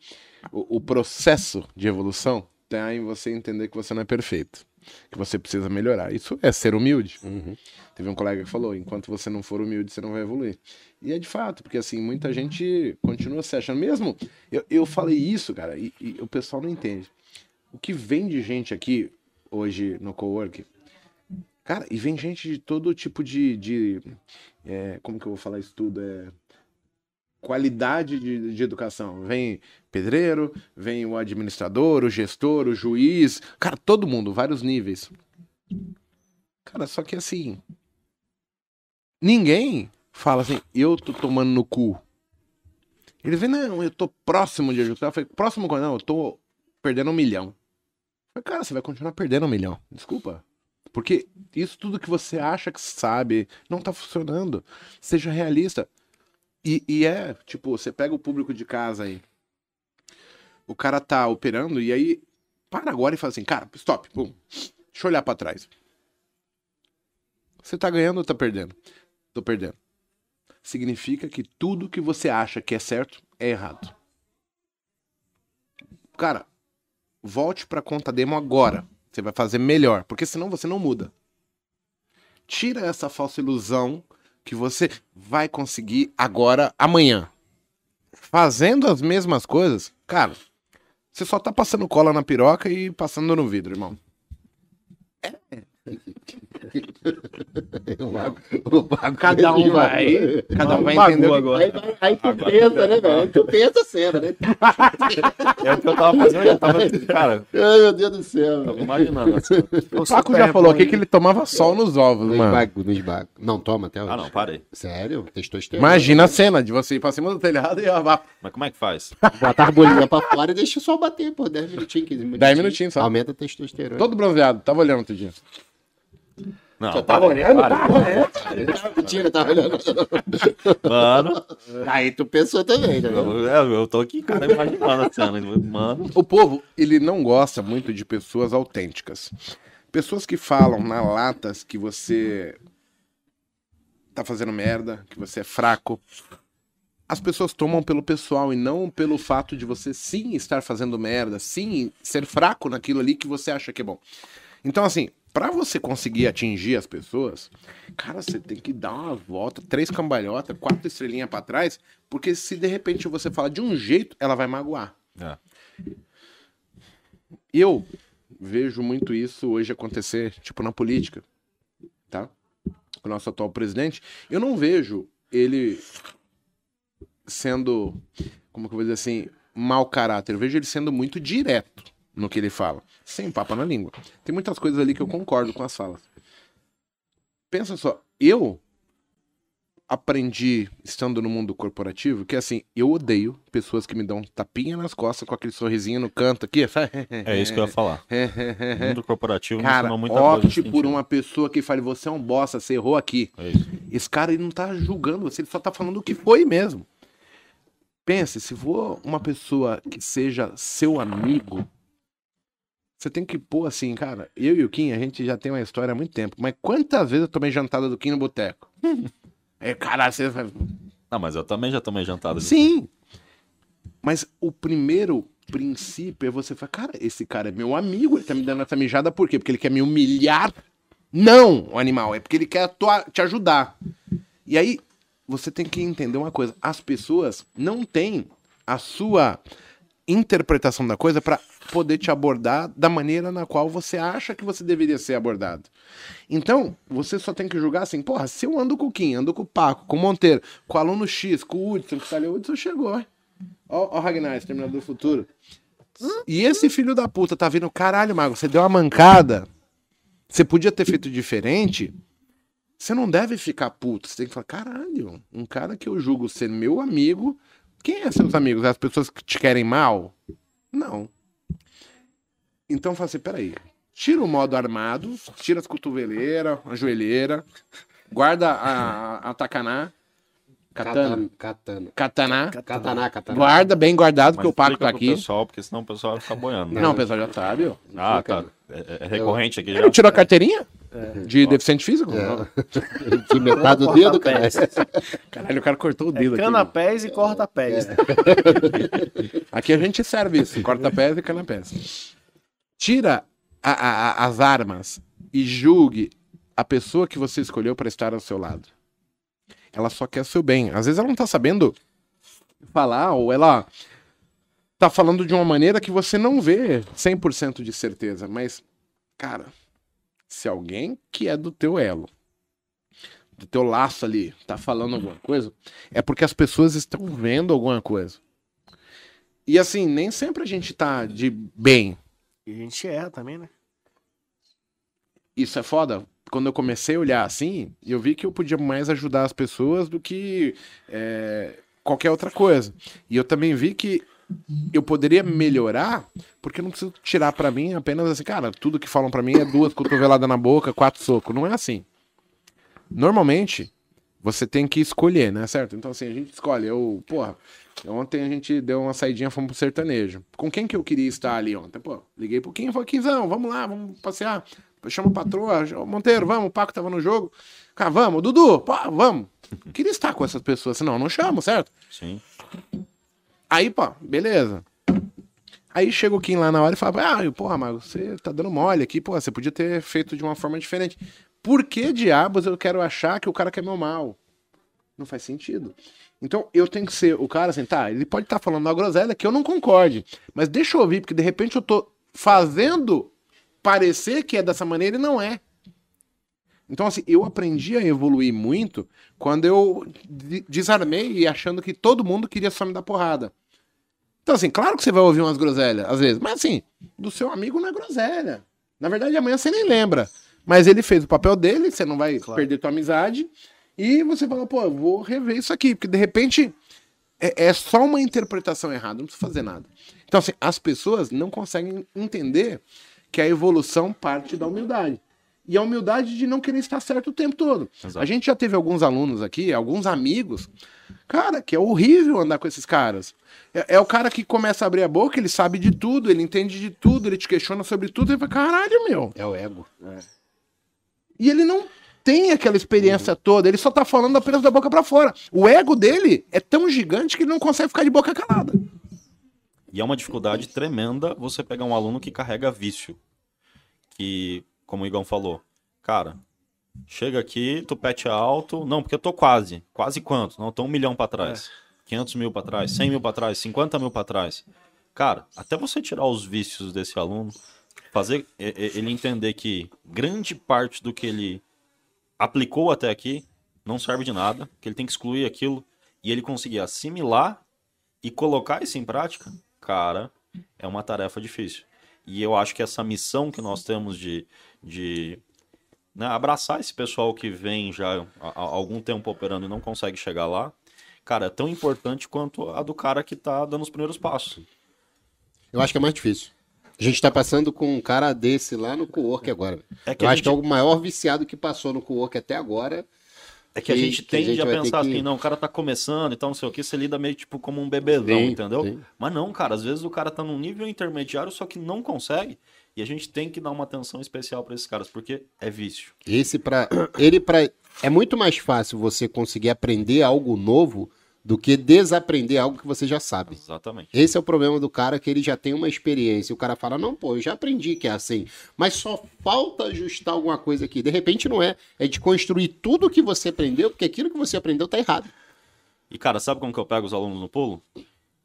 o, o processo de evolução tá em você entender que você não é perfeito. Que você precisa melhorar. Isso é ser humilde. Uhum. Teve um colega que falou: enquanto você não for humilde, você não vai evoluir. E é de fato, porque assim, muita gente continua se achando. Mesmo, eu, eu falei isso, cara, e, e o pessoal não entende. O que vem de gente aqui hoje no cowork, cara, e vem gente de todo tipo de. de é, como que eu vou falar isso tudo? É, qualidade de, de educação. Vem pedreiro, vem o administrador, o gestor, o juiz, cara, todo mundo, vários níveis. Cara, só que assim, ninguém fala assim, eu tô tomando no cu. Ele vê, não, eu tô próximo de ajustar. Eu falei, próximo quando? Não, eu tô perdendo um milhão. Eu falei, cara, você vai continuar perdendo um milhão. Desculpa. Porque isso tudo que você acha que sabe não tá funcionando. Seja realista. E, e é, tipo, você pega o público de casa aí. O cara tá operando e aí para agora e fala assim, cara, stop, pum. Deixa eu olhar pra trás. Você tá ganhando ou tá perdendo? Tô perdendo. Significa que tudo que você acha que é certo é errado. Cara, volte pra conta demo agora. Você vai fazer melhor, porque senão você não muda. Tira essa falsa ilusão que você vai conseguir agora, amanhã. Fazendo as mesmas coisas, cara, você só tá passando cola na piroca e passando no vidro, irmão. Mago- o Cada um vai. Cada um vai entender. agora. Aí, tu pensa, né, velho? Aí tu pensa a cena, né? É o que eu tava fazendo, eu já tava. Cara, Ai, meu Deus do céu. tava imaginando. O Paco já falou aqui que ele tomava sol nos ovos, mano. bagos, nos bagos. Não, toma até hoje. Ah, não, parei. Sério? Testosterona. Imagina a cena de você ir pra cima do telhado e ó, Mas como é que faz? Bota a bolinha pra fora e deixa o sol bater, pô. 10 minutinhos, 15 minutinhos. 10 minutinhos só. Aumenta a testosterona. todo bronzeado. Tava olhando outro dia. Não, tava parei, olhando? parei. Mentira, tá olhando. Mano, Aí tu pensou também, né? eu, é, eu tô aqui, cara, imaginando a cena. Mano, O povo, ele não gosta muito de pessoas autênticas. Pessoas que falam na latas que você tá fazendo merda, que você é fraco. As pessoas tomam pelo pessoal e não pelo fato de você sim estar fazendo merda, sim ser fraco naquilo ali que você acha que é bom. Então, assim, pra você conseguir atingir as pessoas, cara, você tem que dar uma volta, três cambalhotas, quatro estrelinhas pra trás, porque se de repente você falar de um jeito, ela vai magoar. é. Eu vejo muito isso hoje acontecer, tipo, na política, tá? O nosso atual presidente, eu não vejo ele sendo, como que eu vou dizer assim, mau caráter. Eu vejo ele sendo muito direto no que ele fala, sem papa na língua. Tem muitas coisas ali que eu concordo com as falas. Pensa só, eu aprendi estando no mundo corporativo que assim, eu odeio pessoas que me dão tapinha nas costas com aquele sorrisinho no canto aqui. É isso que eu ia falar. O mundo corporativo Cara, ensinou muita opte por uma pessoa que fale, você é um bosta, você errou aqui. É. Esse cara ele não tá julgando você, ele só tá falando o que foi mesmo. Pense, se for uma pessoa que seja seu amigo, você tem que pôr assim, cara, eu e o Kim, a gente já tem uma história há muito tempo, mas quantas vezes eu tomei jantada do Kim no boteco? É, caralho, você vai... Não, mas eu também já tomei jantada. Sim. Mas o primeiro princípio é você falar, cara, esse cara é meu amigo, ele tá me dando essa mijada por quê? Porque ele quer me humilhar? Não, o animal, é porque ele quer tua- te ajudar. E aí, você tem que entender uma coisa, as pessoas não têm a sua interpretação da coisa para poder te abordar da maneira na qual você acha que você deveria ser abordado. Então, você só tem que julgar assim, porra, se eu ando com o Kim, ando com o Paco, com o Monteiro, com o aluno X, com o Hudson, que tá ali, o Hudson chegou. Ó, ó o Ragnar, Exterminador do Futuro. E esse filho da puta tá vindo, caralho, Mago, você deu uma mancada, você podia ter feito diferente, você não deve ficar puto, você tem que falar, caralho, um cara que eu julgo ser meu amigo, quem é seus amigos? As pessoas que te querem mal? Não. Então fala assim, peraí, tira o modo armado, tira as cotoveleiras, a joelheira, guarda a, a takaná, katana, Katana. katana, Katana, katana. guarda bem guardado, Mas porque o Paco tá aqui. pessoal, porque senão o pessoal vai ficar boiando. né? Não, o pessoal já sabe, ó. Ah, tá. É, é recorrente aqui Ele já. não tirou a carteirinha? De deficiente físico? De metade do dedo, cara. Caralho, o cara cortou o É dedo aqui. cana mano. pés e corta pés. Aqui a gente serve isso, corta pés e canapés. Tira a- a- a- as armas e julgue a pessoa que você escolheu para estar ao seu lado. Ela só quer seu bem. Às vezes ela não tá sabendo falar ou ela tá falando de uma maneira que você não vê 100% de certeza, mas cara, se alguém que é do teu elo, do teu laço ali, tá falando alguma coisa, é porque as pessoas estão vendo alguma coisa. E assim, nem sempre a gente tá de bem. E a gente erra também, né? Isso é foda. Quando eu comecei a olhar assim, eu vi que eu podia mais ajudar as pessoas do que é, qualquer outra coisa. E eu também vi que eu poderia melhorar, porque eu não preciso tirar pra mim apenas assim, cara, tudo que falam pra mim é duas cotoveladas na boca, quatro socos. Não é assim. Normalmente, você tem que escolher, né? Certo? Então, assim, a gente escolhe. Eu, porra, ontem a gente deu uma saidinha, fomos pro sertanejo. Com quem que eu queria estar ali ontem? Pô, liguei pro Kim, falei, Quinzão, vamos lá, vamos passear. Chama a patroa, Monteiro, vamos, o Paco tava no jogo. Cara, vamos, Dudu, pô, vamos. Eu queria estar com essas pessoas, senão eu não chamo, certo? Sim. Aí, pô, beleza. Aí chega o Kim lá na hora e fala, ah, porra, Mago, você tá dando mole aqui, pô, você podia ter feito de uma forma diferente. Por que diabos eu quero achar que o cara quer meu mal? Não faz sentido. Então eu tenho que ser o cara assim, tá, ele pode estar falando uma groselha que eu não concorde, mas deixa eu ouvir, porque de repente eu tô fazendo parecer que é dessa maneira e não é. Então, assim, eu aprendi a evoluir muito quando eu de- desarmei e achando que todo mundo queria só me dar porrada. Então, assim, claro que você vai ouvir umas groselhas, às vezes, mas assim, do seu amigo não é groselha. Na verdade, amanhã você nem lembra. Mas ele fez o papel dele, você não vai perder tua amizade. E você fala, pô, eu vou rever isso aqui, porque de repente é, é só uma interpretação errada, não precisa fazer nada. Então, assim, as pessoas não conseguem entender que a evolução parte da humildade. E a humildade de não querer estar certo o tempo todo. Exato. A gente já teve alguns alunos aqui, alguns amigos, cara, que é horrível andar com esses caras. É, é o cara que começa a abrir a boca, ele sabe de tudo, ele entende de tudo, ele te questiona sobre tudo, e fala, caralho, meu. É o ego. E ele não tem aquela experiência toda, ele só tá falando apenas da boca pra fora. O ego dele é tão gigante que ele não consegue ficar de boca calada. E é uma dificuldade tremenda você pegar um aluno que carrega vício. Que, como o Igão falou, cara, chega aqui, tu pete alto. Não, porque eu tô quase. Quase quanto? Não, tô um milhão pra trás. 500 mil pra trás, 100 mil pra trás, 50 mil pra trás. Cara, até você tirar os vícios desse aluno, fazer ele entender que grande parte do que ele aplicou até aqui não serve de nada, que ele tem que excluir aquilo e ele conseguir assimilar e colocar isso em prática, cara, é uma tarefa difícil. E eu acho que essa missão que nós temos de, de né, abraçar esse pessoal que vem já há, algum tempo operando e não consegue chegar lá, cara, é tão importante quanto a do cara que tá dando os primeiros passos. Eu acho que é mais difícil. A gente tá passando com um cara desse lá no co-work agora. É que Eu a acho gente- que é o maior viciado que passou no co-work até agora. É que a gente que a tende gente a vai ter pensar que- assim, não, o cara tá começando e tal, não sei o que, você lida meio tipo como um bebezão, Sim, entendeu? sim. Mas não, cara, às vezes o cara tá num nível intermediário, só que não consegue, e a gente tem que dar uma atenção especial pra esses caras, porque é vício. Esse para ele para é muito mais fácil você conseguir aprender algo novo do que desaprender algo que você já sabe. Exatamente. Esse é o problema do cara que ele já tem uma experiência. O cara fala: "Não, pô, eu já aprendi que é assim". Mas só falta ajustar alguma coisa aqui. De repente não é, é de construir tudo que você aprendeu, porque aquilo que você aprendeu tá errado. E, cara, sabe como que eu pego os alunos no pulo?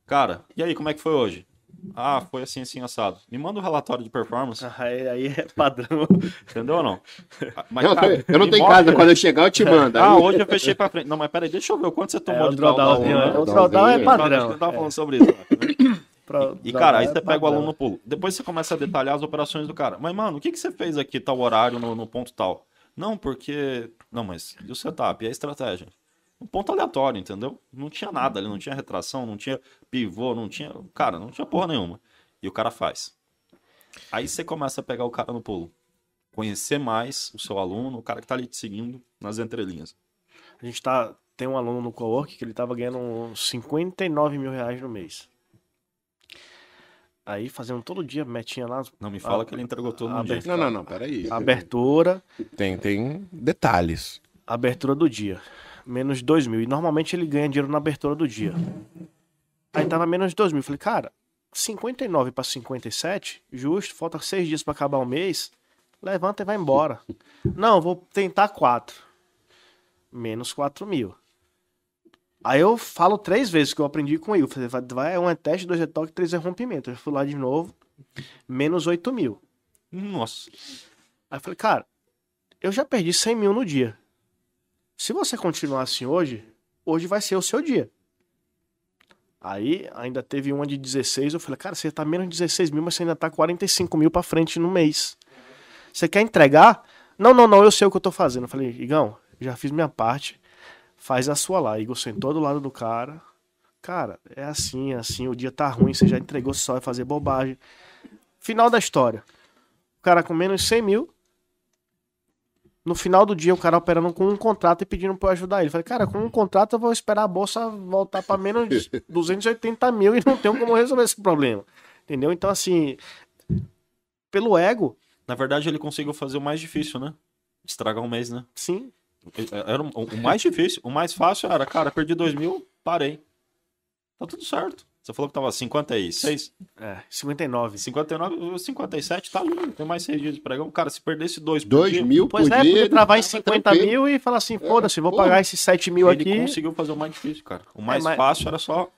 Cara, e aí, como é que foi hoje? Ah, foi assim, assim, assado. Me manda o relatório de performance, Aí, aí é padrão. entendeu ou não? Ah, Mas, Não, cara, eu não em mostra- casa, quando eu chegar eu te mando. Ah, hoje eu fechei pra frente. Não, mas peraí, deixa eu ver o quanto você tomou É, de é. né? O drawdown é padrão. ele tava falando sobre isso. né? Pra- E, drawdown cara, aí é você pega o aluno no pulo. Depois você começa a detalhar as operações do cara. Mas, mano, o que, que você fez aqui, tal horário, no, no ponto tal? Não, porque. Não, mas e o setup? E a estratégia? Um ponto aleatório, entendeu? Não tinha nada ali, não tinha retração, não tinha pivô, não tinha. Cara, não tinha porra nenhuma. E o cara faz. Aí você começa a pegar o cara no pulo. Conhecer mais o seu aluno, o cara que tá ali te seguindo nas entrelinhas. A gente tá, tem um aluno no co-work que ele tava ganhando uns 59 mil reais no mês. Aí fazendo todo dia, metinha lá, Não me fala Ah, que ele entregou tudo no dia. Não, não, não, peraí. abertura, Tem, tem detalhes. abertura do dia. Menos 2 mil. E normalmente ele ganha dinheiro na abertura do dia. Aí tava menos 2 mil. Falei, cara, 59 para 57, justo, falta seis dias para acabar o mês. Levanta e vai embora. Não, vou tentar 4. Menos 4 mil. Aí eu falo três vezes que eu aprendi com ele. Falei, vai, vai, um é teste, dois é toque, três é rompimento. Eu fui lá de novo, menos 8 mil. Nossa. Aí eu falei, cara, eu já perdi 100 mil no dia. Se você continuar assim hoje, hoje vai ser o seu dia. Aí ainda teve uma de 16, eu falei, cara, você tá menos de 16 mil, mas você ainda tá 45 mil pra frente no mês. Você quer entregar? Não, não, não, eu sei o que eu tô fazendo. Eu falei, Igão, já fiz minha parte, faz a sua lá. Igor sentou do lado do cara. Cara, é assim, é assim, o dia tá ruim, você já entregou, você só vai fazer bobagem. Final da história. O cara com menos 100 mil. No final do dia, o cara operando com um contrato e pedindo pra eu ajudar ele. Falei, cara, com um contrato eu vou esperar a bolsa voltar pra menos de 280 mil e não tenho como resolver esse problema. Entendeu? Então, assim, pelo ego, Na verdade, ele conseguiu fazer o mais difícil, né? Estragar um mês, né? sim. Era o o mais difícil. O mais fácil era, cara, perdi 2 mil, parei. Tá tudo certo. Você falou que tava 56, É, 59. 59, 57, tá lindo. Tem mais 6 dias de pregão. Cara, se perdesse 2 por 2 dia, mil Pois por é, dia. ele travar em tava 50 tranquilo. mil e falar assim, foda-se, vou porra. pagar esses 7 mil ele aqui. conseguiu fazer o mais difícil, cara. O mais mas- fácil era só...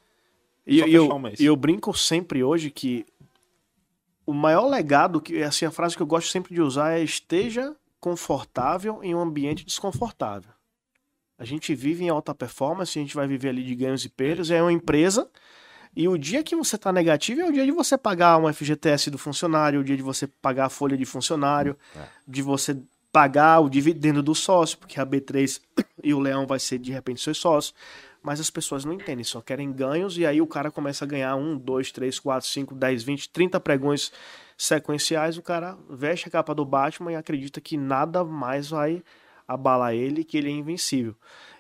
E, Só e eu, mês. e eu brinco sempre hoje que o maior legado, que assim, a frase que eu gosto sempre de usar é esteja confortável em um ambiente desconfortável. A gente vive em alta performance, a gente vai viver ali de ganhos e perdas, é uma empresa. E o dia que você está negativo é o dia de você pagar um FGTS do funcionário, o dia de você pagar a folha de funcionário, É. de você pagar o dividendo do sócio, porque a B3 e o Leão vai ser de repente seus sócios. Mas as pessoas não entendem, só querem ganhos, e aí o cara começa a ganhar um, dois, três, quatro, cinco, dez, vinte, trinta pregões sequenciais, o cara veste a capa do Batman e acredita que nada mais vai abalar ele, que ele é invencível.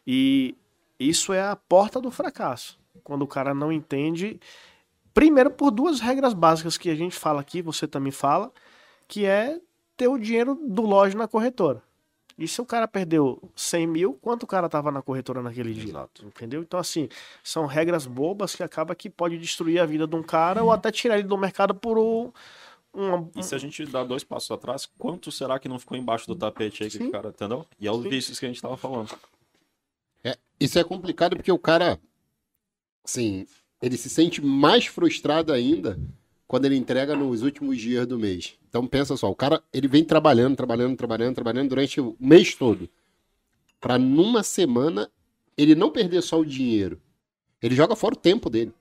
E isso é a porta do fracasso. Quando o cara não entende, primeiro por duas regras básicas que a gente fala aqui, você também fala, que é ter o dinheiro do loja na corretora. E se o cara perdeu 100 mil, quanto o cara tava na corretora naquele dia? Exato. Entendeu? Então, assim, são regras bobas que acaba que pode destruir a vida de um cara ou até tirar ele do mercado por um. uma- E se a gente dá dois passos atrás, quanto será que não ficou embaixo do tapete aí que o cara, entendeu? E é os Sim. vícios que a gente tava falando. É, isso é complicado porque o cara, assim, ele se sente mais frustrado ainda quando ele entrega nos últimos dias do mês. Então pensa só, o cara, ele vem trabalhando, trabalhando, trabalhando, trabalhando durante o mês todo. Pra numa semana ele não perder só o dinheiro. Ele joga fora o tempo dele.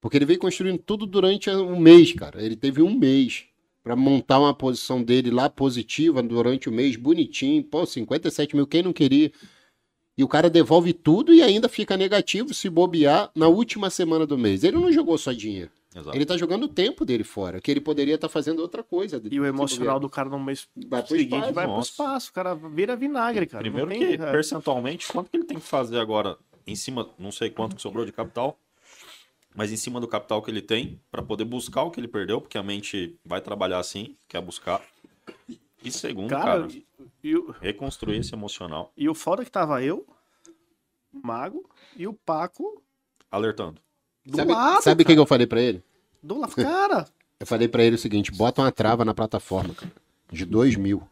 Porque ele veio construindo tudo durante um mês, cara. Ele teve um mês pra montar uma posição dele lá positiva durante o mês, bonitinho. Pô, 57 mil, quem não queria? E o cara devolve tudo e ainda fica negativo se bobear na última semana do mês. Ele não jogou só dinheiro. Exato. Ele tá jogando o tempo dele fora, que ele poderia estar fazendo outra coisa. E o emocional do cara no mês Vai pro seguinte espaço, vai pro espaço. O cara vira vinagre, cara. Primeiro tem- que, é. percentualmente, quanto que ele tem que fazer agora em cima, não sei quanto que sobrou de capital, mas em cima do capital que ele tem, para poder buscar o que ele perdeu, porque a mente vai trabalhar assim, quer buscar. E segundo, Cara, cara, o, reconstruir esse emocional, e o foda que tava eu, o Mago, e o Paco alertando. do Sabe, lado. sabe o que, eu falei pra ele? Do lado. Cara, Eu falei pra ele o seguinte: bota uma trava na plataforma, cara, de 2 mil.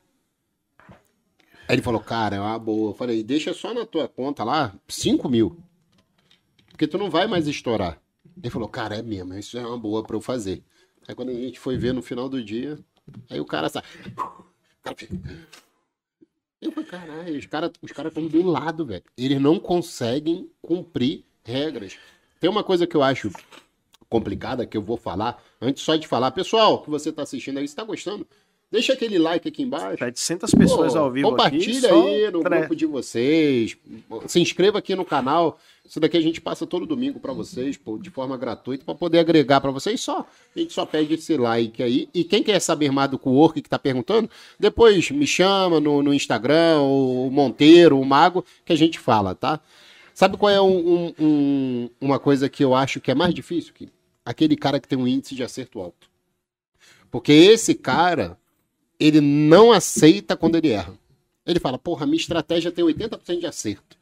Aí ele falou, cara, é uma boa. Eu falei, deixa só na tua conta lá 5 mil. Porque tu não vai mais estourar. Ele falou, cara, é mesmo, isso é uma boa pra eu fazer. Aí quando a gente foi ver no final do dia, aí o cara sai. Eu falei, caralho, os caras os cara estão do lado, velho. Eles não conseguem cumprir regras. Tem uma coisa que eu acho complicada que eu vou falar, antes só de falar, pessoal, que você tá assistindo aí, se tá gostando, deixa aquele like aqui embaixo. 700 pessoas Pô, ao vivo Compartilha aqui. aí no tre- grupo de vocês. Se inscreva aqui no canal. Isso daqui a gente passa todo domingo pra vocês, pô, de forma gratuita, pra poder agregar pra vocês. Só a gente só pede esse like aí. E quem quer saber mais do co-work que tá perguntando, depois me chama no, no Instagram, o Monteiro, o Mago, que a gente fala, tá? Sabe qual é um- um- um- uma coisa que eu acho que é mais difícil? Que aquele cara que tem um índice de acerto alto. Porque esse cara, ele não aceita quando ele erra. Ele fala, porra, minha estratégia tem 80% de acerto.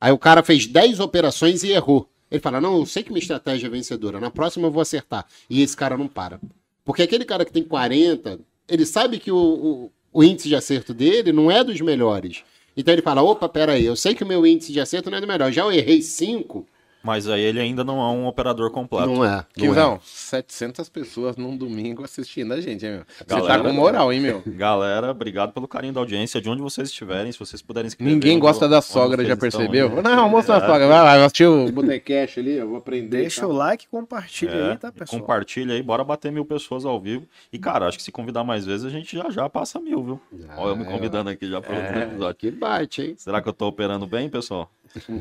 Aí o cara fez 10 operações e errou. Ele fala, não, eu sei que minha estratégia é vencedora, na próxima eu vou acertar. E esse cara não para. Porque aquele cara que tem 40, ele sabe que o, o, o índice de acerto dele não é dos melhores. Então ele fala, opa, peraí, eu sei que o meu índice de acerto não é do melhor. Já eu errei 5, Mas aí ele ainda não é um operador completo. não é. Não é. Quinzão, 700 pessoas num domingo assistindo a gente, hein, meu? Você tá Galera- com moral, hein, meu? Galera, obrigado pelo carinho da audiência, de onde vocês estiverem, se vocês puderem escrever. Ninguém onde- gosta da sogra, já estão percebeu? aí. Não, almoço da É. sogra. Vai lá, vai assistir o Botecash ali, eu vou aprender. Deixa tá? o like, compartilha É, aí, tá, pessoal? compartilha aí, bora bater mil pessoas ao vivo. E, cara, acho que se convidar mais vezes, a gente já já passa mil, viu? Olha eu me é, convidando aqui já para outro episódio. Que bate, hein? Será que eu tô operando bem, pessoal?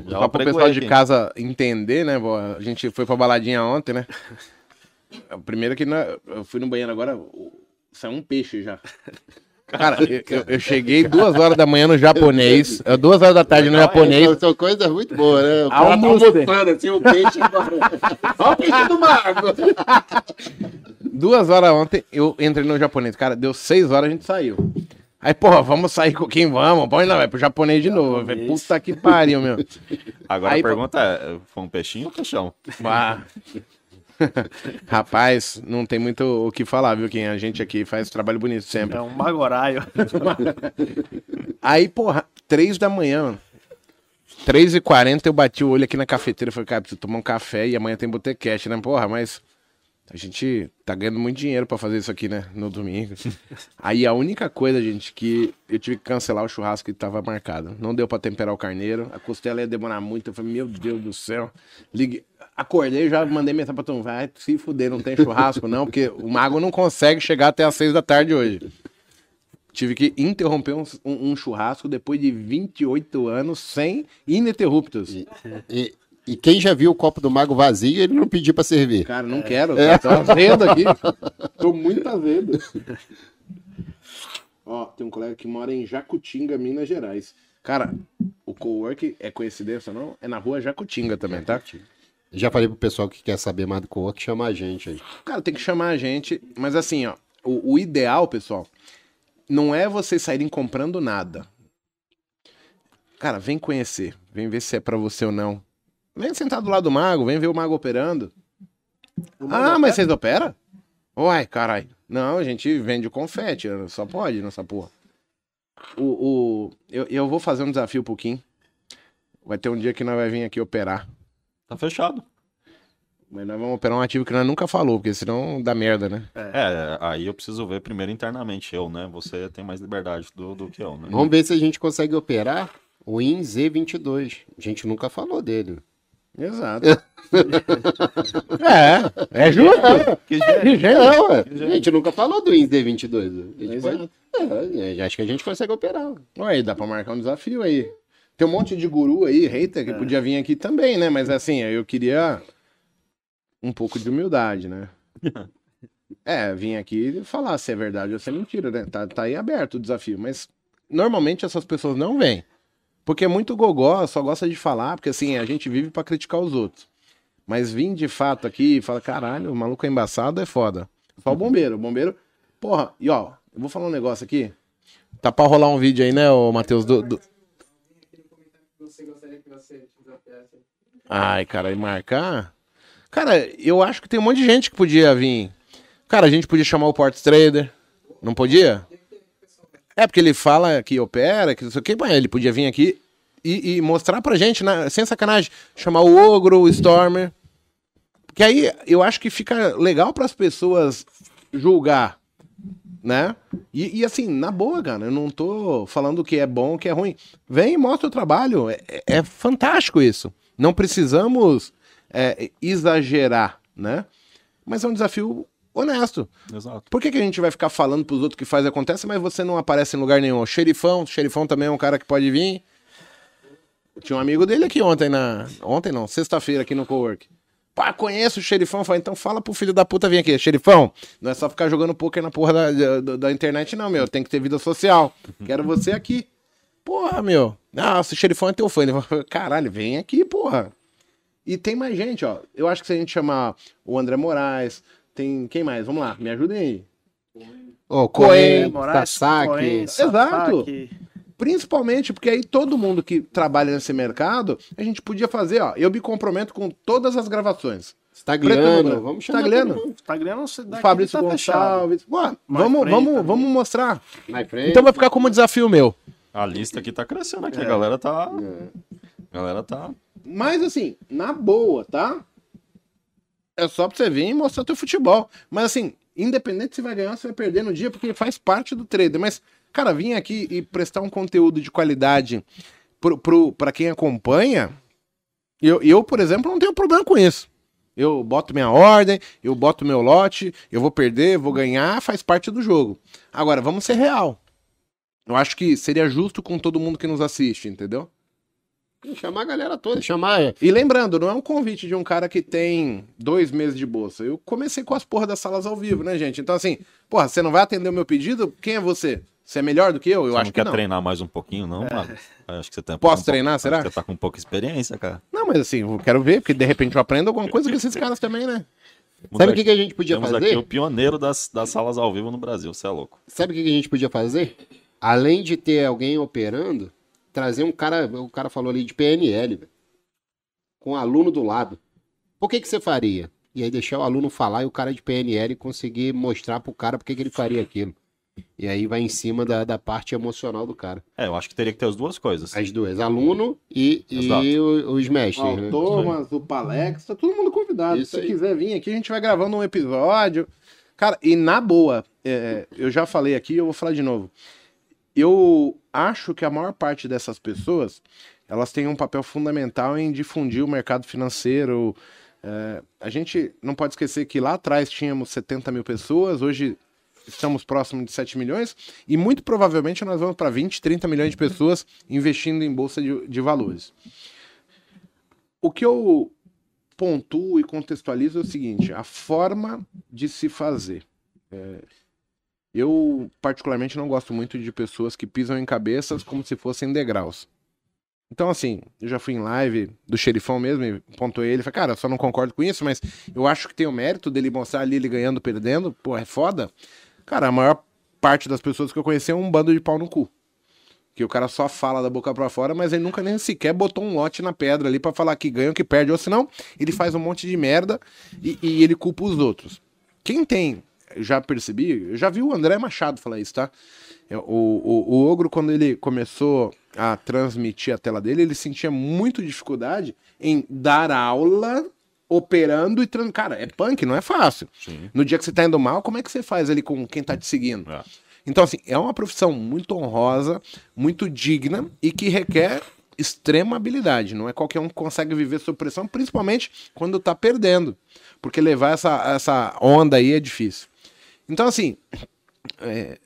Já Só pro apregoei pessoal de casa entender, né? A gente foi pra baladinha ontem, né? Primeiro que na- eu fui no banheiro agora, o- saiu um peixe já. Cara, eu, eu- cheguei duas horas da manhã no japonês, duas horas da tarde no japonês. São, são coisas muito boas, né? O cara tá almoçando assim, o peixe. Olha o peixe do mago. Duas horas ontem, eu entrei no japonês. Cara, deu seis horas, a gente saiu. Aí, porra, vamos sair com quem vamos? Põe não, vai pro japonês de novo. Falei, Puta que pariu, meu. Agora Aí, a pergunta é: foi um peixinho ou peixão? Bah. Rapaz, não tem muito o que falar, viu? Quem a gente aqui faz trabalho bonito sempre. É um magoraio. Aí, porra, três da manhã, mano. Três e quarenta eu bati o olho aqui na cafeteira e falei, cara, preciso tomar um café e amanhã tem botecash, né? Porra, mas a gente tá ganhando muito dinheiro pra fazer isso aqui, né? No domingo. Aí a única coisa, gente, que eu tive que cancelar o churrasco que tava marcado. Não deu pra temperar o carneiro. A costela ia demorar muito. Eu falei, meu Deus do céu. Liguei. Acordei, já mandei mensagem pra mundo. Vai se fuder, não tem churrasco, não, porque o mago não consegue chegar até às seis da tarde hoje. Tive que interromper um, um- um churrasco depois de 28 anos sem ininterruptos. E, e quem já viu o copo do mago vazio, ele não pediu pra servir. Cara, não quero. Tô azedo aqui. Tô muito azedo. Ó, tem um colega que mora em Jacutinga, Minas Gerais. Cara, o cowork é coincidência, não? É na rua Jacutinga também, tá? Já falei pro pessoal que quer saber mais do co-work, chama a gente aí. Cara, tem que chamar a gente. Mas assim, ó, o, o ideal, pessoal, não é vocês saírem comprando nada. Cara, vem conhecer. Vem ver se é pra você ou não. Vem sentar do lado do mago, vem ver o mago operando. ah, mas vocês operam? Uai, caralho. Não, a gente vende o confete, só pode nessa porra. O, o, eu, eu vou fazer um desafio pro Kim. Vai ter um dia que nós vai vir aqui operar. Tá fechado. Mas nós vamos operar um ativo que nós nunca falou, porque senão dá merda, né? É, aí eu preciso ver primeiro internamente eu, né? Você tem mais liberdade do, do que eu, né? Vamos ver se a gente consegue operar o IN Z22. A gente nunca falou dele. Exato. é, é justo. Que É. A gente nunca falou do IN Z22. A gente Exato. pode- é, acho que a gente consegue operar. Ué, dá pra marcar um desafio aí. Tem um monte de guru aí, hater, que podia vir aqui também, né? Mas assim, eu queria um pouco de humildade, né? É, vim aqui falar se é verdade ou se é mentira, né? Tá, tá aí aberto o desafio. Mas normalmente essas pessoas não vêm. Porque é muito gogó, só gosta de falar, porque assim, a gente vive pra criticar os outros. Mas vir de fato aqui e falar, caralho, o maluco é embaçado é foda. Só o bombeiro. O bombeiro. Porra, e ó, eu vou falar um negócio aqui. Tá pra rolar um vídeo aí, né, ô Matheus? Do, do... Ai, cara, e marcar? Cara, eu acho que tem um monte de gente que podia vir. Cara, a gente podia chamar o Ports Trader. Não podia? É, porque ele fala que opera, que não sei o que, mas ele podia vir aqui e, e mostrar pra gente, sem sacanagem, chamar o Ogro, o Stormer. Porque aí eu acho que fica legal pras pessoas julgar, né? E, e, assim, na boa, cara, eu não tô falando que é bom, que é ruim. Vem e mostra o trabalho. É, é- é fantástico isso. Não precisamos é, exagerar, né? Mas é um desafio honesto. Exato. Por que, que a gente vai ficar falando pros outros que faz e acontece, mas você não aparece em lugar nenhum? O xerifão, o xerifão também é um cara que pode vir. Tinha um amigo dele aqui ontem na. Ontem não, sexta-feira aqui no Cowork. Pá, conheço o xerifão. Falei, então fala pro filho da puta vir aqui. Xerifão, não é só ficar jogando poker na porra da, da, da internet, não, meu. Tem que ter vida social. Quero você aqui. Porra, meu. Ah, o xerifão é teu fã. Ele falou, Caralho, vem aqui, porra. E tem mais gente, ó. Eu acho que se a gente chamar o André Moraes, tem. Quem mais? Vamos lá, me ajudem aí. Ô, Coen, Coen. Coen, Exato. Principalmente porque aí todo mundo que trabalha nesse mercado, a gente podia fazer, ó. Eu me comprometo com todas as gravações. Stagliano, vamos chamar Stagliano. daqui Fabrício tá. Gonçalves. Mais vamos, vamos, vamos mostrar. Então vai ficar como desafio meu. A lista aqui tá crescendo aqui, a galera tá. A galera tá. Mas assim, na boa, tá? É só pra você vir e mostrar teu futebol. Mas assim, independente se vai ganhar ou se vai perder no dia, porque faz parte do trader. Mas, cara, vir aqui e prestar um conteúdo de qualidade pro, pro, pra quem acompanha, eu, eu, por exemplo, não tenho problema com isso. Eu boto minha ordem, eu boto meu lote, eu vou perder, vou ganhar, faz parte do jogo. Agora, vamos ser real. Eu acho que seria justo com todo mundo que nos assiste, entendeu? Chamar a galera toda, chamar. E lembrando, não é um convite de um cara que tem dois meses de bolsa. Eu comecei com as porra das salas ao vivo, né, gente? Então, assim, porra, você não vai atender o meu pedido? Quem é você? Você é melhor do que eu? Eu você acho não que quer não. treinar mais um pouquinho, não, mano? Acho que você tem Posso um pouco- treinar, acho será? que Você tá com pouca experiência, cara. Não, mas assim, eu quero ver, porque de repente eu aprendo alguma coisa com esses caras também, né? Sabe o que, que a gente podia Temos fazer? aqui o pioneiro das, das salas ao vivo no Brasil, você é louco. Sabe o que que a gente podia fazer? Além de ter alguém operando, trazer um cara, o cara falou ali de PNL, velho, com um aluno do lado. Por que que você faria? E aí deixar o aluno falar e o cara de PNL conseguir mostrar pro cara por que que ele faria aquilo. E aí vai em cima da, da parte emocional do cara. É, eu acho que teria que ter as duas coisas. As duas, aluno e, Exato. e o- os mestres. Ó, né? o Thomas, o Palex, tá todo mundo convidado. convidado. Isso Se aí. quiser vir aqui, a gente vai gravando um episódio. Cara, e na boa, é, eu já falei aqui, eu vou falar de novo. Eu acho que a maior parte dessas pessoas, elas têm um papel fundamental em difundir o mercado financeiro. É, a gente não pode esquecer que lá atrás tínhamos 70 mil pessoas, hoje estamos próximos de 7 milhões, e muito provavelmente nós vamos para 20, 30 milhões de pessoas investindo em bolsa de, de valores. O que eu pontuo e contextualizo é o seguinte: a forma de se fazer. É, eu, particularmente, não gosto muito de pessoas que pisam em cabeças como se fossem degraus. Então, assim, eu já fui em live do xerifão mesmo e pontuei ele. Falei, cara, eu só não concordo com isso, mas eu acho que tem o mérito dele mostrar ali ele ganhando, perdendo. Pô, é foda. Cara, a maior parte das pessoas que eu conheci é um bando de pau no cu. Que o cara só fala da boca pra fora, mas ele nunca nem sequer botou um lote na pedra ali pra falar que ganha ou que perde. Ou senão, ele faz um monte de merda e, e ele culpa os outros. Quem tem, já percebi, eu já vi o André Machado falar isso, tá? É, O, o, o Ogro, quando ele começou a transmitir a tela dele, ele sentia muito dificuldade em dar aula operando e... Trans... Cara, é punk, não é fácil. Sim. No dia que você tá indo mal, como é que você faz ali com quem tá te seguindo? É. Então, assim, é uma profissão muito honrosa, muito digna e que requer extrema habilidade. Não é qualquer um que consegue viver sob pressão, principalmente quando tá perdendo. Porque levar essa, essa onda aí é difícil. Então, assim, é,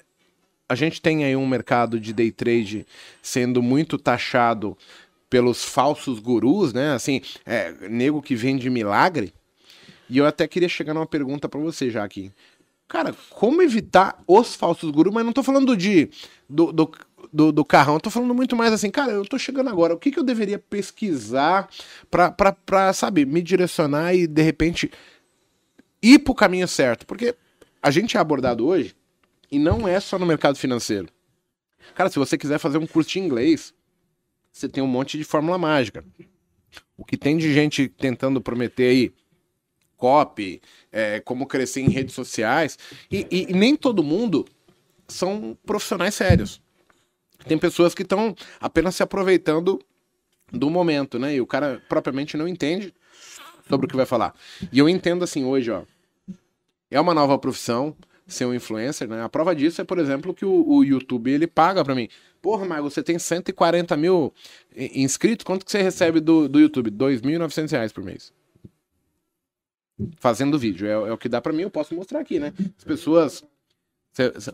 a gente tem aí um mercado de day trade sendo muito taxado pelos falsos gurus, né? Assim, é, nego que vende milagre. E eu até queria chegar numa pergunta pra você já aqui. Cara, como evitar os falsos gurus? Mas não tô falando de do, do, do, do carrão, eu tô falando muito mais assim, cara, eu tô chegando agora, o que, que eu deveria pesquisar pra, pra, pra, sabe, me direcionar e de repente ir pro caminho certo? Porque a gente é abordado hoje e não é só no mercado financeiro. Cara, se você quiser fazer um curso de inglês, você tem um monte de fórmula mágica. O que tem de gente tentando prometer aí copy, é, como crescer em redes sociais, e, e- e nem todo mundo são profissionais sérios. Tem pessoas que estão apenas se aproveitando do momento, né? E o cara propriamente não entende sobre o que vai falar. E eu entendo assim hoje, ó. É uma nova profissão ser um influencer, né? A prova disso é, por exemplo, que o, o YouTube ele paga pra mim. Porra, Margo, você tem 140 mil inscritos, quanto que você recebe do, do YouTube? 2.900 reais por mês. Fazendo vídeo. É, é o que dá pra mim, eu posso mostrar aqui, né? As pessoas. cê- cê-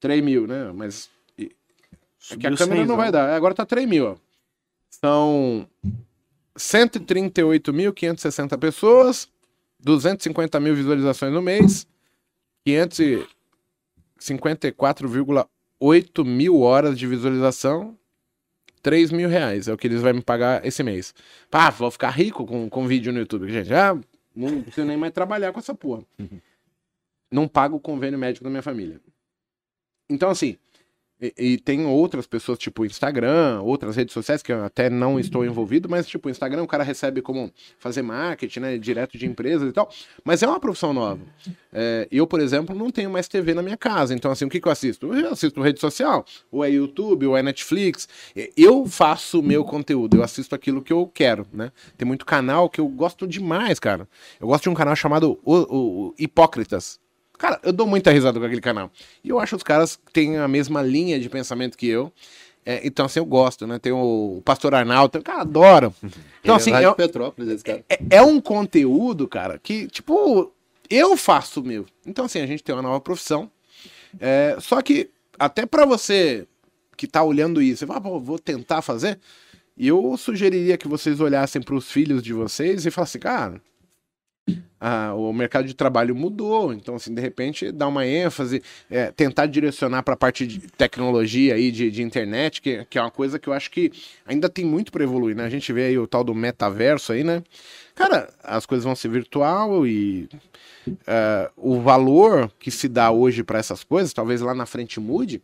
3 mil, né? Mas. É que a câmera não vai dar. Agora tá 3 mil, ó. São 138.560 pessoas, 250 mil visualizações no mês, 554,8 mil horas de visualização, 3 mil reais é o que eles vão me pagar esse mês. Pá, vou ficar rico com, com vídeo no YouTube. Gente, já não preciso nem mais trabalhar com essa porra. Não pago o convênio médico da minha família. Então, assim, e, e tem outras pessoas, tipo Instagram, outras redes sociais que eu até não estou envolvido, mas tipo, Instagram o cara recebe como fazer marketing, né, direto de empresas e tal, mas é uma profissão nova. É, eu, por exemplo, não tenho mais TV na minha casa, então assim, o que, que eu assisto? Eu assisto rede social, ou é YouTube, ou é Netflix, eu faço o meu conteúdo, eu assisto aquilo que eu quero, né? Tem muito canal que eu gosto demais, cara. Eu gosto de um canal chamado o, o- o Hipócritas. Cara, eu dou muita risada com aquele canal. E eu acho os caras que têm a mesma linha de pensamento que eu. É, então, assim, eu gosto, né? Tem o Pastor Arnaldo, cara, adoro. Então, assim, é é, Petrópolis, esse cara. é- é um conteúdo, cara, que, tipo, eu faço o meu. Então, assim, a gente tem uma nova profissão. É, só que, até pra você que tá olhando isso, você fala, "Pô, vou tentar fazer. Eu sugeriria que vocês olhassem pros filhos de vocês e falassem, cara, ah, o mercado de trabalho mudou, então assim, de repente dar uma ênfase, é, tentar direcionar para a parte de tecnologia aí, de, de internet, que, que é uma coisa que eu acho que ainda tem muito para evoluir, né? A gente vê aí o tal do metaverso aí, né? Cara, as coisas vão ser virtual e é, o valor que se dá hoje para essas coisas, talvez lá na frente mude,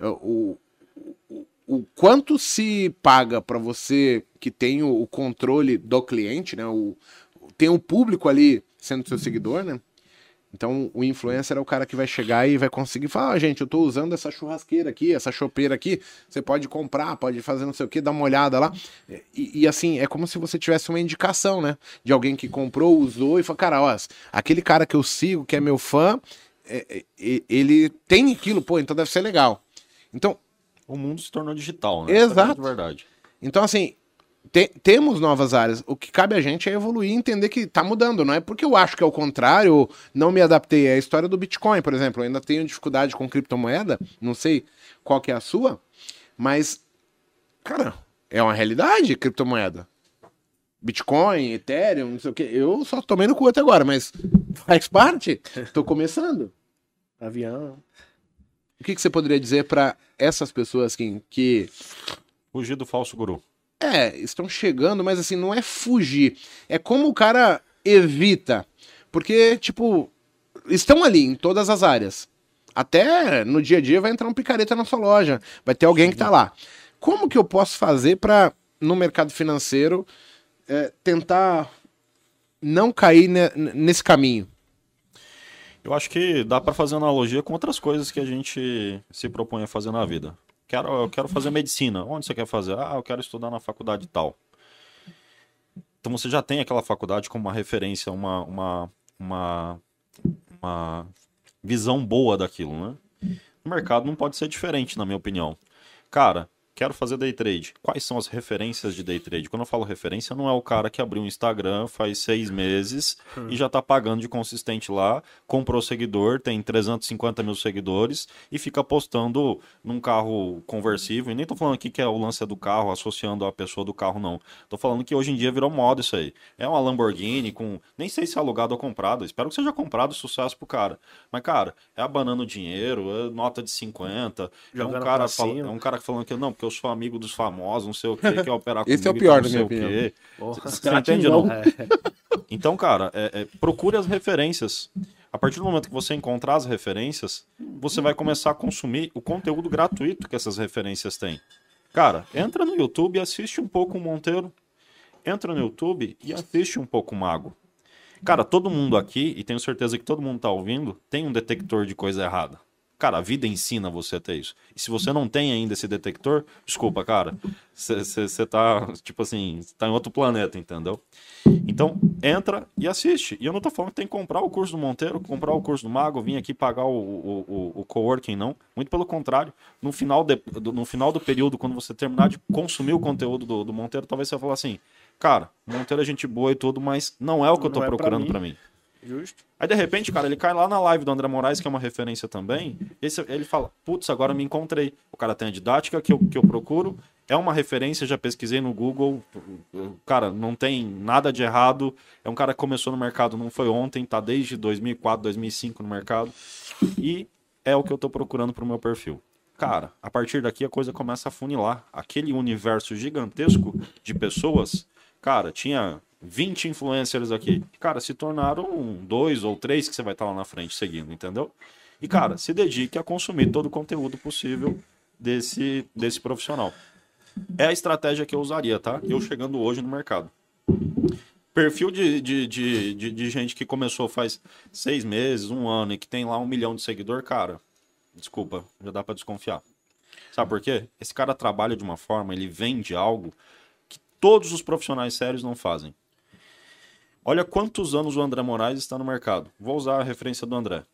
é, o, o, o quanto se paga para você que tem o, o controle do cliente, né? O, tem o público ali sendo seu seguidor, né? Então, o influencer é o cara que vai chegar e vai conseguir falar, ah, gente, eu tô usando essa churrasqueira aqui, essa chopeira aqui, você pode comprar, pode fazer não sei o que, dar uma olhada lá. E, e, assim, é como se você tivesse uma indicação, né? De alguém que comprou, usou e falou, cara, ó, aquele cara que eu sigo, que é meu fã, é, é, ele tem aquilo, pô, então deve ser legal. Então... O mundo se tornou digital, né? Exato. É verdade. Então, assim, te, temos novas áreas. O que cabe a gente é evoluir e entender que está mudando. Não é porque eu acho que é o contrário, ou não me adaptei. É a história do Bitcoin, por exemplo. Eu ainda tenho dificuldade com criptomoeda, não sei qual que é a sua, mas, cara, é uma realidade criptomoeda. Bitcoin, Ethereum, não sei o quê. Eu só tomei no cu até agora, mas faz parte. Estou começando. Avião. O que, que você poderia dizer para essas pessoas que, que. Fugir do falso guru. É, estão chegando, mas assim, não é fugir. É como o cara evita. Porque, tipo, estão ali em todas as áreas. Até no dia a dia vai entrar um picareta na sua loja. Vai ter alguém que tá lá. Como que eu posso fazer para no mercado financeiro é, tentar não cair ne nesse caminho? Eu acho que dá para fazer analogia com outras coisas que a gente se propõe a fazer na vida quero, eu quero fazer medicina. Onde você quer fazer? Ah, eu quero estudar na faculdade tal. Então você já tem aquela faculdade como uma referência, uma, uma, uma, uma visão boa daquilo, né? O mercado não pode ser diferente, na minha opinião. Cara, quero fazer day trade. Quais são as referências de day trade? Quando eu falo referência, não é o cara que abriu um Instagram faz seis meses hum. e já tá pagando de consistente lá, comprou seguidor, tem 350 mil seguidores e fica postando num carro conversível. E nem tô falando aqui que é o lance do carro, associando a pessoa do carro, não. Tô falando que hoje em dia virou moda isso aí. É uma Lamborghini com. Nem sei se é alugado ou comprado. Espero que seja comprado sucesso pro cara. Mas, cara, é abanando dinheiro, é nota de 50. é um, cara fala, é um cara falando que não, porque eu sou amigo dos famosos, não sei o que, quer operar comigo. Esse é o pior, na minha opinião. Você entende, não? É. Então, cara, é, é, procure as referências. A partir do momento que você encontrar as referências, você vai começar a consumir o conteúdo gratuito que essas referências têm. Cara, entra no YouTube e assiste um pouco o Monteiro. Entra no YouTube e assiste um pouco o Mago. Cara, todo mundo aqui, e tenho certeza que todo mundo tá ouvindo, tem um detector de coisa errada. Cara, a vida ensina você a ter isso. E se você não tem ainda esse detector, desculpa, cara, você tá, tipo assim, tá em outro planeta, entendeu? Então, entra e assiste. E eu não tô falando que tem que comprar o curso do Monteiro, comprar o curso do Mago, vir aqui pagar o, o, o, o coworking, não. Muito pelo contrário. No final, de, no final do período, quando você terminar de consumir o conteúdo do, do Monteiro, talvez você vai falar assim, cara, Monteiro é gente boa e tudo, mas não é o que eu tô é procurando para mim. Justo. Aí de repente, cara, ele cai lá na live do André Moraes, que é uma referência também. Esse, ele fala: Putz, agora me encontrei. O cara tem a didática que eu, que eu procuro, é uma referência, já pesquisei no Google. Cara, não tem nada de errado. É um cara que começou no mercado, não foi ontem, tá desde 2004, 2005 no mercado. E é o que eu tô procurando pro meu perfil. Cara, a partir daqui a coisa começa a funilar. Aquele universo gigantesco de pessoas, cara, tinha 20 influencers aqui. Cara, se tornaram dois ou três que você vai estar lá na frente seguindo, entendeu? E, cara, se dedique a consumir todo o conteúdo possível desse, desse profissional. É a estratégia que eu usaria, tá? Eu chegando hoje no mercado. Perfil de, de, de, de, de gente que começou faz seis meses, um ano e que tem lá um milhão de seguidor, cara, desculpa, já dá para desconfiar. Sabe por quê? Esse cara trabalha de uma forma, ele vende algo que todos os profissionais sérios não fazem. Olha quantos anos o André Moraes está no mercado. Vou usar a referência do André.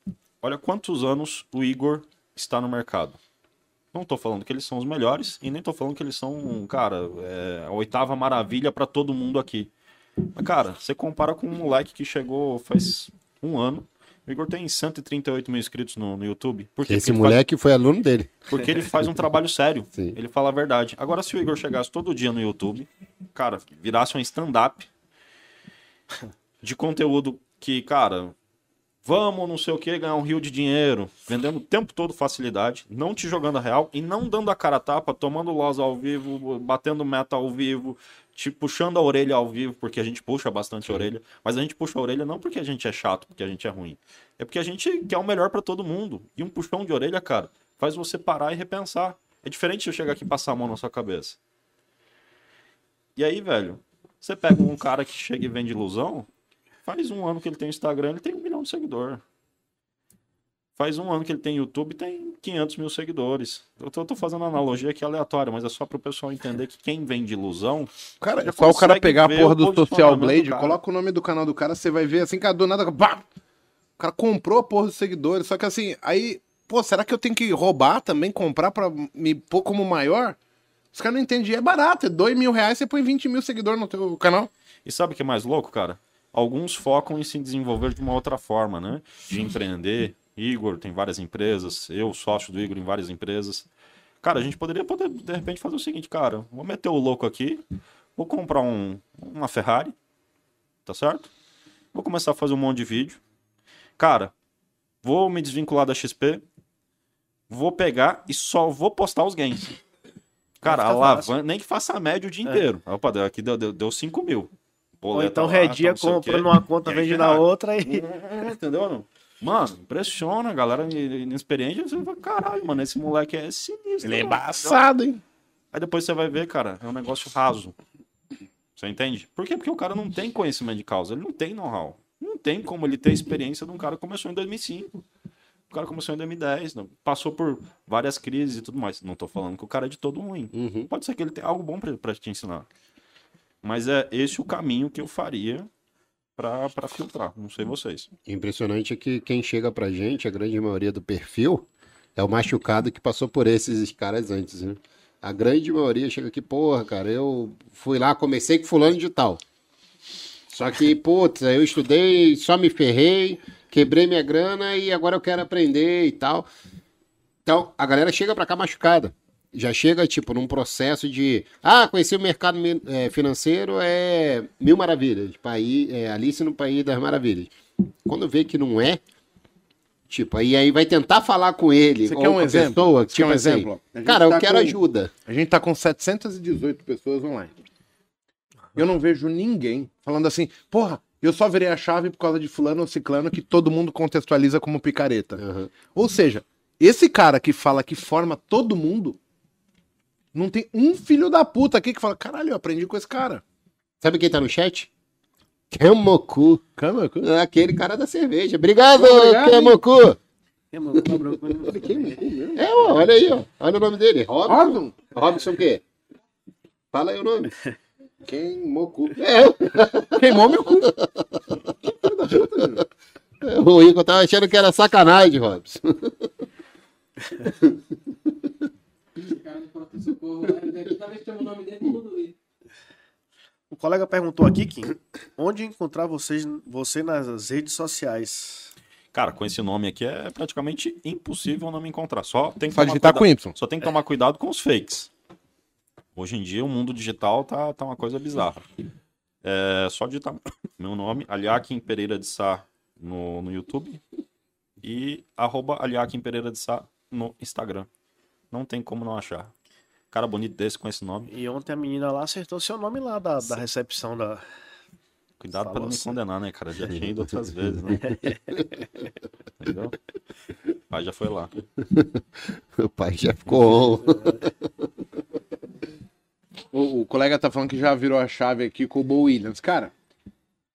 Olha quantos anos o Igor está no mercado. Não estou falando que eles são os melhores e nem estou falando que eles são, cara, é, a oitava maravilha para todo mundo aqui. Mas, cara, você compara com um moleque que chegou faz um ano. O Igor tem 138 mil inscritos no, no YouTube. Por Esse moleque faz... foi aluno dele. Porque ele faz um trabalho sério. Sim. Ele fala a verdade. Agora, se o Igor chegasse todo dia no YouTube, cara, virasse um stand-up, de conteúdo que, cara, vamos não sei o que, ganhar um rio de dinheiro, vendendo o tempo todo facilidade, não te jogando a real e não dando a cara a tapa, tomando loss ao vivo, batendo meta ao vivo, te puxando a orelha ao vivo, porque a gente puxa bastante a orelha, mas a gente puxa a orelha não porque a gente é chato, porque a gente é ruim. É porque a gente quer o melhor para todo mundo. E um puxão de orelha, cara, faz você parar e repensar. É diferente de eu chegar aqui e passar a mão na sua cabeça. E aí, velho, você pega um cara que chega e vende ilusão, faz um ano que ele tem Instagram, ele tem um milhão de seguidor. Faz um ano que ele tem YouTube e tem 500 mil seguidores. Eu tô, tô fazendo uma analogia aqui aleatória, mas é só para o pessoal entender que quem vende ilusão. Cara, é só o cara pegar a porra do Social do Blade, cara. coloca o nome do canal do cara, você vai ver assim, cara, do nada. Pá! O cara comprou a porra dos seguidores. Só que assim, aí, pô, será que eu tenho que roubar também, comprar pra me pôr como maior? Os caras não entendem. É barato, é 2 mil reais, você põe 20 mil seguidores no teu canal. E sabe o que é mais louco, cara? Alguns focam em se desenvolver de uma outra forma, né? De empreender. Igor tem várias empresas, eu, sócio do Igor, em várias empresas. Cara, a gente poderia, poder, de repente, fazer o seguinte, cara, vou meter o louco aqui, vou comprar um, uma Ferrari, tá certo? Vou começar a fazer um monte de vídeo. Cara, vou me desvincular da XP, vou pegar e só vou postar os games. Cara, alavanca, nem que faça a média o dia inteiro. Opa, aqui deu, deu, deu 5 mil. Ou Boleta então lá, redia, não sei o quê. compra numa conta, vende já- na outra e. É, Entendeu? Não? Mano, impressiona, a galera inexperiente. Você fala, caralho, mano, esse moleque é sinistro. Ele é mano." embaçado, hein? Aí depois você vai ver, cara, é um negócio raso. Você entende? Por quê? Porque o cara não tem conhecimento de causa, ele não tem know-how. Não tem como ele ter experiência de um cara que começou em 2005. O cara começou em 2010, não- passou por várias crises e tudo mais. Não tô falando que o cara é de todo ruim. Uhum. Pode ser que ele tenha algo bom pra, pra te ensinar. Mas é esse o caminho que eu faria pra, pra filtrar. Não sei vocês. Impressionante é que quem chega pra gente, a grande maioria do perfil, é o machucado que passou por esses caras antes, né? A grande maioria chega aqui, porra, cara, eu fui lá, comecei com fulano de tal. Só que, putz, eu estudei, só me ferrei, quebrei minha grana e agora eu quero aprender e tal. Então, a galera chega pra cá machucada. Já chega, tipo, num processo de. Ah, conheci o mercado eh, financeiro, é mil maravilhas. País, é Alice no País das Maravilhas. Quando vê que não é, tipo, aí, aí vai tentar falar com ele. Você ou quer um exemplo? Pessoa, Você quer tipo um assim, exemplo? Cara, eu tá quero com- ajuda. A gente tá com 718 pessoas online. Eu não vejo ninguém falando assim, porra, eu só virei a chave por causa de fulano ou ciclano que todo mundo contextualiza como picareta. Aham. Ou seja, esse cara que fala que forma todo mundo, não tem um filho da puta aqui que fala, caralho, eu aprendi com esse cara. Sabe quem tá no chat? Kemoku. Calma, Aquele cara da cerveja. Obrigado, Obrigado, hein? Kemoku. É, tá né? É, ó, olha aí, ó. Olha o nome dele. Robson. Robson, Robson o quê? Fala aí o nome. queimou cu. É, Queimou meu cu. o Igor tava achando que era sacanagem, Robson. O o. O colega perguntou aqui, Kim, onde encontrar vocês, você nas redes sociais? Cara, com esse nome aqui é praticamente impossível não me encontrar. Só tem que Só tomar digitar cuida- com Y. Só tem que tomar cuidado com os fakes. Hoje em dia o mundo digital tá, tá uma coisa bizarra. É só digitar meu nome, Aliakim Pereira de Sá no, no YouTube e arroba Aliakim Pereira de Sá no Instagram. Não tem como não achar. Cara bonito desse com esse nome. E ontem a menina lá acertou seu nome lá da, da recepção da. Cuidado pra não me assim. condenar, né, cara? Já tinha ido outras vezes, né? Entendeu? O pai já foi lá. O pai já ficou on. O, o colega tá falando que já virou a chave aqui com o Bo Williams. Cara,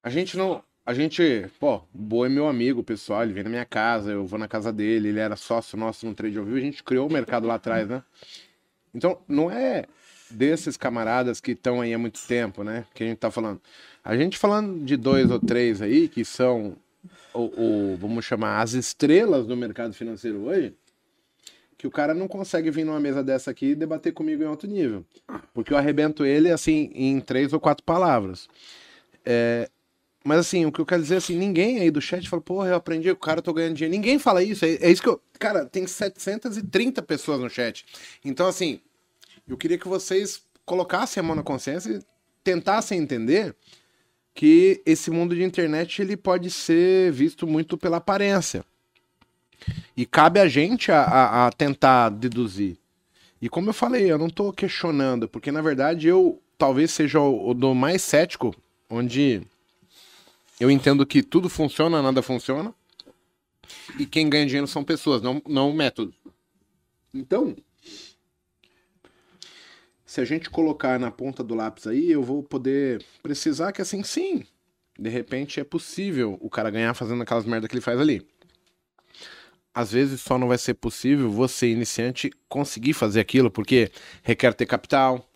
a gente não. A gente, pô, Bo é meu amigo pessoal, ele vem na minha casa, eu vou na casa dele, ele era sócio nosso no Trade ao Vivo, a gente criou o mercado lá atrás, né? Então, não é desses camaradas que estão aí há muito tempo, né? Que a gente tá falando. A gente falando de dois ou três aí, que são, o, o- vamos chamar, as estrelas do mercado financeiro hoje, que o cara não consegue vir numa mesa dessa aqui e debater comigo em alto nível. Porque eu arrebento ele, assim, em três ou quatro palavras. É, mas, assim, o que eu quero dizer, assim, ninguém aí do chat fala, porra, eu aprendi o cara, tô ganhando dinheiro. Ninguém fala isso. É, é isso que eu... Cara, tem 730 pessoas no chat. Então, assim, eu queria que vocês colocassem a mão na consciência e tentassem entender que esse mundo de internet, ele pode ser visto muito pela aparência. E cabe a gente a, a- a tentar deduzir. E como eu falei, eu não tô questionando, porque na verdade eu talvez seja o, o do mais cético, onde eu entendo que tudo funciona, nada funciona. E quem ganha dinheiro são pessoas, não, não métodos. Então, se a gente colocar na ponta do lápis aí, eu vou poder precisar que assim, sim, de repente é possível o cara ganhar fazendo aquelas merda que ele faz ali. Às vezes só não vai ser possível você, iniciante, conseguir fazer aquilo, porque requer ter capital,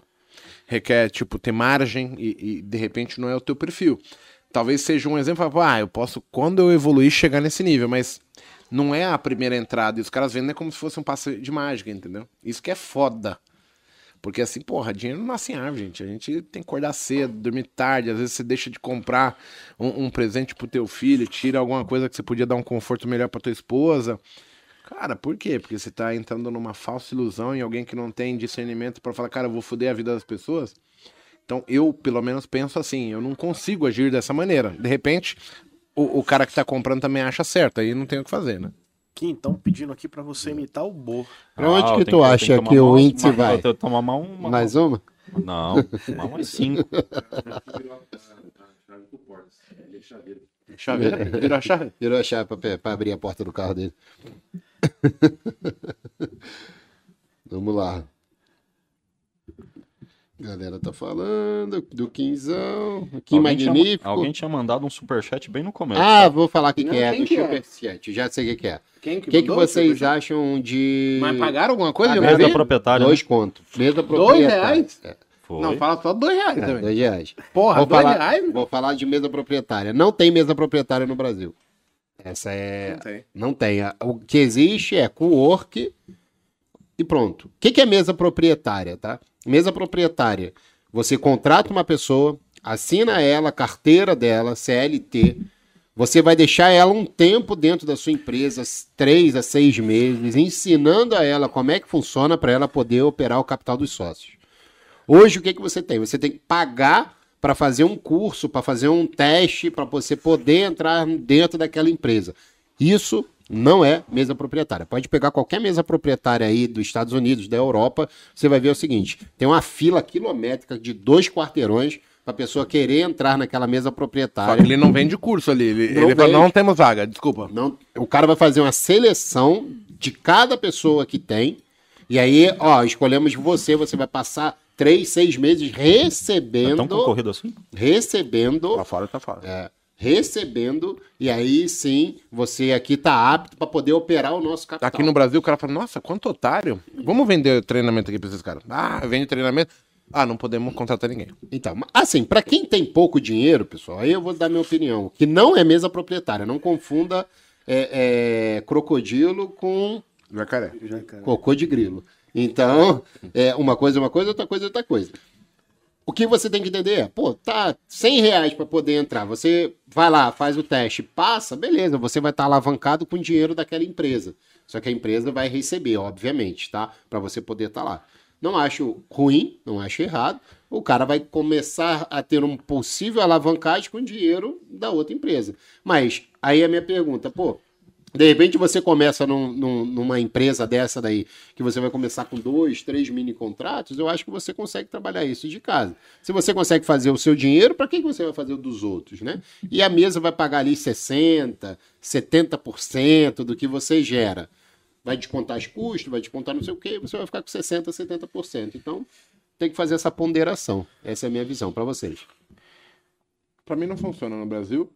requer, tipo, ter margem e, e, de repente não é o teu perfil. Talvez seja um exemplo, ah, eu posso, quando eu evoluir, chegar nesse nível, mas não é a primeira entrada e os caras vendem como se fosse um passe de mágica, entendeu? Isso que é foda. Porque assim, porra, dinheiro não nasce em árvore, gente. A gente tem que acordar cedo, dormir tarde. Às vezes você deixa de comprar um, um presente pro teu filho, tira alguma coisa que você podia dar um conforto melhor pra tua esposa. Cara, por quê? Porque você tá entrando numa falsa ilusão em alguém que não tem discernimento para falar, cara, eu vou foder a vida das pessoas. Então eu, pelo menos, penso assim, eu não consigo agir dessa maneira. De repente, o, o cara que tá comprando também acha certo, aí não tem o que fazer, né? Aqui, então, pedindo aqui pra você imitar o Bo. Pra onde Ah, que tu acha tem que, tomar o uma- índice uma- vai? Eu que tomar uma, uma- Mais uma? Não, tomar mais cinco. Chaveira, virou a chave. Virou a chave pra abrir a porta do carro dele. Vamos lá. Galera tá falando do Quinzão. Que Alguém tinha- magnífico. alguém tinha mandado um superchat bem no começo. Ah, tá? vou falar o que, que é do que é? Superchat. Já sei o que, que é. Quem O que, que mandou? vocês acham de. Mas pagaram alguma coisa? Não Mesa proprietária. Dois né? contos. Mesa Dois proprietária. reais? É, Foi. Não, fala só dois reais é, também. dois reais. Porra, Vou dois falar, reais? vou falar de mesa proprietária. Não tem mesa proprietária no Brasil. Essa é. Não tem. Não tem. A- O que existe é co-work e pronto. O que, que é mesa proprietária, tá? Mesa proprietária. Você contrata uma pessoa, assina ela, carteira dela, CLT. Você vai deixar ela um tempo dentro da sua empresa, três a seis meses, ensinando a ela como é que funciona para ela poder operar o capital dos sócios. Hoje, o que, que você tem? Você tem que pagar para fazer um curso, para fazer um teste, para você poder entrar dentro daquela empresa. Isso não é mesa proprietária. Pode pegar qualquer mesa proprietária aí dos Estados Unidos, da Europa, você vai ver o seguinte: tem uma fila quilométrica de dois quarteirões para a pessoa querer entrar naquela mesa Só proprietária. que ele não vende curso ali. Ele, Não ele fala, não temos vaga, desculpa. Não, o cara vai fazer uma seleção de cada pessoa que tem. E aí, ó, escolhemos você, você vai passar três, seis meses recebendo. tão concorrido assim? recebendo, Lá fora tá fora. é, recebendo, e aí sim, você aqui tá apto para poder operar o nosso capital. Aqui no Brasil, o cara fala, nossa, quanto otário. Vamos vender treinamento aqui pra esses caras. Ah, vende treinamento. Ah, não podemos contratar ninguém. Então, assim, para quem tem pouco dinheiro, pessoal, aí eu vou dar minha opinião, que não é mesa proprietária, não confunda é, é, crocodilo com Jacaré. cocô de grilo. Então, é, uma coisa é uma coisa, outra coisa é outra coisa. O que você tem que entender pô, tá 100 reais para poder entrar. Você vai lá, faz o teste, passa, beleza, você vai estar alavancado com o dinheiro daquela empresa. Só que a empresa vai receber, obviamente, tá? Para você poder estar lá. Não acho ruim, não acho errado. O cara vai começar a ter um possível alavancagem com o dinheiro da outra empresa. Mas aí a minha pergunta, pô, de repente você começa num- num- numa empresa dessa daí, que você vai começar com dois, três mini contratos, eu acho que você consegue trabalhar isso de casa. Se você consegue fazer o seu dinheiro, para que você vai fazer o dos outros, né? E a mesa vai pagar ali 60%, 70% do que você gera. Vai descontar os custos, vai descontar não sei o quê, você vai ficar com 60%, 70%. Então, tem que fazer essa ponderação. Essa é a minha visão para vocês. Pra mim não funciona no Brasil.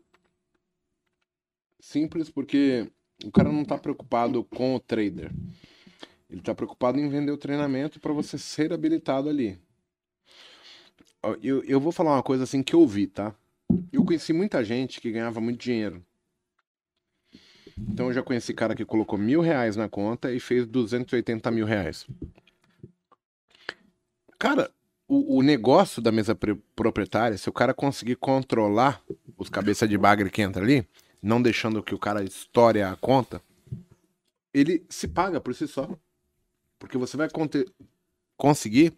Simples porque o cara não tá preocupado com o trader. Ele tá preocupado em vender o treinamento para você ser habilitado ali. Eu, eu vou falar uma coisa assim que eu vi, tá? Eu conheci muita gente que ganhava muito dinheiro. Então eu já conheci cara que colocou mil reais na conta e fez 280 mil reais. Cara, o, o negócio da mesa proprietária, se o cara conseguir controlar os cabeça de bagre que entra ali, não deixando que o cara estoure a conta, ele se paga por si só. Porque você vai conseguir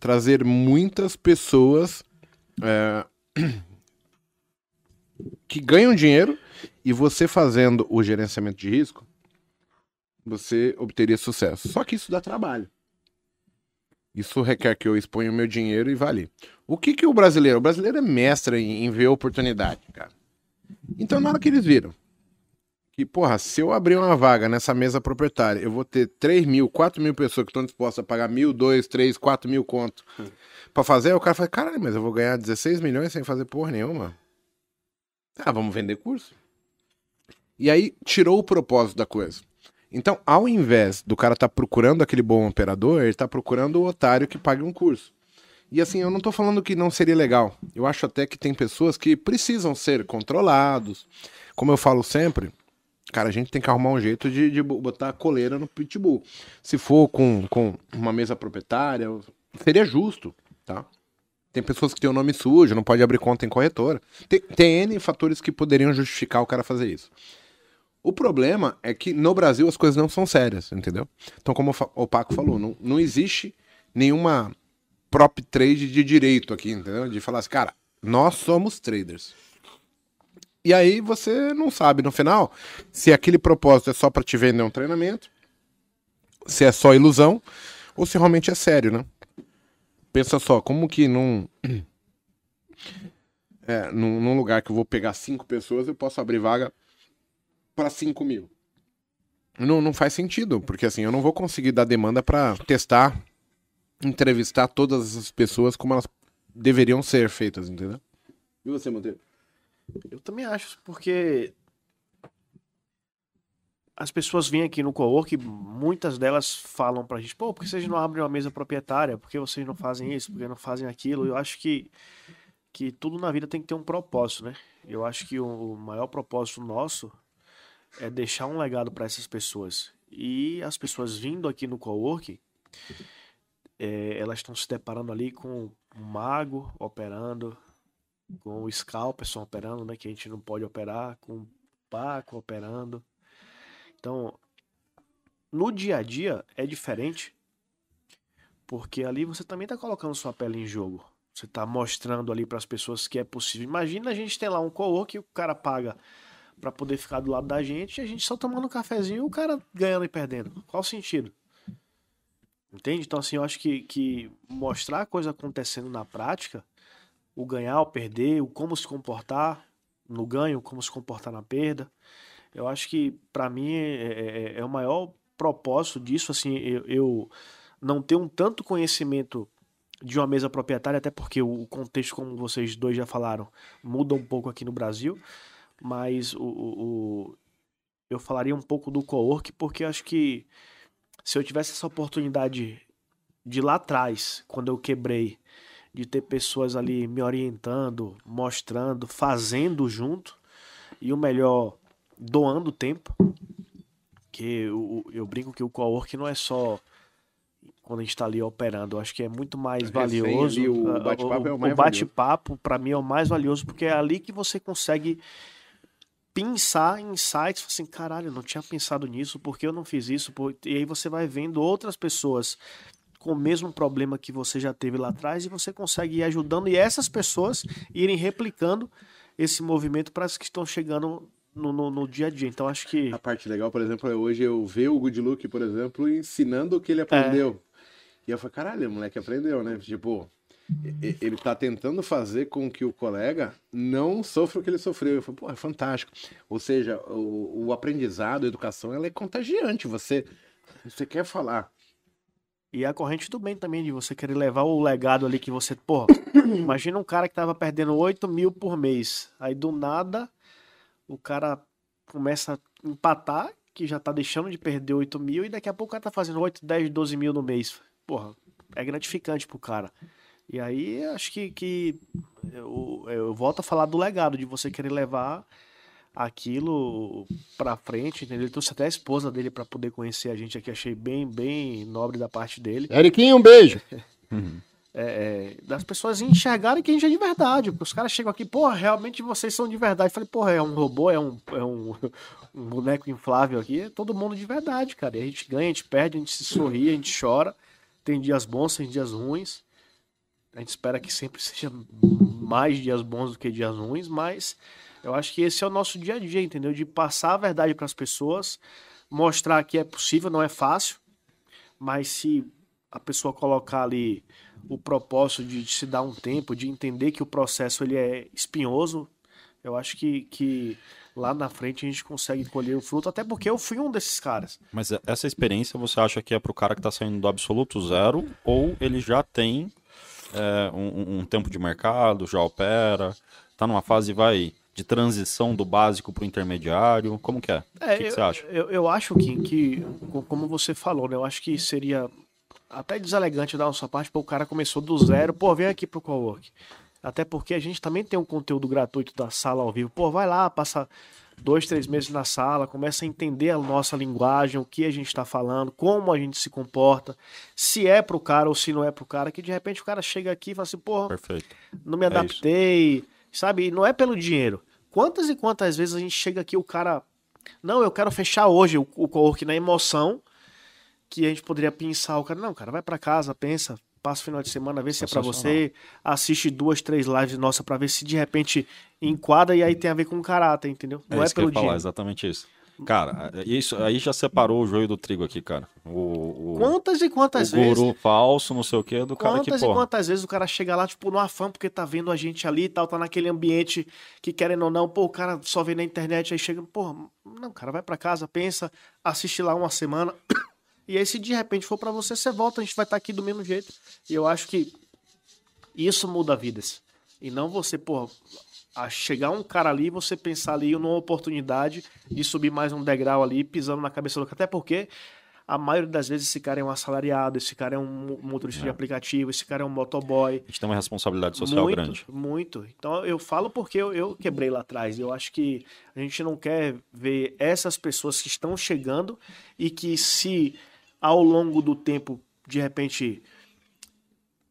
trazer muitas pessoas é, que ganham dinheiro e você fazendo o gerenciamento de risco, você obteria sucesso. Só que isso dá trabalho. Isso requer que eu exponha o meu dinheiro e vale. O que que o brasileiro? O brasileiro é mestre em, em ver oportunidade, cara. Então, na hora que eles viram que, porra, se eu abrir uma vaga nessa mesa proprietária, eu vou ter 3 mil, 4 mil pessoas que estão dispostas a pagar mil, 2, 3, 4 mil conto pra fazer, o cara fala, caralho, mas eu vou ganhar 16 milhões sem fazer porra nenhuma. Ah, vamos vender curso. E aí tirou o propósito da coisa. Então, ao invés do cara estar procurando aquele bom operador, ele está procurando o otário que pague um curso. E assim, eu não tô falando que não seria legal. Eu acho até que tem pessoas que precisam ser controlados. Como eu falo sempre, cara, a gente tem que arrumar um jeito de, de botar a coleira no pitbull. Se for com, com uma mesa proprietária, seria justo, tá? Tem pessoas que têm o nome sujo, não pode abrir conta em corretora. Tem, tem N fatores que poderiam justificar o cara fazer isso. O problema é que no Brasil as coisas não são sérias, entendeu? Então, como o Paco falou, não, não existe nenhuma prop trade de direito aqui, entendeu? De falar assim, cara, nós somos traders. E aí você não sabe no final se aquele propósito é só para te vender um treinamento, se é só ilusão, ou se realmente é sério, né? Pensa só, como que num. É, num, num lugar que eu vou pegar cinco pessoas, eu posso abrir vaga para 5 mil. Não, não faz sentido, porque assim, eu não vou conseguir dar demanda para testar, entrevistar todas as pessoas como elas deveriam ser feitas, entendeu? E você, Monteiro? Eu também acho, porque as pessoas vêm aqui no co-work, muitas delas falam pra gente, pô, por que vocês não abrem uma mesa proprietária? Por que vocês não fazem isso? Por que não fazem aquilo? Eu acho que, que tudo na vida tem que ter um propósito, né? Eu acho que o maior propósito nosso é deixar um legado para essas pessoas. E as pessoas vindo aqui no coworking, é, elas estão se deparando ali com um mago operando, com o scalperson operando, né, que a gente não pode operar, com o Paco operando. Então, no dia a dia é diferente, porque ali você também está colocando sua pele em jogo. Você está mostrando ali para as pessoas que é possível. Imagina a gente ter lá um co-work e o cara paga para poder ficar do lado da gente e a gente só tomando um cafezinho e o cara ganhando e perdendo. Qual o sentido? Entende? Então, assim, eu acho que, que mostrar a coisa acontecendo na prática, o ganhar, o perder, o como se comportar no ganho, como se comportar na perda, eu acho que, para mim, é, é, é, é, o maior propósito disso, assim, eu, eu não ter um tanto conhecimento de uma mesa proprietária, até porque o contexto, como vocês dois já falaram, muda um pouco aqui no Brasil mas o, o, eu falaria um pouco do co-work porque acho que se eu tivesse essa oportunidade de lá atrás, quando eu quebrei, de ter pessoas ali me orientando, mostrando, fazendo junto, e o melhor, doando tempo, que eu, eu brinco que o co-work não é só quando a gente está ali operando. Eu acho que é muito mais valioso. Ali, o bate-papo é o mais O bate-papo, para mim, é o mais valioso, porque é ali que você consegue pensar em sites, assim, caralho, eu não tinha pensado nisso, por que eu não fiz isso? E aí você vai vendo outras pessoas com o mesmo problema que você já teve lá atrás e você consegue ir ajudando e essas pessoas irem replicando esse movimento para as que estão chegando no, no, no, dia a dia. Então acho que. A parte legal, por exemplo, é hoje eu ver o Good Look, por exemplo, ensinando o que ele aprendeu. É. E eu falei, caralho, o moleque aprendeu, né? Tipo, ele está tentando fazer com que o colega não sofra o que ele sofreu. Eu falei, pô, é fantástico. Ou seja, o, o aprendizado, a educação, ela é contagiante. Você, você quer falar. E a corrente do bem também, de você querer levar o legado ali que você. Porra, imagina um cara que tava perdendo 8 mil por mês. Aí do nada, o cara começa a empatar, que já tá deixando de perder 8 mil, e daqui a pouco o cara tá fazendo 8, 10, 12 mil no mês. Porra, é gratificante pro cara. E aí acho que, que eu, eu volto a falar do legado, de você querer levar aquilo pra frente, entendeu? Ele trouxe até a esposa dele para poder conhecer a gente aqui, achei bem, bem nobre da parte dele. Eriquinho, um beijo. É, é, das pessoas enxergarem que a gente é de verdade. Os caras chegam aqui, porra, realmente vocês são de verdade. Eu falei, porra, é um robô, é um, é um, um boneco inflável aqui, é todo mundo de verdade, cara. E a gente ganha, a gente perde, a gente se sorri, a gente chora. Tem dias bons, tem dias ruins. A gente espera que sempre seja mais dias bons do que dias ruins, mas eu acho que esse é o nosso dia a dia, entendeu? De passar a verdade para as pessoas, mostrar que é possível, não é fácil, mas se a pessoa colocar ali o propósito de, de se dar um tempo, de entender que o processo ele é espinhoso, eu acho que, que lá na frente a gente consegue colher o fruto, até porque eu fui um desses caras. Mas essa experiência você acha que é para o cara que está saindo do absoluto zero ou ele já tem é, um, um, tempo de mercado, já opera, tá numa fase vai de transição do básico pro intermediário? Como que é? É, o que, que eu, você acha? Eu, eu acho que, que, co- como você falou, né? Eu acho que seria até deselegante da nossa parte, porque o cara começou do zero, pô, vem aqui pro Cowork. Até porque a gente também tem um conteúdo gratuito da sala ao vivo. Pô, vai lá, passa dois, três meses na sala, começa a entender a nossa linguagem, o que a gente está falando, como a gente se comporta, se é pro cara ou se não é pro cara, que de repente o cara chega aqui e fala assim, porra, Perfeito. não me É adaptei, sabe? E não é pelo dinheiro. Quantas e quantas vezes a gente chega aqui o cara, não, eu quero fechar hoje o, o co-work na emoção, que a gente poderia pensar o cara, não, cara, vai pra casa, pensa, passa o final de semana, vê se é pra você, assiste duas, três lives nossa pra ver se de repente enquadra e aí tem a ver com caráter, entendeu? É Não é, eu pelo ia falar, exatamente isso. Cara, isso aí já separou o joio do trigo aqui, cara. O, o, Quantas e quantas o vezes? guru falso, não sei o quê, do cara que, Quantas e quantas vezes o cara chega lá, tipo, no afã, porque tá vendo a gente ali e tal, tá naquele ambiente que, querendo ou não, pô, o cara só vê na internet, aí chega, pô, não, cara, vai pra casa, pensa, assiste lá uma semana. E aí, se de repente for pra você, você volta, a gente vai estar aqui do mesmo jeito. E eu acho que isso muda vidas. E não você, pô, chegar um cara ali e você pensar ali numa oportunidade de subir mais um degrau ali, pisando na cabeça do cara. Até porque a maioria das vezes esse cara é um assalariado, esse cara é um mo- motorista de aplicativo, esse cara é um motoboy. a gente tem uma responsabilidade social muito, grande. Muito. Então eu falo porque eu, eu quebrei lá atrás. Eu acho que a gente não quer ver essas pessoas que estão chegando e que se ao longo do tempo, de repente,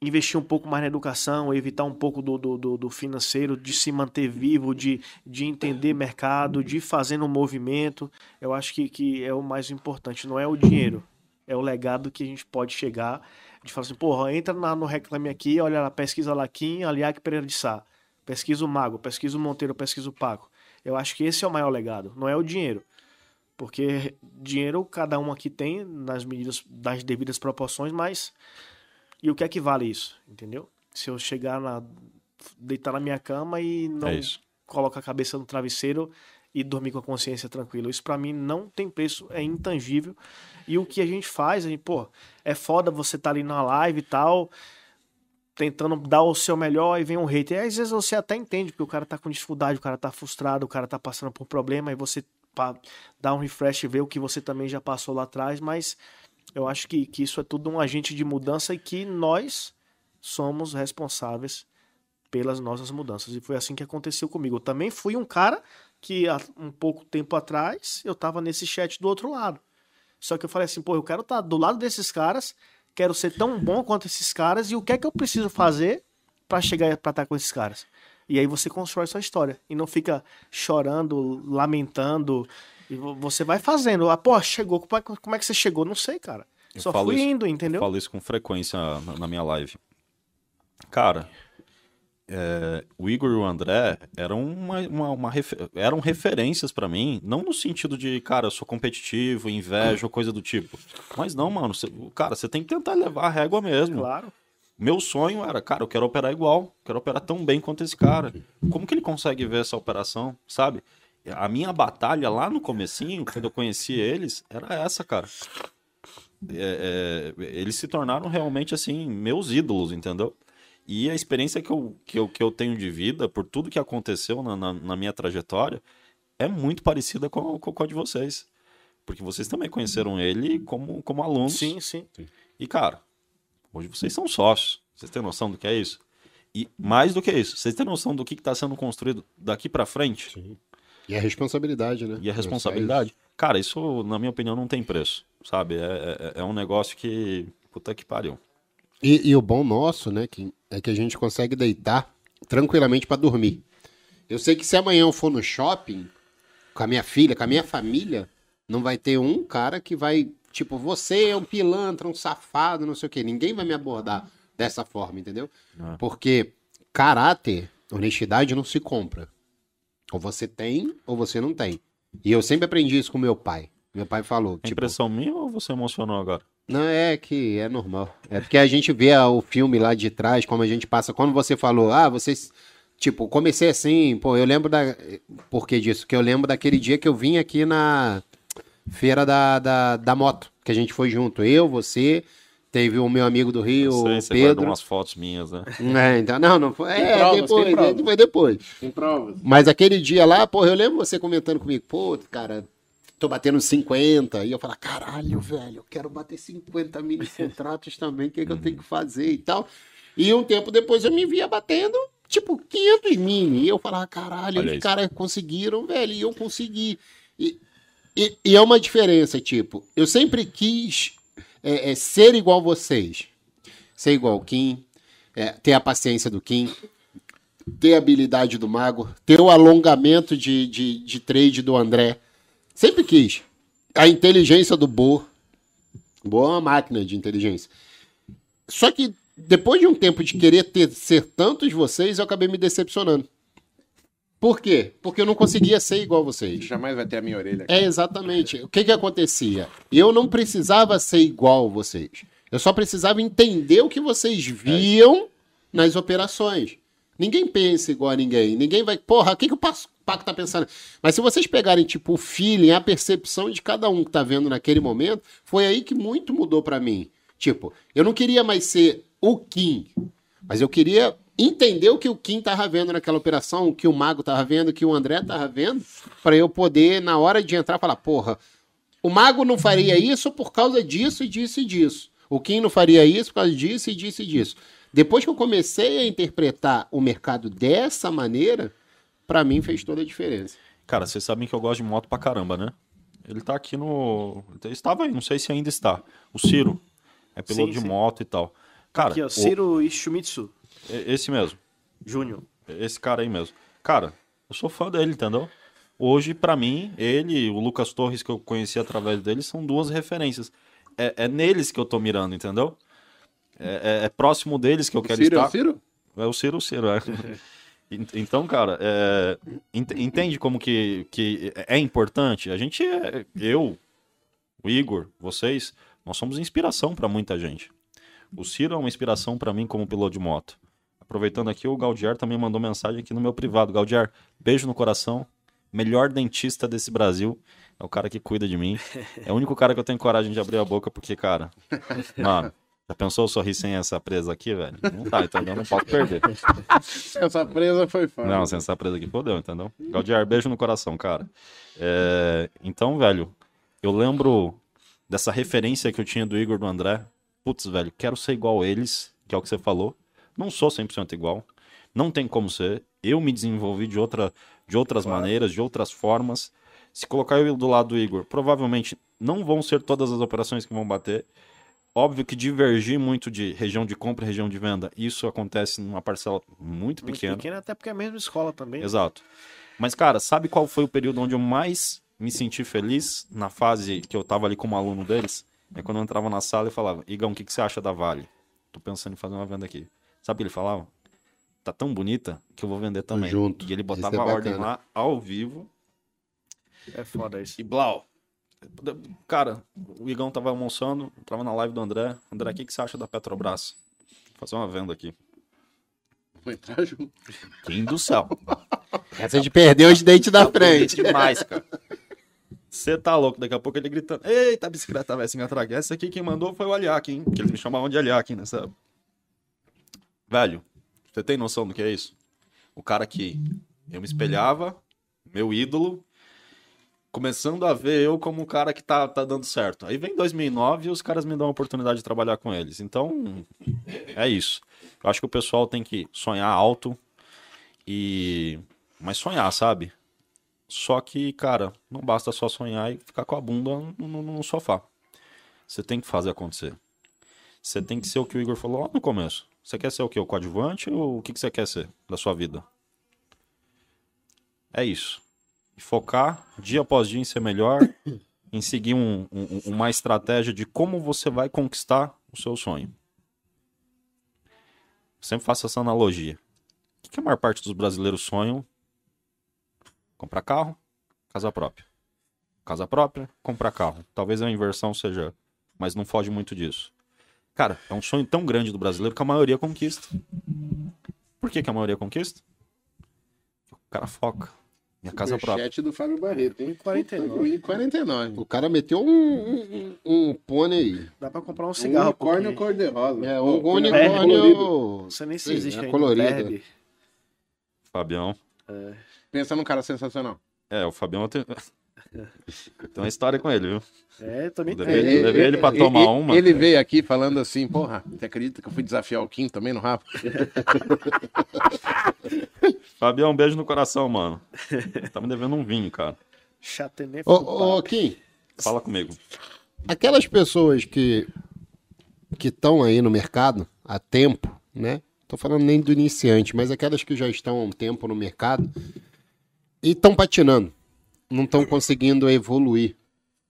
investir um pouco mais na educação, evitar um pouco do, do, do- financeiro, de se manter vivo, de, de entender mercado, de fazer um movimento, eu acho que, que é o mais importante. Não é o dinheiro, é o legado que a gente pode chegar de falar assim, porra, entra na- no Reclame Aqui, olha lá, pesquisa Laquim, Aliac Pereira de Sá, pesquisa o Mago, pesquisa o Monteiro, pesquisa o Paco. Eu acho que esse é o maior legado, não é o dinheiro. Porque dinheiro cada um aqui tem nas medidas das devidas proporções, mas e o que é que vale isso, entendeu? Se eu chegar na deitar na minha cama e não É colocar a cabeça no travesseiro e dormir com a consciência tranquila. Isso pra mim não tem preço, é intangível. E o que a gente faz, a gente, pô, é foda você tá ali na live e tal, tentando dar o seu melhor e vem um hater. E às vezes você até entende, porque o cara tá com dificuldade, o cara tá frustrado, o cara tá passando por problema, e você pá, dá um refresh e vê o que você também já passou lá atrás, mas eu acho que, que isso é tudo um agente de mudança e que nós somos responsáveis pelas nossas mudanças. E foi assim que aconteceu comigo. Eu também fui um cara que há um pouco tempo atrás eu tava nesse chat do outro lado. Só que eu falei assim, pô, eu quero estar do lado desses caras, quero ser tão bom quanto esses caras, e o que é que eu preciso fazer para chegar para estar com esses caras? E aí você constrói sua história e não fica chorando, lamentando. E vo- você vai fazendo. Ah, pô, chegou. Como é, que- como é que você chegou? Não sei, cara. Eu Só fui isso- indo, Eu entendeu? falo isso com frequência na, na minha live. Cara, é, o Igor e o André eram, uma, uma- uma refe- eram referências pra mim, não no sentido de, cara, eu sou competitivo, invejo, ou coisa do tipo. Mas não, mano, cê- cara, você tem que tentar levar a régua mesmo. Claro. Meu sonho era, cara, eu quero operar igual, quero operar tão bem quanto esse cara. Como que ele consegue ver essa operação, sabe? A minha batalha lá no comecinho, quando eu conheci eles, era essa, cara. É, é, eles se tornaram realmente, assim, meus ídolos, entendeu? E a experiência que eu, que eu, que eu tenho de vida, por tudo que aconteceu na, na, na minha trajetória, é muito parecida com, com, com a de vocês. Porque vocês também conheceram ele como, como alunos. Sim, sim. E, cara, hoje vocês são sócios. Vocês têm noção do que é isso? E mais do que isso, vocês têm noção do que está sendo construído daqui para frente? E a responsabilidade, né? E a responsabilidade? Cara, isso, na minha opinião, não tem preço. Sabe? É, é, é um negócio que. Puta que pariu. E, e o bom nosso, né, que, é que a gente consegue deitar tranquilamente pra dormir. Eu sei que se amanhã eu for no shopping com a minha filha, com a minha família, não vai ter um cara que vai, tipo, você é um pilantra, um safado, não sei o quê. Ninguém vai me abordar dessa forma, entendeu? É. Porque caráter, honestidade não se compra. Ou você tem, ou você não tem. E eu sempre aprendi isso com meu pai. Meu pai falou, É tipo, impressão minha ou você emocionou agora? não, é que é normal. É porque a gente vê o filme lá de trás, como a gente passa. Quando você falou, ah, vocês. Tipo, comecei assim, pô, eu lembro da. Por que disso? Que eu lembro daquele dia que eu vim aqui na feira da, da, da moto, que a gente foi junto. Eu, você, teve o meu amigo do Rio, Eu sei, você Pedro. umas fotos minhas, né? É, então, não, não foi. É, provas, depois, tem provas. foi depois. Tem provas. Mas aquele dia lá, porra, eu lembro você comentando comigo, pô, cara, tô batendo 50. E eu falo, caralho, velho, eu quero bater 50 mil contratos também, o que, é que eu tenho que fazer e tal. E um tempo depois eu me via batendo, tipo, 500 mini. E eu falava, caralho, Olha os caras conseguiram, velho, e eu consegui. E, e, e é uma diferença, tipo, eu sempre quis é, é, ser igual vocês. Ser igual o Kim, é, ter a paciência do Kim, ter a habilidade do mago, ter o alongamento de, de, de trade do André. Sempre quis. A inteligência do Bo. Bo é uma máquina de inteligência. Só que depois de um tempo de querer ter, ser tantos vocês, eu acabei me decepcionando. Por quê? Porque eu não conseguia ser igual vocês. Jamais vai ter a minha orelha aqui. É, exatamente. O que que acontecia? Eu não precisava ser igual vocês. Eu só precisava entender o que vocês viam nas operações. Ninguém pensa igual a ninguém. Ninguém vai. Porra, o que, que o Paco tá pensando? Mas se vocês pegarem, tipo, o feeling, a percepção de cada um que tá vendo naquele momento, foi aí que muito mudou pra mim. Tipo, eu não queria mais ser o Kim, mas eu queria entender o que o Kim tava vendo naquela operação, o que o Mago tava vendo, o que o André tava vendo, pra eu poder, na hora de entrar, falar, porra, o Mago não faria isso por causa disso e disso e disso. O Kim não faria isso por causa disso e disso e disso. Depois que eu comecei a interpretar o mercado dessa maneira, pra mim fez toda a diferença. Cara, vocês sabem que eu gosto de moto pra caramba, né? Ele tá aqui no. Ele estava aí, não sei se ainda está. O Ciro. É piloto Sim, de sim. moto e tal. Cara, Aqui, ó, o- Ciro Ishimitsu e- esse mesmo. Júnior. Esse cara aí mesmo. Cara, eu sou fã dele, entendeu? Hoje, pra mim, ele e o Lucas Torres, que eu conheci através dele, são duas referências. É, é neles que eu tô mirando, entendeu? É, é- é próximo deles que eu quero Ciro, é o estar. Ciro? É o Ciro, o Ciro, é. Ent- Então, cara, é, ent- entende como que, que é importante? A gente, é, eu, o Igor, vocês, nós somos inspiração pra muita gente. O Ciro é uma inspiração pra mim como piloto de moto. Aproveitando aqui, o Gaudier também mandou mensagem aqui no meu privado. Gaudier, beijo no coração. Melhor dentista desse Brasil. É o cara que cuida de mim. É o único cara que eu tenho coragem de abrir a boca, porque, cara, mano, já pensou eu sorrir sem essa presa aqui, velho? Não tá, entendeu? Não posso perder. Essa presa foi foda. Não, sem essa presa aqui fodeu, entendeu? Gaudier, beijo no coração, cara. É, Então, velho, eu lembro dessa referência que eu tinha do Igor do André. Putz, velho, quero ser igual a eles, que é o que você falou. Não sou 100% igual. Não tem como ser. Eu me desenvolvi de, outra, de outras maneiras, de outras formas. Se colocar eu do lado do Igor, provavelmente não vão ser todas as operações que vão bater. Óbvio que divergir muito de região de compra e região de venda, isso acontece numa parcela muito Muito pequena. pequena, até porque é a mesma escola também. Exato. Mas, cara, sabe qual foi o período onde eu mais me senti feliz na fase que eu tava ali como aluno deles? É quando eu entrava na sala e falava, Igão, o que, que você acha da Vale? Tô pensando em fazer uma venda aqui. Sabe o que ele falava? Tá tão bonita que eu vou vender também. junto. E ele botava é a ordem lá ao vivo. É foda isso. E Blau. Cara, o Igão tava almoçando, tava na live do André. André, o que, que você acha da Petrobras? Vou fazer uma venda aqui. Vou entrar junto. Quem do céu? Essa de perder os dentes da frente. demais, cara. Você tá louco, daqui a pouco ele gritando: Eita, a bicicleta vai se atrás. Essa aqui quem mandou foi o Aliak, hein? Que eles me chamavam de Aliak nessa. Velho, você tem noção do que é isso? O cara que eu me espelhava, meu ídolo, começando a ver eu como um cara que tá, tá dando certo. Aí vem 2009 e os caras me dão a oportunidade de trabalhar com eles. Então, é isso. Eu acho que o pessoal tem que sonhar alto e. Mas sonhar, sabe? Só que, cara, não basta só sonhar e ficar com a bunda no, no- no sofá. Você tem que fazer acontecer. Você tem que ser o que o Igor falou lá no começo. Você quer ser o quê? O coadjuvante ou o que, que você quer ser da sua vida? É isso. Focar dia após dia em ser melhor, em seguir um- um- uma estratégia de como você vai conquistar o seu sonho. Sempre faço essa analogia. O que, que a maior parte dos brasileiros sonham Comprar carro, casa própria. Casa própria, comprar carro. Talvez a inversão seja, mas não foge muito disso. Cara, é um sonho tão grande do brasileiro que a maioria conquista. Por que, que a maioria conquista? O cara foca. Minha casa própria. Chat do Fábio Barreto, hein? 1,49. 1,49. O cara meteu um, um, um pônei aí. Dá pra comprar um Um cigarro. unicórnio porque cor-de-rosa. É, um colorido. unicórnio. Não sei nem se existe é colorido. Fabião. Pensa num cara sensacional. É, o Fabião tem. tem uma história com ele, viu? É, também Deve- tem. ele- levei ele pra tomar ele, uma. Ele veio aqui falando assim, porra, você acredita que eu fui desafiar o Kim também no rap? Fabião, um beijo no coração, mano. Tá me devendo um vinho, cara. Chatené Ô, ô, Kim, Fala comigo. aquelas pessoas que que estão aí no mercado há tempo, né? Tô falando nem do iniciante, mas aquelas que já estão há um tempo no mercado e estão patinando, não estão conseguindo evoluir.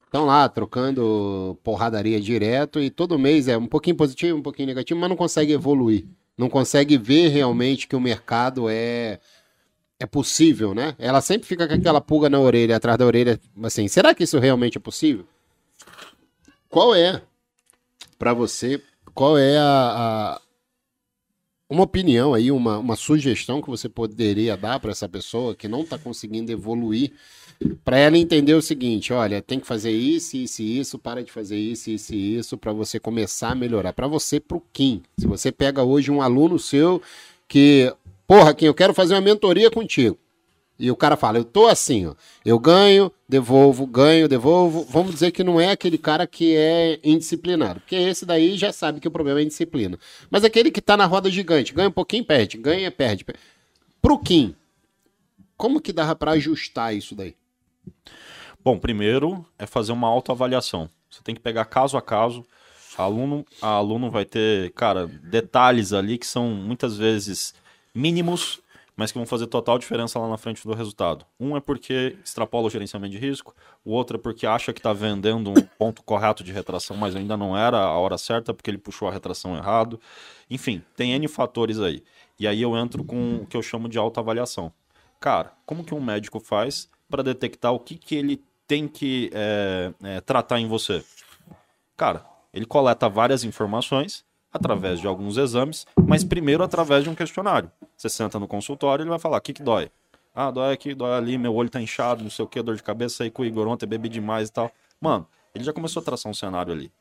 Estão lá trocando porradaria direto e todo mês é um pouquinho positivo, um pouquinho negativo, mas não consegue evoluir. Não consegue ver realmente que o mercado é é possível, né? Ela sempre fica com aquela pulga na orelha, atrás da orelha, assim, será que isso realmente é possível? Qual é, para você, qual é a, a- uma opinião aí, uma, uma sugestão que você poderia dar para essa pessoa que não está conseguindo evoluir, para ela entender o seguinte, olha, tem que fazer isso, isso e isso, para de fazer isso, isso e isso, para você começar a melhorar. Para você, pro Kim. Se você pega hoje um aluno seu que, porra, Kim, eu quero fazer uma mentoria contigo. E o cara fala, eu tô assim, ó. Eu ganho, devolvo, ganho, devolvo. Vamos dizer que não é aquele cara que é indisciplinado. Porque esse daí já sabe que o problema é indisciplina. Mas aquele que tá na roda gigante, ganha um pouquinho, perde, ganha, perde. perde. Pro Kim, como que dava pra ajustar isso daí? Bom, primeiro é fazer uma autoavaliação. Você tem que pegar caso a caso. Aluno a aluno vai ter, cara, detalhes ali que são muitas vezes mínimos, mas que vão fazer total diferença lá na frente do resultado. Um é porque extrapola o gerenciamento de risco, o outro é porque acha que está vendendo um ponto correto de retração, mas ainda não era a hora certa porque ele puxou a retração errado. Enfim, tem N fatores aí. E aí eu entro com o que eu chamo de autoavaliação. Cara, como que um médico faz para detectar o que, que ele tem que é, é, tratar em você? Cara, ele coleta várias informações através de alguns exames, mas primeiro através de um questionário. Você senta no consultório, ele vai falar: o que, que dói? Ah, dói aqui, dói ali, meu olho tá inchado, não sei o que, dor de cabeça aí com o Igor ontem, bebi demais e tal. Mano, ele já começou a traçar um cenário ali.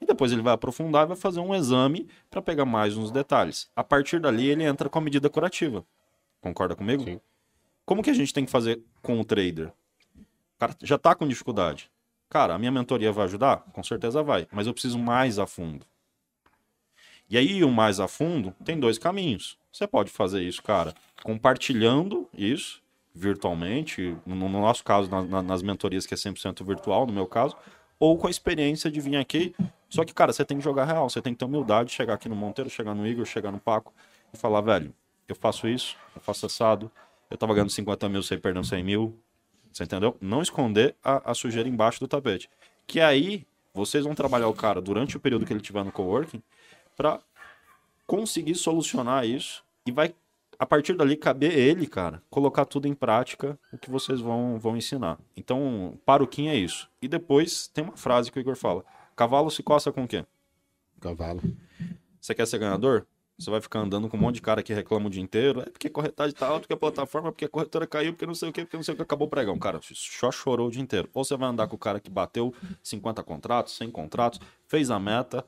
E depois ele vai aprofundar e vai fazer um exame para pegar mais uns detalhes. A partir dali, ele entra com a medida curativa. Concorda comigo? Sim. Como que a gente tem que fazer com o trader? O cara já tá com dificuldade. Cara, a minha mentoria vai ajudar? Com certeza vai, mas eu preciso mais a fundo. E aí, o mais a fundo tem dois caminhos. Você pode fazer isso, cara, compartilhando isso virtualmente, no, no nosso caso, na- na- nas mentorias que é 100% virtual, no meu caso, ou com a experiência de vir aqui. Só que, cara, você tem que jogar real, você tem que ter humildade, chegar aqui no Monteiro, chegar no Igor, chegar no Paco e falar, velho, eu faço isso, eu faço assado, eu tava ganhando 50 mil, você perdendo 100 mil, você entendeu? Não esconder a, a sujeira embaixo do tapete. Que aí, vocês vão trabalhar o cara durante o período que ele estiver no coworking para conseguir solucionar isso e vai a partir dali caber ele, cara, colocar tudo em prática o que vocês vão, vão ensinar. Então, para o Kim é isso. E depois tem uma frase que o Igor fala: cavalo se coça com o quê? Cavalo. Você quer ser ganhador? Você vai ficar andando com um monte de cara que reclama o dia inteiro. É porque a corretagem tá alta, porque a plataforma, porque a corretora caiu, porque não sei o que, porque não sei o que, acabou o pregão. Cara, só chorou o dia inteiro. Ou você vai andar com o cara que bateu 50 contratos, 100 contratos, fez a meta,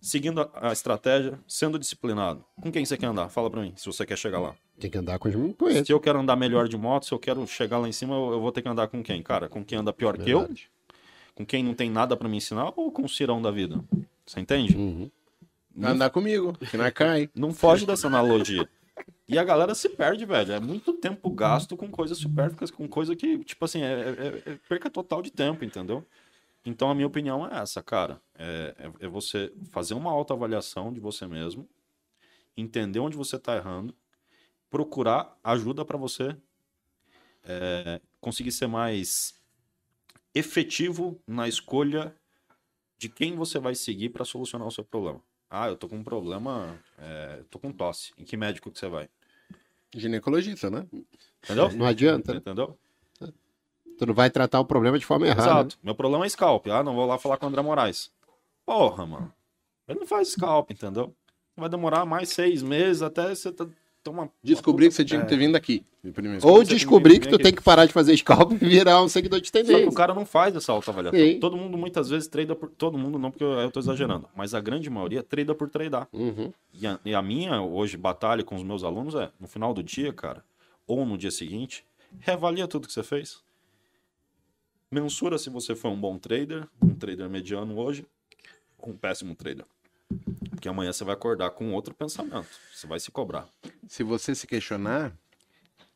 seguindo a, estratégia, sendo disciplinado. Com quem você quer andar? Fala pra mim, se você quer chegar lá. Tem que andar com com esse. Se eu quero andar melhor de moto, se eu quero chegar lá em cima, eu, vou ter que andar com quem? Cara, com quem anda pior que eu, Verdade. com quem não tem nada pra me ensinar, ou com o cirão da vida? Você entende? Uhum. Andar comigo, que não cai. Não foge dessa analogia. E a galera se perde, velho. É muito tempo gasto com coisas supérfluas, com coisa que, tipo assim, é, é- é perca total de tempo, entendeu? Então a minha opinião é essa, cara. É, é- é você fazer uma autoavaliação de você mesmo, entender onde você tá errando, procurar ajuda para você é, conseguir ser mais efetivo na escolha de quem você vai seguir para solucionar o seu problema. Ah, eu tô com um problema, é, tô com tosse. Em que médico que você vai? Ginecologista, né? Entendeu? Não adianta, né? Entendeu? Tu não vai tratar o problema de forma errada. né? Exato. Meu problema é scalp. Ah, não vou lá falar com o André Moraes. Porra, mano. Ele não faz scalp, entendeu? Vai demorar mais seis meses até você tá toma. Descobri que você tinha que ter vindo aqui. Primeiro. Ou vem- que vem tu tem que parar de fazer scalp e virar um seguidor de Só que tendência. o cara não faz essa autoavaliação. Sim. Todo mundo muitas vezes trada por. Todo mundo não, porque eu, eu tô exagerando. Mas a grande maioria trada por tradar. Uhum. E a, e a minha, hoje, batalha com os meus alunos é, no final do dia, cara, ou no dia seguinte, reavalia tudo que você fez. Mensura se você foi um bom trader, um trader mediano hoje, ou um péssimo trader. Porque amanhã você vai acordar com outro pensamento. Você vai se cobrar. Se você se questionar,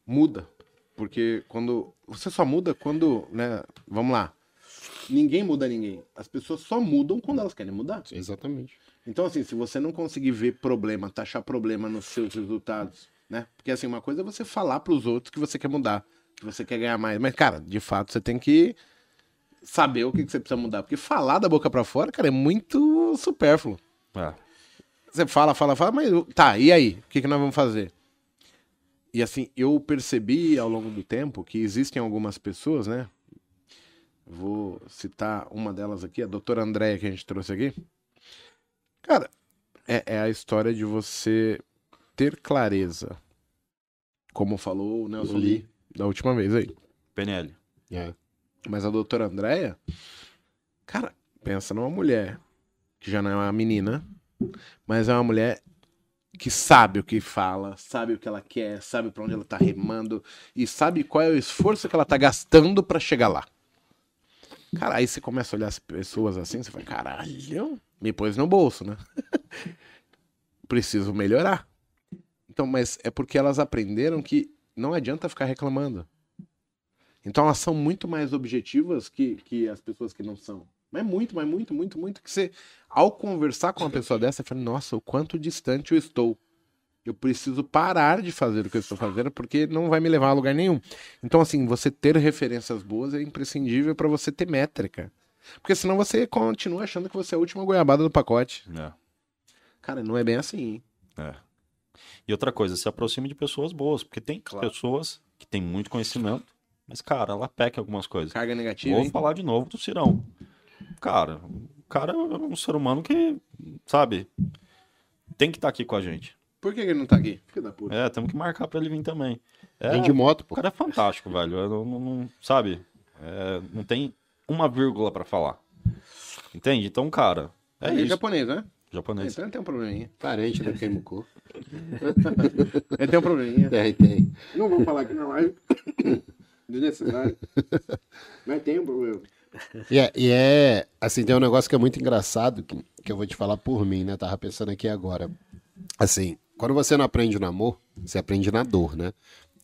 muda. Porque quando. Você só muda quando. Né, vamos lá. Ninguém muda ninguém. As pessoas só mudam quando elas querem mudar. Exatamente. Então, assim, se você não conseguir ver problema, taxar problema nos seus resultados, né? Porque, assim, uma coisa é você falar pros outros que você quer mudar, que você quer ganhar mais. Mas, cara, de fato, você tem que saber o que, que você precisa mudar. Porque falar da boca pra fora, cara, é muito supérfluo. É. Você fala, fala, fala, mas tá, e aí? O que, que nós vamos fazer? E assim, eu percebi ao longo do tempo que existem algumas pessoas, né? Vou citar uma delas aqui, a doutora Andréia, que a gente trouxe aqui. Cara, é, é a história de você ter clareza. Como falou o Nelson Lee. Da última vez aí. PNL. É. Mas a doutora Andréia, cara, pensa numa mulher que já não é uma menina, mas é uma mulher que sabe o que fala, sabe o que ela quer, sabe pra onde ela tá remando e sabe qual é o esforço que ela tá gastando pra chegar lá. Cara, aí você começa a olhar as pessoas assim, você fala, caralho, me pôs no bolso, né? Preciso melhorar. Então, mas é porque elas aprenderam que não adianta ficar reclamando. Então elas são muito mais objetivas que, que as pessoas que não são. Mas muito, mas muito, muito, muito que você, ao conversar com uma pessoa dessa, você fala, nossa, o quanto distante eu estou. Eu preciso parar de fazer o que eu estou fazendo porque não vai me levar a lugar nenhum. Então, assim, você ter referências boas é imprescindível para você ter métrica. Porque senão você continua achando que você é a última goiabada do pacote. É. Cara, não é bem assim? É. E outra coisa, se aproxime de pessoas boas, porque tem pessoas que têm muito conhecimento, mas, cara, ela peca algumas coisas. Carga negativa, Vou hein? falar de novo do Cirão. Cara, o cara é um ser humano que, sabe, tem que estar aqui com a gente. Por que que ele não tá aqui? Filho da puta. É, temos que marcar pra ele vir também. É, Vem de moto, o pô. cara é fantástico, velho. Eu não, não- não- sabe? É, não tem uma vírgula pra falar. Entende? Então, cara, é ele é isso. japonês, né? Japonês. Então ele tem um probleminha. Parente do Keimuku. Ele tem um probleminha. Tem, tem. Não vou falar aqui na live. Desnecessário. Mas tem um problema. E é, e é, assim, tem um negócio que é muito engraçado, que, que eu vou te falar por mim, né? Tava pensando aqui agora. Assim, quando você não aprende no amor, você aprende na dor, né?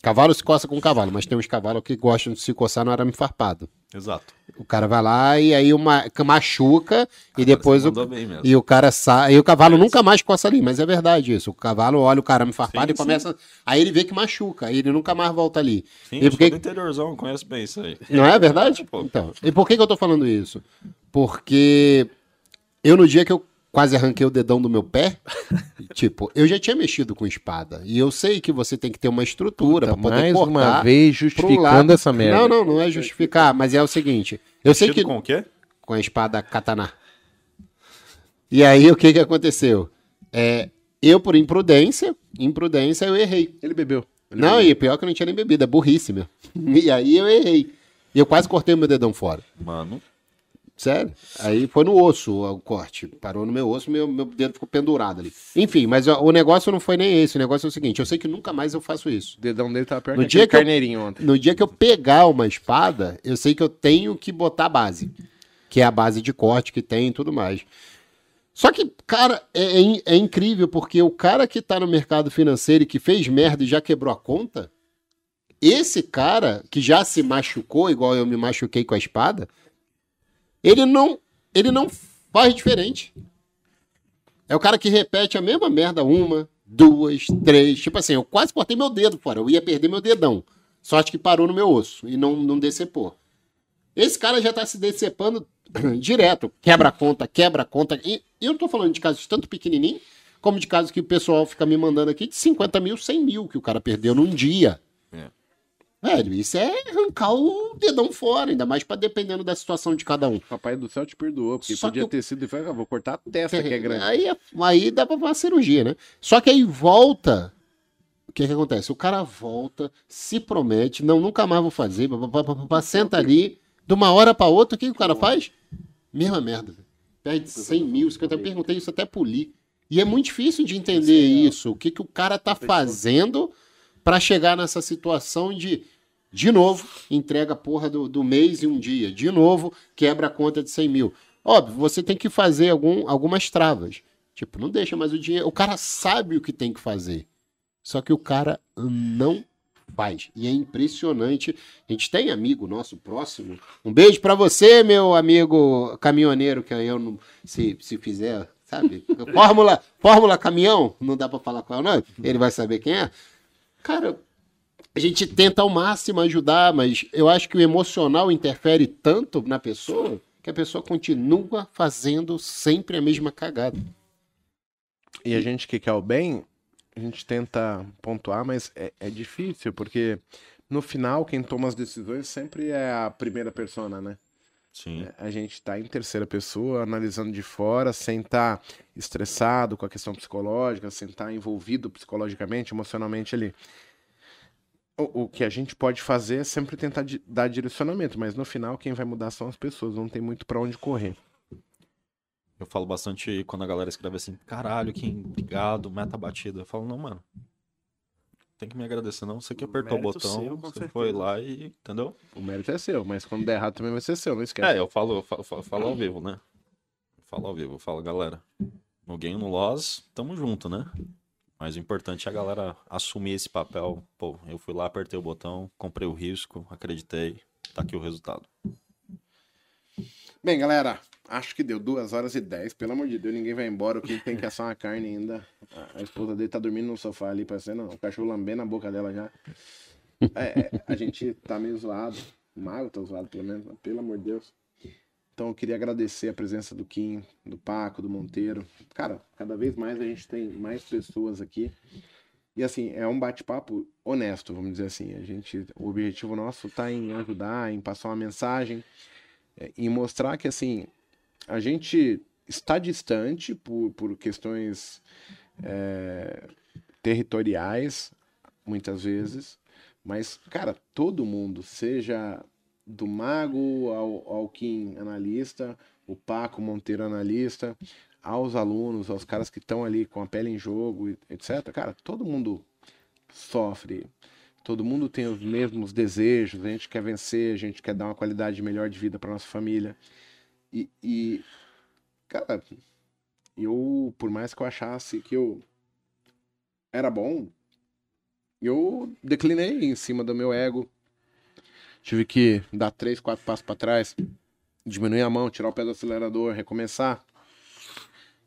Cavalo se coça com cavalo, mas tem uns cavalos que gostam de se coçar no arame farpado. Exato. O cara vai lá e aí uma, machuca e depois o, e o cara sai. E o cavalo nunca mais coça ali, mas é verdade isso. O cavalo olha o carame farpado Sim, e começa. Aí ele vê que machuca, aí ele nunca mais volta ali. Sim, e eu por que- sou do interiorzão, eu conheço bem isso aí. Não é verdade? Pô. Então, e por que, que eu tô falando isso? Porque eu, no dia que eu quase arranquei o dedão do meu pé, tipo, eu já tinha mexido com espada. E eu sei que você tem que ter uma estrutura para poder Mais cortar. uma vez justificando essa merda. Não, não, não é justificar, mas é o seguinte. Eu sei Mexido que com o quê? com a espada katana. E aí o que que aconteceu? É, eu por imprudência, imprudência eu errei. Ele bebeu. Ele Não, bebeu. e pior que eu não tinha nem bebida, é burrice, meu. E aí eu errei. E eu quase cortei o meu dedão fora. Mano, Sério? Aí foi no osso o corte. Parou no meu osso, meu, meu dedo ficou pendurado ali. Enfim, mas o negócio não foi nem esse. O negócio é o seguinte: eu sei que nunca mais eu faço isso. O dedão dele tava pior No dia que eu- carneirinho ontem. No dia que eu pegar uma espada, eu sei que eu tenho que botar a base. Que é a base de corte que tem e tudo mais. Só que, cara, é, é é incrível, porque o cara que tá no mercado financeiro e que fez merda e já quebrou a conta, esse cara que já se machucou, igual eu me machuquei com a espada, ele não, ele não faz diferente. É o cara que repete a mesma merda uma, duas, três. Tipo assim, eu quase cortei meu dedo fora. Eu ia perder meu dedão. Sorte que parou no meu osso e não, não decepou. Esse cara já tá se decepando direto. Quebra conta, quebra conta. E eu não tô falando de casos tanto pequenininho, como de casos que o pessoal fica me mandando aqui de 50 mil, 100 mil que o cara perdeu num dia. É. Velho, isso é arrancar o dedão fora, ainda mais pra dependendo da situação de cada um. Papai do céu te perdoou, porque Só podia que eu- ter sido e ah, vou cortar a testa que é grande. Aí, aí dá pra fazer uma cirurgia, né? Só que aí volta que que acontece? O cara volta, se promete, não, nunca mais vou fazer, pá, pá, pá, pá, pá, senta ali, de uma hora pra outra, o que, que o cara faz? Mesma merda. velho. Perde 100 mil, 50 Eu perguntei isso até pro Lee. E é muito difícil de entender isso. O que, que o cara tá fazendo pra chegar nessa situação de, de novo, entrega a porra do, do mês em um dia. De novo, quebra a conta de 100 mil. Óbvio, você tem que fazer algum, algumas travas. Tipo, não deixa mais o dinheiro. O cara sabe o que tem que fazer. Só que o cara não faz. E é impressionante. A gente tem amigo nosso próximo. Um beijo pra você, meu amigo caminhoneiro, que eu não. Se, se fizer, sabe? Fórmula, Fórmula Caminhão, não dá pra falar qual é o nome. Ele vai saber quem é. Cara, a gente tenta ao máximo ajudar, mas eu acho que o emocional interfere tanto na pessoa que a pessoa continua fazendo sempre a mesma cagada. E a gente que quer o bem, a gente tenta pontuar, mas é, é difícil, porque no final quem toma as decisões sempre é a primeira persona, né? Sim. A gente tá em terceira pessoa, analisando de fora, sem estar estressado com a questão psicológica, sem estar envolvido psicologicamente, emocionalmente ali. O, o que a gente pode fazer é sempre tentar di- dar direcionamento, mas no final quem vai mudar são as pessoas, não tem muito pra onde correr. Eu falo bastante quando a galera escreve assim, caralho, Kim, obrigado, meta batida. Eu falo, não, mano. Tem que me agradecer, não. Você que apertou o Mérito botão, seu, você certeza. foi lá e. Entendeu? O mérito é seu, mas quando der errado também vai ser seu, não esquece. É, eu falo, eu falo, falo- falo ao vivo, né? Falo ao vivo, eu falo, galera. No game, no loss, tamo junto, né? Mas o importante é a galera assumir esse papel. Pô, eu fui lá, apertei o botão, comprei o risco, acreditei, tá aqui o resultado. Bem, galera, acho que deu duas horas e dez. Pelo amor de Deus, ninguém vai embora. O que tem que assar uma carne ainda. A- esposa dele tá dormindo no sofá ali, parecendo o cachorro lambendo a boca dela já. É, é, a gente tá meio zoado. O Mago tá zoado, pelo menos. Pelo amor de Deus. Então eu queria agradecer a presença do Kim, do Paco, do Monteiro. Cara, cada vez mais a gente tem mais pessoas aqui. E assim, é um bate-papo honesto, vamos dizer assim. A gente, o objetivo nosso tá em ajudar, em passar uma mensagem é, em mostrar que assim a gente está distante por, por questões é, territoriais muitas vezes mas cara todo mundo seja do mago ao, ao Kim analista o Paco Monteiro analista aos alunos aos caras que estão ali com a pele em jogo etc cara todo mundo sofre todo mundo tem os mesmos desejos, a gente quer vencer, a gente quer dar uma qualidade melhor de vida para nossa família. E, e, cara, eu, por mais que eu achasse que eu era bom, eu declinei em cima do meu ego. Tive que dar três, quatro passos para trás, diminuir a mão, tirar o pé do acelerador, recomeçar.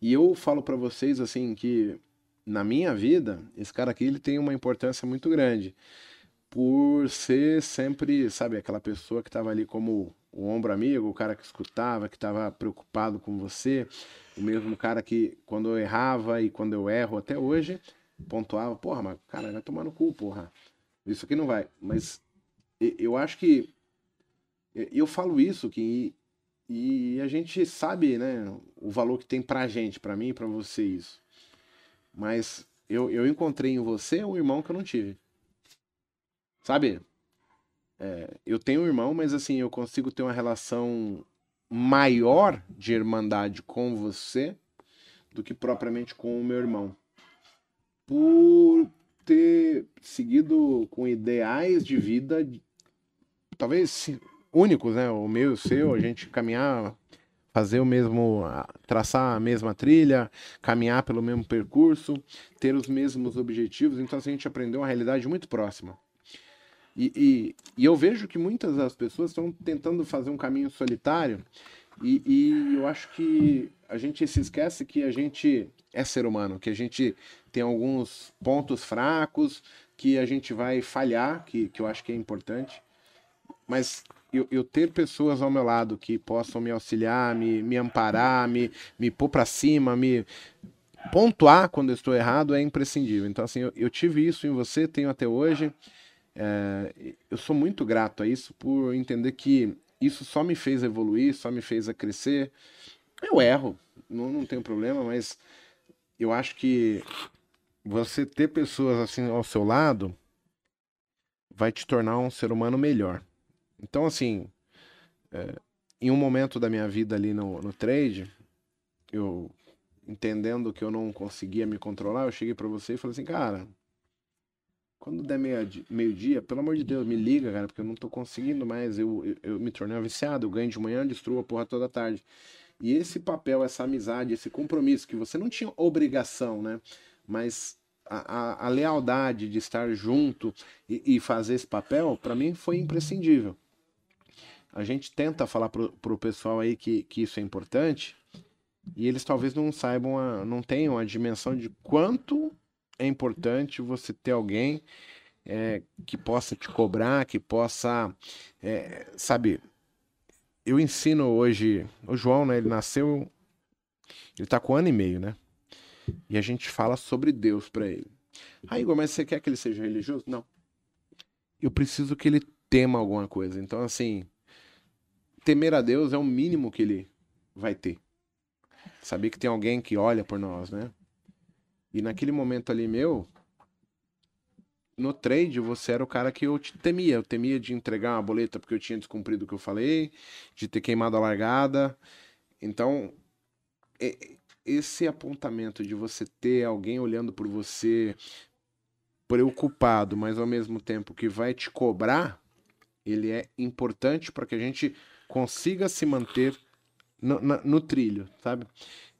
E eu falo para vocês assim que na minha vida, esse cara aqui ele tem uma importância muito grande por ser sempre, sabe, aquela pessoa que estava ali como o ombro amigo, o cara que escutava, que estava preocupado com você, o mesmo cara que quando eu errava e quando eu erro até hoje, pontuava, porra, mas cara, vai tomar no cu, porra. Isso aqui não vai. Mas eu acho que eu falo isso que e a gente sabe, né, o valor que tem pra gente, pra mim e pra você isso. Mas eu, eu encontrei em você um irmão que eu não tive. Sabe? É, eu tenho um irmão, mas assim, eu consigo ter uma relação maior de irmandade com você do que propriamente com o meu irmão. Por ter seguido com ideais de vida, talvez únicos, né? O meu e o seu, a gente caminhar, fazer o mesmo, traçar a mesma trilha, caminhar pelo mesmo percurso, ter os mesmos objetivos. Então, assim, a gente aprendeu uma realidade muito próxima. E, e, e eu vejo que muitas das pessoas estão tentando fazer um caminho solitário e, e eu acho que a gente se esquece que a gente é ser humano, que a gente tem alguns pontos fracos, que a gente vai falhar, que, que eu acho que é importante. Mas eu, eu ter pessoas ao meu lado que possam me auxiliar, me, me amparar, me, me pôr pra cima, me pontuar quando eu estou errado é imprescindível. Então, assim, eu, eu tive isso em você, tenho até hoje. É, eu sou muito grato a isso por entender que isso só me fez evoluir, só me fez a crescer. Eu erro, não, não tenho problema, mas eu acho que você ter pessoas assim ao seu lado vai te tornar um ser humano melhor. Então, assim, é, em um momento da minha vida ali no, no trade, eu entendendo que eu não conseguia me controlar, eu cheguei pra você e falei assim, cara, quando der meio-dia, meio pelo amor de Deus, me liga, cara, porque eu não tô conseguindo mais. Eu, eu, eu me tornei um viciado, eu ganho de manhã, destruo a porra toda tarde. E esse papel, essa amizade, esse compromisso, que você não tinha obrigação, né? Mas a, a, a lealdade de estar junto e, e fazer esse papel, para mim foi imprescindível. A gente tenta falar pro, pro pessoal aí que, que isso é importante, e eles talvez não saibam, a, não tenham a dimensão de quanto é importante você ter alguém é, que possa te cobrar, que possa, é, sabe? Eu ensino hoje, o João, né? Ele nasceu, ele tá com um ano e meio, né? E a gente fala sobre Deus para ele. Ah, Igor, mas você quer que ele seja religioso? Não. Eu preciso que ele tema alguma coisa. Então, assim, temer a Deus é o mínimo que ele vai ter. Saber que tem alguém que olha por nós, né? E naquele momento ali meu, no trade, você era o cara que eu temia. Eu temia de entregar uma boleta porque eu tinha descumprido o que eu falei, de ter queimado a largada. Então, esse apontamento de você ter alguém olhando por você preocupado, mas ao mesmo tempo que vai te cobrar, ele é importante para que a gente consiga se manter no, no, no trilho, sabe?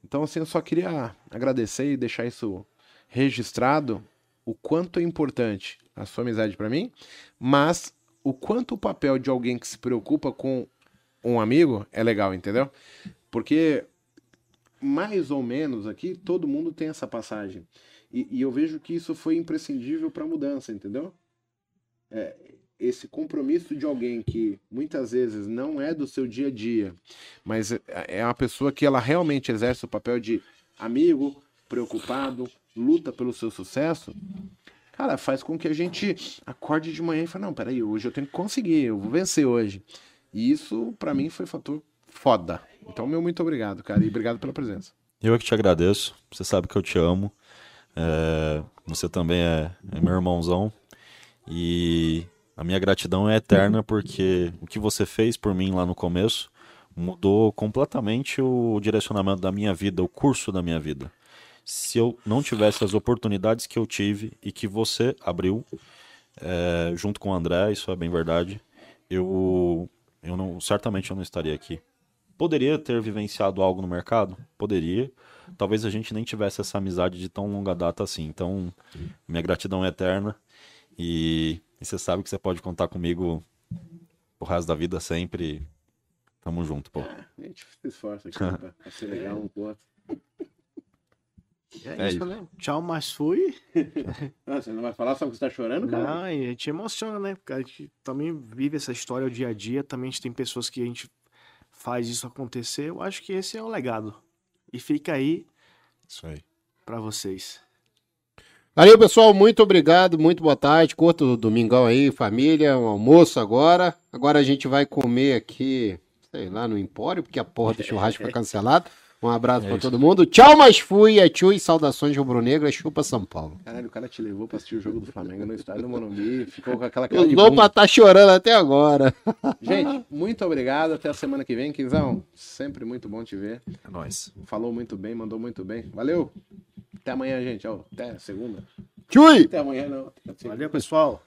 Então, assim, eu só queria agradecer e deixar isso registrado o quanto é importante a sua amizade para mim, mas o quanto o papel de alguém que se preocupa com um amigo é legal, entendeu? Porque mais ou menos aqui todo mundo tem essa passagem. E, e eu vejo que isso foi imprescindível para a mudança, entendeu? É, esse compromisso de alguém que muitas vezes não é do seu dia a dia, mas é, é uma pessoa que ela realmente exerce o papel de amigo, preocupado, luta pelo seu sucesso, cara, faz com que a gente acorde de manhã e fale, não, peraí, hoje eu tenho que conseguir, eu vou vencer hoje. E isso, para mim, foi fator foda. Então, meu muito obrigado, cara, e obrigado pela presença. Eu é que te agradeço, você sabe que eu te amo, é... você também é, é meu irmãozão, e a minha gratidão é eterna porque o que você fez por mim lá no começo mudou completamente o direcionamento da minha vida, o curso da minha vida. Se eu não tivesse as oportunidades que eu tive e que você abriu, é, junto com o André, isso é bem verdade, eu, eu não, certamente eu não estaria aqui. Poderia ter vivenciado algo no mercado? Poderia. Talvez a gente nem tivesse essa amizade de tão longa data assim. Então, minha gratidão é eterna. E e você sabe que você pode contar comigo o resto da vida sempre. Tamo junto, pô. É, a gente se esforça aqui pra, pra ser legal um com o outro. É, é isso, né? Tchau, mas fui. Ah, você não vai falar só que você tá chorando, cara? Não, a gente emociona, né? Porque a gente também vive essa história o dia a dia. Também a gente tem pessoas que a gente faz isso acontecer. Eu acho que esse é o legado. E fica aí. Isso aí. Pra vocês. Valeu, pessoal. Muito obrigado. Muito boa tarde. Curto o domingão aí, família. Um almoço agora. Agora a gente vai comer aqui, sei lá, no Empório, porque a porra do churrasco foi cancelado. Um abraço é pra todo mundo. Tchau, mas fui. É tchu e saudações rubro-negra. Chupa São Paulo. Caralho, o cara te levou pra assistir o jogo do Flamengo no estádio do Morumbi. Ficou com aquela cara de O Lopa tá chorando até agora. Gente, muito obrigado. Até a semana que vem. Quinzão, sempre muito bom te ver. É nóis. Falou muito bem, mandou muito bem. Valeu. Até amanhã, gente. Até segunda. Tchui! Até amanhã, não. Valeu, pessoal.